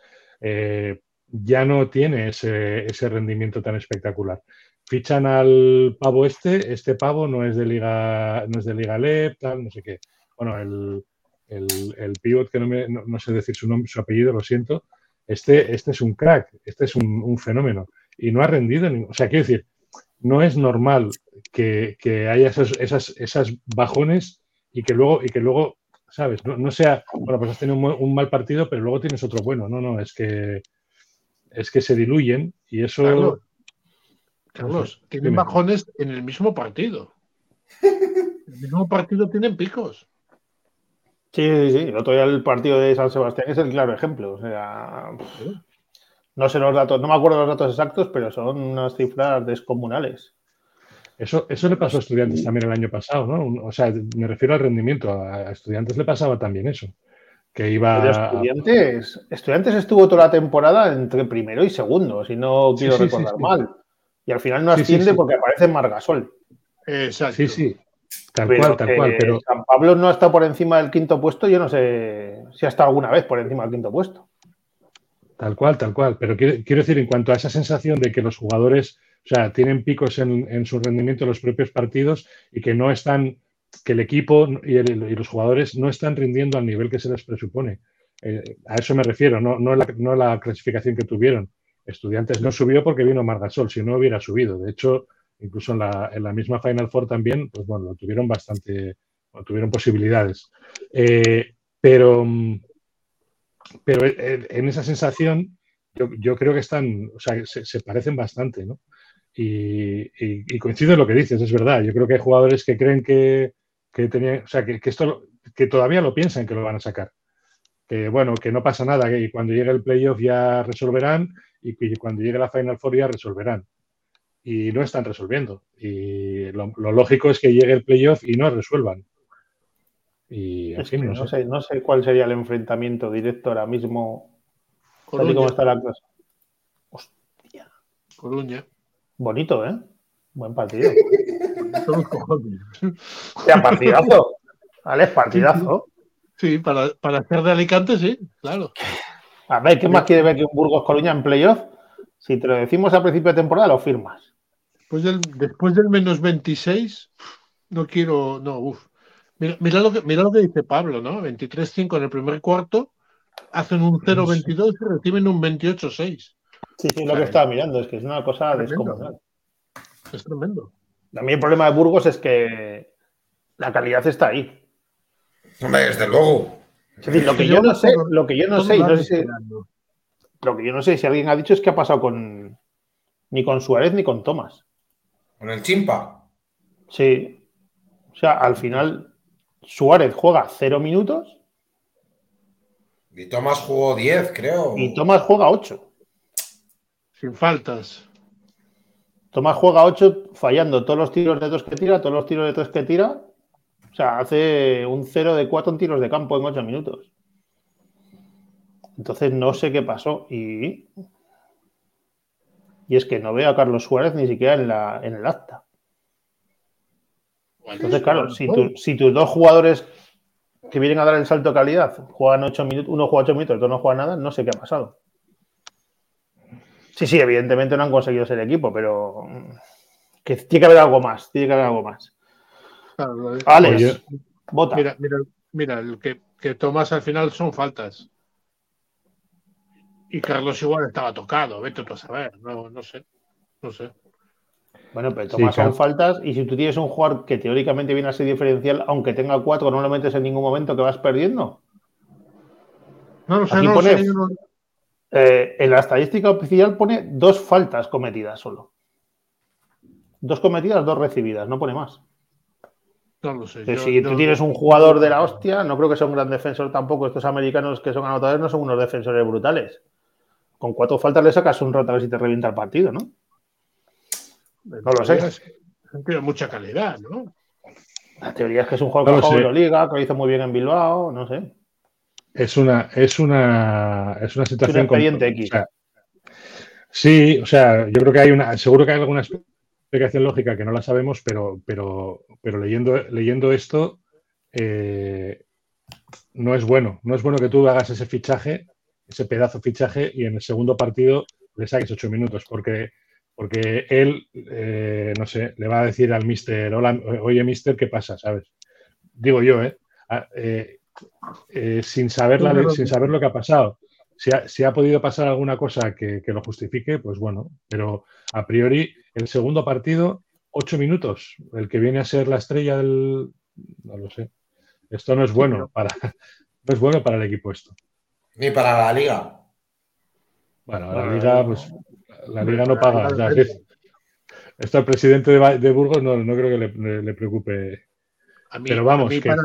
Ya no tiene ese, ese rendimiento tan espectacular. Fichan al pavo este, este pavo no es de Liga, no es de Liga LEP, tal, no sé qué. Bueno, el, el, el pivot, que no, me, no, no sé decir su nombre, su apellido, lo siento, este, este es un crack, este es un, un fenómeno. Y no ha rendido, ni- o sea, quiero decir, no es normal que, que haya esos, esas, esas bajones y que luego, y que luego ¿sabes? No, no sea, bueno, pues has tenido un, mal partido, pero luego tienes otro bueno. No, no, es que es que se diluyen y eso. Carlos, Carlos, tienen Dime. bajones en el mismo partido. En el mismo partido tienen picos. Sí, sí, sí. El otro día el partido de San Sebastián es el claro ejemplo. O sea, no sé los datos, no me acuerdo los datos exactos, pero son unas cifras descomunales. Eso, eso le pasó a estudiantes también el año pasado, ¿no? O sea, me refiero al rendimiento. A, estudiantes le pasaba también eso. Que iba. Pero estudiantes, estudiantes estuvo toda la temporada entre primero y segundo, si no quiero sí, sí, recordar sí. mal. Y al final no Sí, sí, asciende sí. porque aparece Margasol. Exacto. Sí, sí. Tal Pero cual, tal cual. Pero San Pablo no está por encima del quinto puesto, yo no sé si ha estado alguna vez por encima del quinto puesto. Tal cual, tal cual. Pero quiero, decir, en cuanto a esa sensación de que los jugadores, o sea, tienen picos en, en su rendimiento en los propios partidos y que no están, que el equipo y, los jugadores no están rindiendo al nivel que se les presupone. Eh, a eso me refiero, no, no, la, no la clasificación que tuvieron. Estudiantes no subió porque vino Margasol, si no hubiera subido. De hecho, incluso en la, en la misma Final Four también, pues bueno, lo tuvieron bastante, tuvieron posibilidades. Eh, pero, mm, pero en en esa sensación yo, creo que están, o sea, se, parecen bastante, ¿no? Y, coincido en lo que dices, es verdad. Yo creo que hay jugadores que creen que, tenían, o sea, que, esto, que todavía lo piensan que lo van a sacar. Que bueno, que no pasa nada, que cuando llegue el playoff ya resolverán y cuando llegue la Final Four ya resolverán. Y no están resolviendo. Y lo, lo lógico es que llegue el playoff y no resuelvan. Y en Es fin, que no no, sé. sé, no sé cuál sería el enfrentamiento directo ahora mismo, Coruña, como está la clase. Coruña. Bonito, ¿eh? Buen partido. Son los cojones. Ya, partidazo. Alex, partidazo. Sí, para, para ser de Alicante, sí, claro. A ver, ¿qué más quiere ver que un Burgos Coruña en playoff? Si te lo decimos a principio de temporada, lo firmas. Después del, después del menos 26, no quiero. No, uff. Mira, mira lo que, mira lo que dice Pablo, ¿no? 23-5 en el primer cuarto, hacen un 0-22 y reciben un 28-6. Sí, sí, lo que estaba mirando, es que es una cosa Tremendo. descomunal. Es tremendo. A mí el problema de Burgos es que la calidad está ahí. Hombre, desde luego. Es decir, lo que yo no sé, lo que yo no sé, no sé si, lo que yo no sé si alguien ha dicho es qué ha pasado con ni con Suárez ni con Tomás. Con el chimpa. Sí. O sea, al final Suárez juega cero minutos Y Tomás jugó 10, creo. y Tomás juega ocho. Sin faltas. Tomás juega 8 fallando todos los tiros de dos que tira, todos los tiros de tres que tira. O sea, hace un 0 de 4 en tiros de campo en 8 minutos. Entonces no sé qué pasó. Y, y es que no veo a Carlos Suárez ni siquiera en, la, en el acta. Entonces, claro, si, tu- si tus dos jugadores que vienen a dar el salto de calidad juegan 8 minutos, uno juega 8 minutos, el otro no juega nada, no sé qué ha pasado. Sí, sí, evidentemente no han conseguido ser equipo, pero mm, que tiene que haber algo más, tiene que haber algo más. Claro, Alex, Oye. vota. Mira, mira, mira, el que, que Tomás al final son faltas. Y Carlos igual estaba tocado, vete tú a saber, no, no sé, no sé. Bueno, pero Sí, tomas son claro. faltas y si tú tienes un jugador que teóricamente viene a ser diferencial, aunque tenga cuatro, no lo metes en ningún momento que vas perdiendo. No lo sé, Aquí no sé, no- Eh, en la estadística oficial pone dos faltas cometidas solo. Dos cometidas, dos recibidas, no pone más. no lo sé. Yo- si yo- tú tienes un jugador de la hostia, no creo que sea un gran defensor tampoco. Estos americanos que son anotadores no son unos defensores brutales. Con cuatro faltas le sacas un rato a ver si te revienta el partido, ¿no? No lo sé. Tiene mucha calidad, ¿no? La teoría es que es un jugador No que sé. Euroliga, que lo hizo muy bien en Bilbao, no sé. Es una, es una, es una situación. expediente com- X. o sea, sí, o sea, yo creo que hay una, seguro que hay alguna explicación lógica que no la sabemos, pero, pero, pero leyendo, leyendo esto, eh, no es bueno. No es bueno que tú hagas ese fichaje ese pedazo fichaje y en el segundo partido le saques ocho minutos, porque, porque él, eh, no sé, le va a decir al mister, hola, oye mister, ¿qué pasa? ¿Sabes? Digo yo, ¿eh? Ah, eh, eh, sin, saber la, sin saber lo que ha pasado. Si ha, si ha podido pasar alguna cosa que, que, lo justifique, pues bueno, pero a priori el segundo partido, ocho minutos, el que viene a ser la estrella del... No lo sé. Esto no es bueno para, no es bueno para el equipo esto. Ni para la liga. Bueno, la liga, pues la liga no paga. O sea, esto al presidente de, de Burgos no, no, creo que le, le preocupe. A mí, Pero vamos, a mí que... para,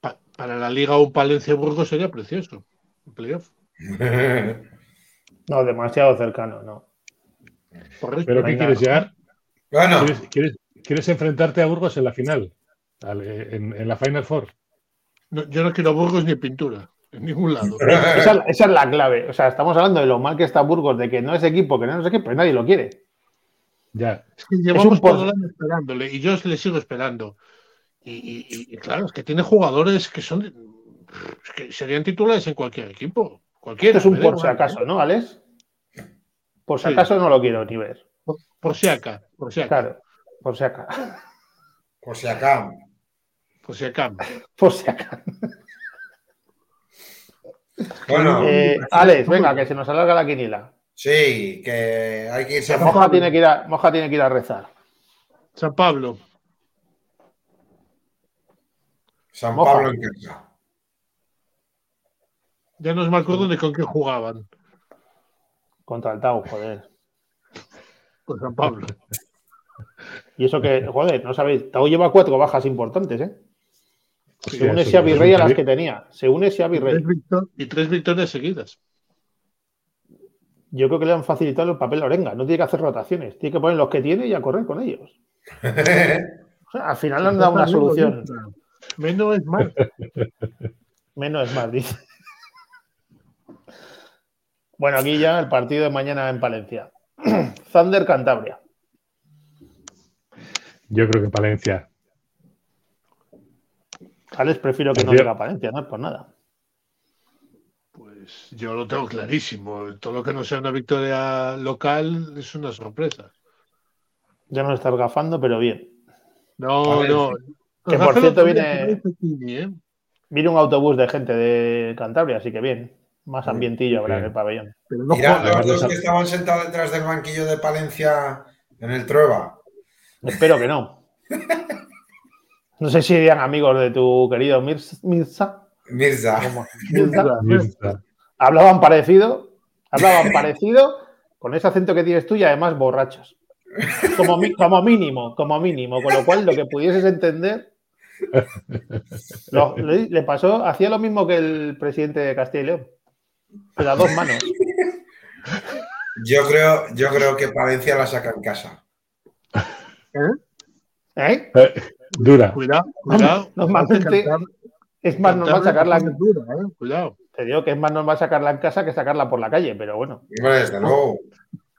pa- para la liga un Palencia Burgos sería precioso. Un playoff. No, demasiado cercano, no. Correcto. ¿Pero qué venga. quieres llegar? bueno, ¿Quieres, quieres, quieres enfrentarte a Burgos en la final? Al- En, en la Final Four. No, yo no quiero Burgos ni pintura. En ningún lado. Esa, es la- esa es la clave. O sea, estamos hablando de lo mal que está Burgos, de que no es equipo, que no es equipo, y nadie lo quiere. Ya. Es que llevamos por- todo el año esperándole y yo le sigo esperando. Y, y- y- y claro, es que tiene jugadores que son. es que serían titulares en cualquier equipo. Cualquiera. Esto es un por si acaso, ¿no, Alex? Por si Sí. acaso no lo quiero ni ver. Por, por si acá. Por si acá. Claro, por si acaso. por si acá. Por si acá. Por si acaso. Bueno, Eh, Alex, venga, que se nos alarga la quiniela. sí, que hay que irse a Moja tiene que ir a, Moja tiene que ir a rezar. San Pablo. San Moja. Pablo en casa. Ya no me acuerdo de con qué jugaban. Contra el Tau, joder. Con San Pablo. Y eso que, joder, no sabéis, Tau lleva cuatro bajas importantes, ¿eh? Sí, Se une eso- Xavi eso Rey a las que tenía. Se une Xavi Rey. Tres victor- y tres victorias seguidas. Yo creo que le han facilitado el papel a Orenga. No tiene que hacer rotaciones. Tiene que poner los que tiene y a correr con ellos. O sea, al final le han dado una solución. Menos es más. Menos es más, dice. Bueno, aquí ya el partido de mañana en Palencia. Thunder Cantabria. Yo creo que Palencia. Alex, prefiero que no diga Palencia, no es por nada. Pues yo lo tengo clarísimo. Todo lo que no sea una victoria local es una sorpresa. Ya nos estás gafando, pero bien. No, no. Que, por cierto, lo viene- ¿eh? Viene un autobús de gente de Cantabria, así que bien. Más ambientillo habrá en el pabellón. Pero no Mira, juega. los dos que estaban sentados detrás del banquillo de Palencia en el Trueba. Espero que no. No sé si serían amigos de tu querido Mir- Mirza. Mirza. ¿Cómo? Mirza. Mirza. Hablaban parecido, hablaban parecido con ese acento que tienes tú y además borrachos. Como, mínimo, como mínimo. Con lo cual, lo que pudieses entender. lo- le, le pasó, hacía lo mismo que el presidente de Castilla y León. Pero a dos manos. Yo creo, yo creo que Palencia la saca en casa. ¿Eh? Eh, dura. Cuidado, cuidado. Normalmente Cantar- es más normal sacarla. dura, ¿eh? Cuidado. Te digo que es más normal sacarla en casa que sacarla por la calle, pero bueno. Hombre, desde luego.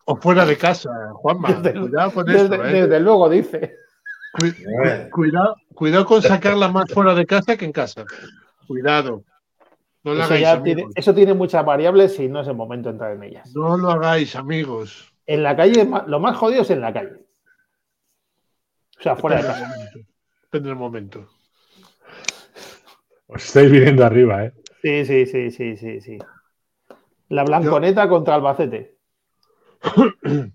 O fuera de casa, Juanma. Desde, cuidado con desde- esto, ¿eh? desde luego dice. Cu- Hombre. cu- cuidado, cuidado con sacarla más fuera de casa que en casa. Cuidado. No lo Eso, hagáis, ya tiene, amigos. eso tiene muchas variables y no es el momento de entrar en ellas. No lo hagáis, amigos. En la calle, lo más jodido es en la calle. O sea, fuera de casa. Depende del momento. Os estáis viniendo arriba, ¿eh? Sí, sí, sí, sí, sí, sí. La Blanconeta contra Albacete.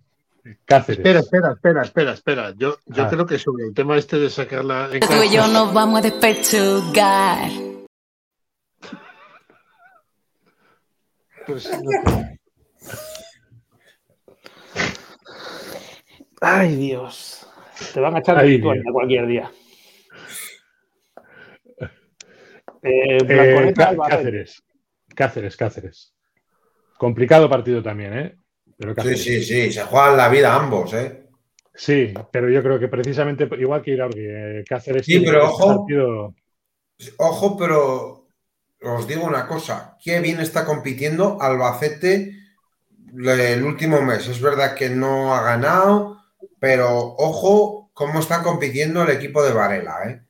Cáceres. Espera, espera, espera, espera, espera. Yo, yo Ah. creo que sobre el tema este de sacarla en Tú casa. y yo nos vamos a despechugar. pues, no. Ay, Dios. Te van a echar de cualquier día. Eh, Eh, Blanconeta. Cáceres. Cáceres, Cáceres. Complicado partido también, ¿eh? Pero Sí, Cáceres. sí, sí. Se juegan la vida ambos, ¿eh? Sí, pero yo creo que precisamente igual que Iraurgi, eh, Cáceres Sí, pero este ojo. partido- Ojo, pero os digo una cosa. Qué bien está compitiendo Albacete el último mes. Es verdad que no ha ganado, pero ojo cómo está compitiendo el equipo de Varela, ¿eh?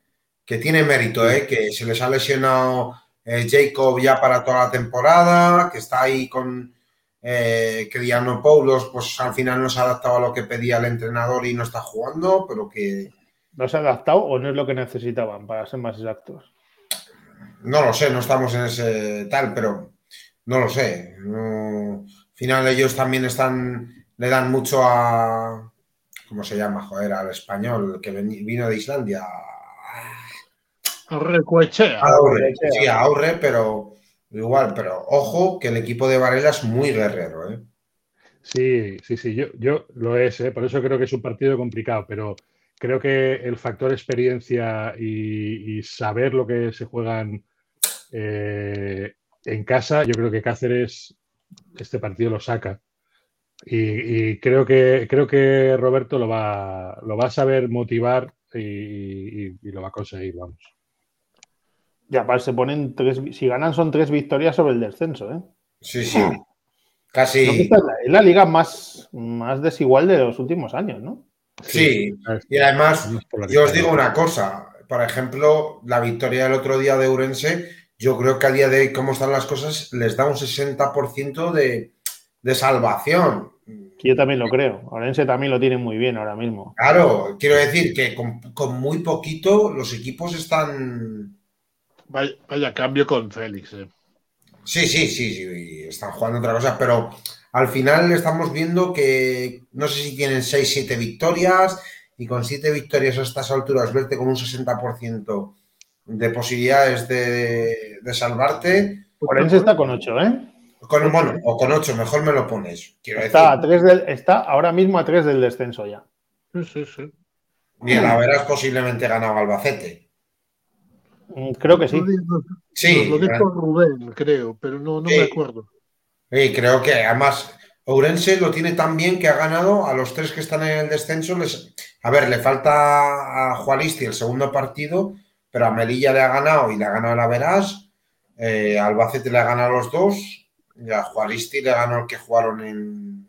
Que tiene mérito, ¿eh? Que se les ha lesionado eh, Jacob ya para toda la temporada, que está ahí con eh, que Dianopoulos, pues al final no se ha adaptado a lo que pedía el entrenador y no está jugando, pero que ¿No se ha adaptado o no es lo que necesitaban, para ser más exactos? no lo sé, no estamos en ese tal, pero no lo sé. No- al final ellos también están, le dan mucho a, ¿cómo se llama? Joder, al español que vino de Islandia. Recuechea. Aurre, sí, a Aurre, pero igual, pero ojo que el equipo de Varela es muy guerrero, ¿eh? Sí, sí, sí, yo, yo lo es, ¿eh? por eso creo que es un partido complicado, pero creo que el factor experiencia y, y saber lo que se juegan eh, en casa, yo creo que Cáceres este partido lo saca. Y, y creo que creo que Roberto lo va, lo va a saber motivar y, y- y lo va a conseguir, vamos. Ya, se ponen tres. Si ganan, son tres victorias sobre el descenso, ¿eh? Sí, sí. Que Casi, es la, es la liga más, más desigual de los últimos años, ¿no? sí. Y además, yo os digo una cosa. Por ejemplo, la victoria del otro día de Urense, yo creo que a día de hoy, cómo están las cosas, les da un 60% de, de salvación. Yo también lo creo. Orense también lo tiene muy bien ahora mismo. Claro, quiero decir que con, con muy poquito los equipos están. Vaya, vaya cambio con Félix. eh. Sí, sí, sí, sí, están jugando otra cosa, pero al final estamos viendo que no sé si tienen 6, 7 victorias y con 7 victorias a estas alturas verte con un 60% de posibilidades de, de salvarte, Orense está con 8, ¿eh? con, bueno, o con 8, mejor me lo pones, quiero Está, a decir. tres del, está ahora mismo a 3 del descenso ya. Sí, sí, sí. Y el Averas posiblemente ganado Albacete. Mm, Creo que sí. Sí, lo dijo Rubén, creo, pero no, no Sí. me acuerdo. Y creo que además Ourense lo tiene tan bien que ha ganado a los tres que están en el descenso. Les... A ver, le falta a Juaristi el segundo partido, pero a Melilla le ha ganado y le ha ganado la Verás. Eh, Albacete le ha ganado los dos y a Juaristi le ganó el que jugaron en,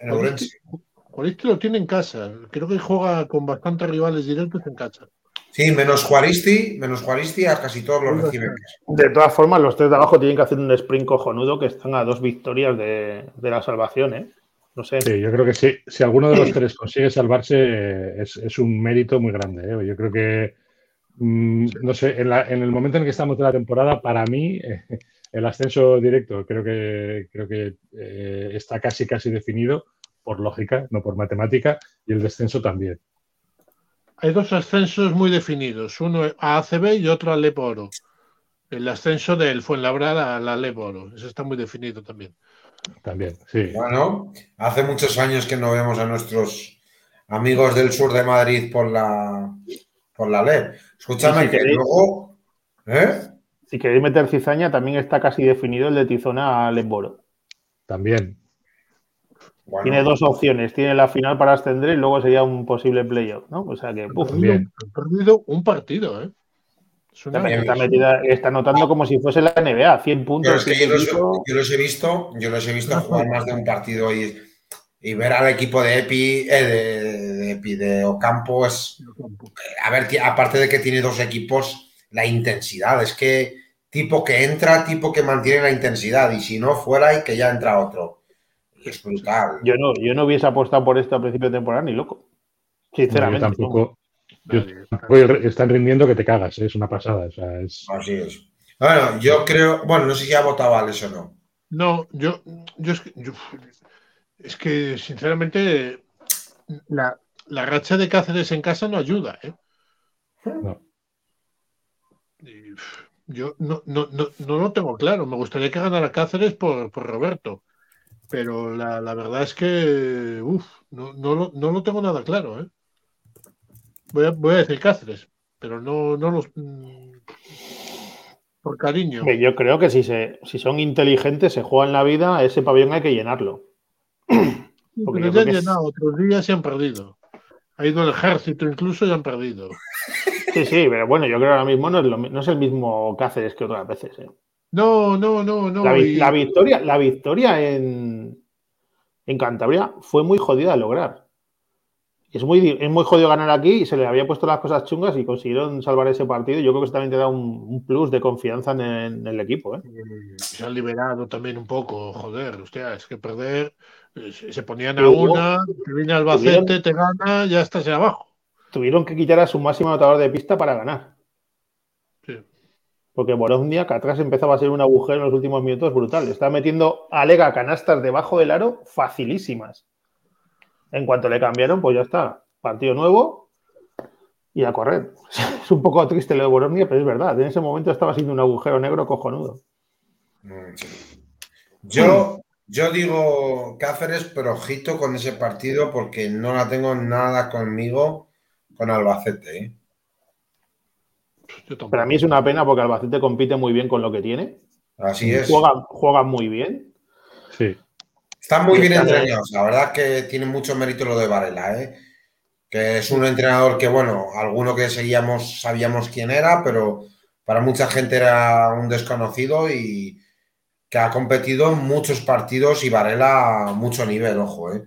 en Ourense. Juaristi lo tiene en casa. Creo que juega con bastantes rivales directos en casa. Sí, menos Juaristi, menos Juaristi a casi todos los reciben. De todas formas, los tres de abajo tienen que hacer un sprint cojonudo que están a dos victorias de, de la salvación, ¿eh? No sé. Sí, yo creo que sí. Si alguno de los tres consigue salvarse, es, es un mérito muy grande. ¿eh? Yo creo que, mm, no sé, en, la- en el momento en el que estamos de la temporada, para mí, eh, el ascenso directo creo que, creo que eh, está casi, casi definido por lógica, no por matemática, y el descenso también. Hay dos ascensos muy definidos, uno a ACB y otro a Lepo Oro. El ascenso del Fuenlabrada a la Lepo Oro. Eso está muy definido también. También, sí. Bueno, hace muchos años que no vemos a nuestros amigos del sur de Madrid por la, por la LEP. Escúchame, sí, que queréis. luego. ¿Eh? Si queréis meter cizaña, también está casi definido el de Tizona a Lesboro. También. Bueno, Tiene dos opciones. Tiene la final para ascender y luego sería un posible playoff, ¿no? O sea que, uf, perdido, bien. han perdido un partido, ¿eh? Es una- También. está, metida, está notando como si fuese la NBA, 100 Yo, puntos. es que yo, 100 los, pico. yo los he visto, yo los he visto jugar más de un partido y, y ver al equipo de Epi, eh, de, de Epi, de Ocampo es. A ver, aparte de que tiene dos equipos, la intensidad. Es que tipo que entra, tipo que mantiene la intensidad. Y si no, fuera y que ya entra otro. Es brutal. Yo no, yo no hubiese apostado por esto a principio de temporada ni loco. No, yo Sinceramente. tampoco. yo están rindiendo que te cagas, ¿eh? es una pasada. o sea, es- Así es. Bueno, yo creo. Bueno, no sé si ha votado Alex o no. No, yo, yo, es, que, yo- es que, sinceramente, la, la racha de Cáceres en casa no ayuda, ¿eh? no. Y, Yo no, no, no, no lo tengo claro. Me gustaría que ganara Cáceres por, por Roberto. Pero la, la verdad es que uf, no, no, lo, no lo tengo nada claro. ¿eh? Voy, a, voy a decir Cáceres, pero no, no los. mm, Por cariño. Yo creo que si, se, si son inteligentes, se juegan la vida, ese pabellón hay que llenarlo. porque Pero ya han es- llenado otros días y han perdido. Ha ido el ejército incluso y han perdido. Sí, sí, pero bueno, yo creo que ahora mismo no es, lo no es el mismo Cáceres que otras veces. ¿eh? No, no, no, no. la, y- la victoria, la victoria en, en Cantabria fue muy jodida de lograr. Es muy, es muy jodido ganar aquí y se le había puesto las cosas chungas y consiguieron salvar ese partido. Yo creo que eso también te da un, un plus de confianza en, en el equipo. ¿eh? Se han liberado también un poco, joder, hostia, es que perder, eh, se ponían a hubo- una, te viene Albacete, te gana, ya estás ahí abajo. Tuvieron que quitar a su máximo anotador de pista para ganar. Porque Boroznia, que atrás empezaba a ser un agujero en los últimos minutos brutal. Estaba metiendo a Lega canastas debajo del aro facilísimas. En cuanto le cambiaron, pues ya está. Partido nuevo y a correr. Es un poco triste lo de Boroznia, pero es verdad. En ese momento estaba siendo un agujero negro cojonudo. Mm. Yo, yo digo Cáceres, pero ojito con ese partido porque no la tengo nada conmigo con Albacete. ¿eh? Para mí es una pena porque Albacete compite muy bien con lo que tiene. Así es. Juega, juega muy bien. Sí. Están muy bien entrenados. La verdad que tiene mucho mérito lo de Varela, ¿eh? que es un entrenador que, bueno, alguno que seguíamos sabíamos quién era, pero para mucha gente era un desconocido y que ha competido en muchos partidos y Varela a mucho nivel, ojo. ¿eh?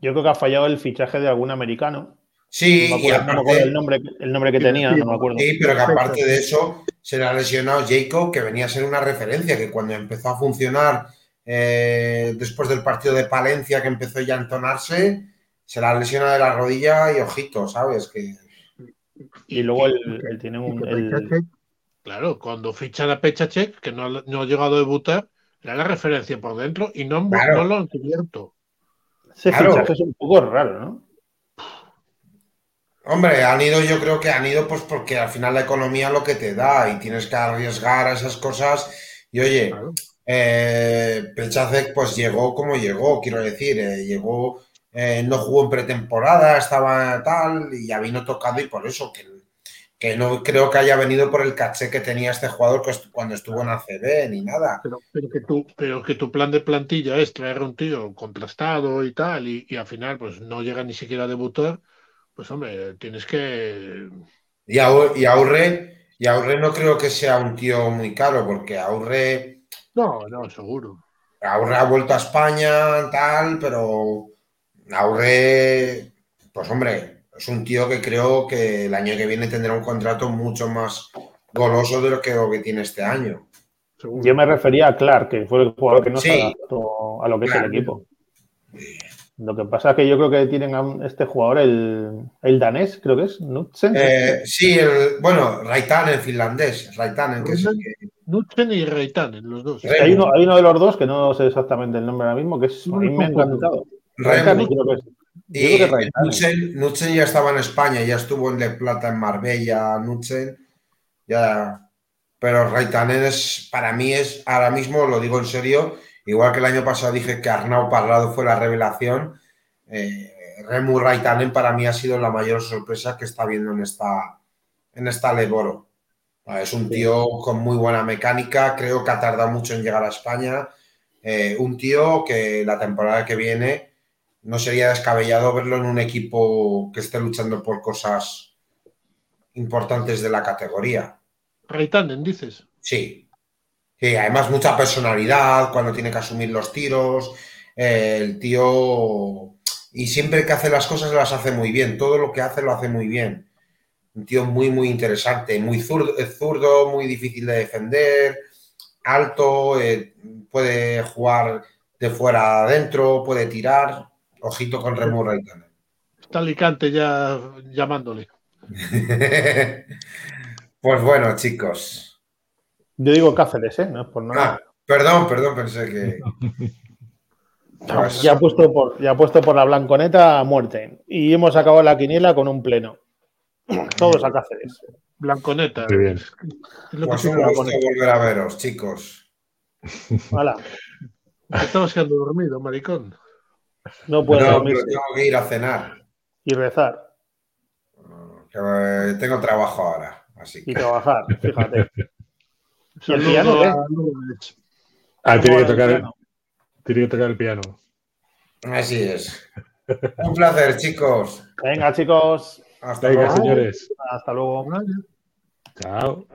Yo creo que ha fallado el fichaje de algún americano. Sí, No me y acuerdo, no me acuerdo aparte, el, nombre, el nombre que tenía, no me acuerdo. sí, pero que aparte de eso se le ha lesionado Jacob, que venía a ser una referencia, que cuando empezó a funcionar eh, después del partido de Palencia, que empezó ya a entonarse, se la ha lesionado de la rodilla y ojito, ¿sabes? Que Y luego el, el tiene un. el- claro, cuando fichan a Pechacek, que no, ha- no ha llegado a debutar, era la referencia por dentro y no, Claro. no lo han cubierto. ese claro. fichaje es un poco raro, ¿no? Hombre, han ido, yo creo que han ido pues porque al final la economía lo que te da y tienes que arriesgar a esas cosas. Y oye, Claro. eh, Pechacek pues llegó como llegó, quiero decir, eh, llegó, eh, no jugó en pretemporada, estaba tal y ya vino tocado y por eso que, que no creo que haya venido por el caché que tenía este jugador cuando estuvo en ACB ni nada. Pero, pero que tu, pero que tu plan de plantilla es traer a un tío contrastado y tal, y, y al final pues no llega ni siquiera a debutar, pues hombre, tienes que... Y, y Aurre, y Aurre no creo que sea un tío muy caro porque Aurre... No, no, seguro. Aurre ha vuelto a España, tal, pero Aurre, pues hombre, es un tío que creo que el año que viene tendrá un contrato mucho más goloso de lo que, lo que tiene este año. Yo me refería a Clark, que fue el jugador que no Sí. se adaptó a lo que es el equipo. Lo que pasa es que yo creo que tienen a este jugador, el, el danés, creo que es, Knudsen. Eh, sí, el, bueno, Raitanen, finlandés, Raitanen, que es el que... Nutzen y Reitanen, los dos. Hay, uno, hay uno de los dos que no sé exactamente el nombre ahora mismo, que es, a mí me ha encantado. Creo que es. Yo Y creo que es Raikkonen. Nutzen, Nutzen ya estaba en España, ya estuvo en De Plata, en Marbella, Nutzen, ya. Pero Raitanen es, para mí es, ahora mismo lo digo en serio, igual que el año pasado dije que Arnau Parlado fue la revelación, eh, Remu Raitanen para mí ha sido la mayor sorpresa que está viendo en esta, en esta Leboro. Es un tío con muy buena mecánica, creo que ha tardado mucho en llegar a España. Eh, un tío que la temporada que viene no sería descabellado verlo en un equipo que esté luchando por cosas importantes de la categoría. Reitanen, dices. Sí. Sí, además mucha personalidad cuando tiene que asumir los tiros. eh, el tío. Y siempre que hace las cosas las hace muy bien. Todo lo que hace lo hace muy bien. Un tío muy, muy interesante. Muy zurdo, zurdo muy difícil de defender. Alto, eh, puede jugar de fuera a adentro, puede tirar. Ojito con Remo Raitanen. Está Alicante ya llamándole. pues bueno, chicos. Yo digo Cáceres, ¿eh? No es por nada. Ah, perdón, perdón, pensé que. Ya, ha puesto por, ya ha puesto por la blanconeta a muerte. Y hemos acabado la quiniela con un pleno. Todos a Cáceres. Blanconeta. Muy bien. Es lo que Pues un gusto volver a veros, chicos. Hala, Estabas quedando dormido, maricón. no puede No, pero tengo que ir a cenar. y rezar que, eh, tengo trabajo ahora. Así y que. trabajar, fíjate. ¿Y el piano, qué? Lourdes. Ah, tiene que, ¿Cómo va el tocar, piano? tiene que tocar el piano. Así es. Un placer, chicos. Venga, chicos, Hasta Venga, luego. señores. hasta luego. Chao.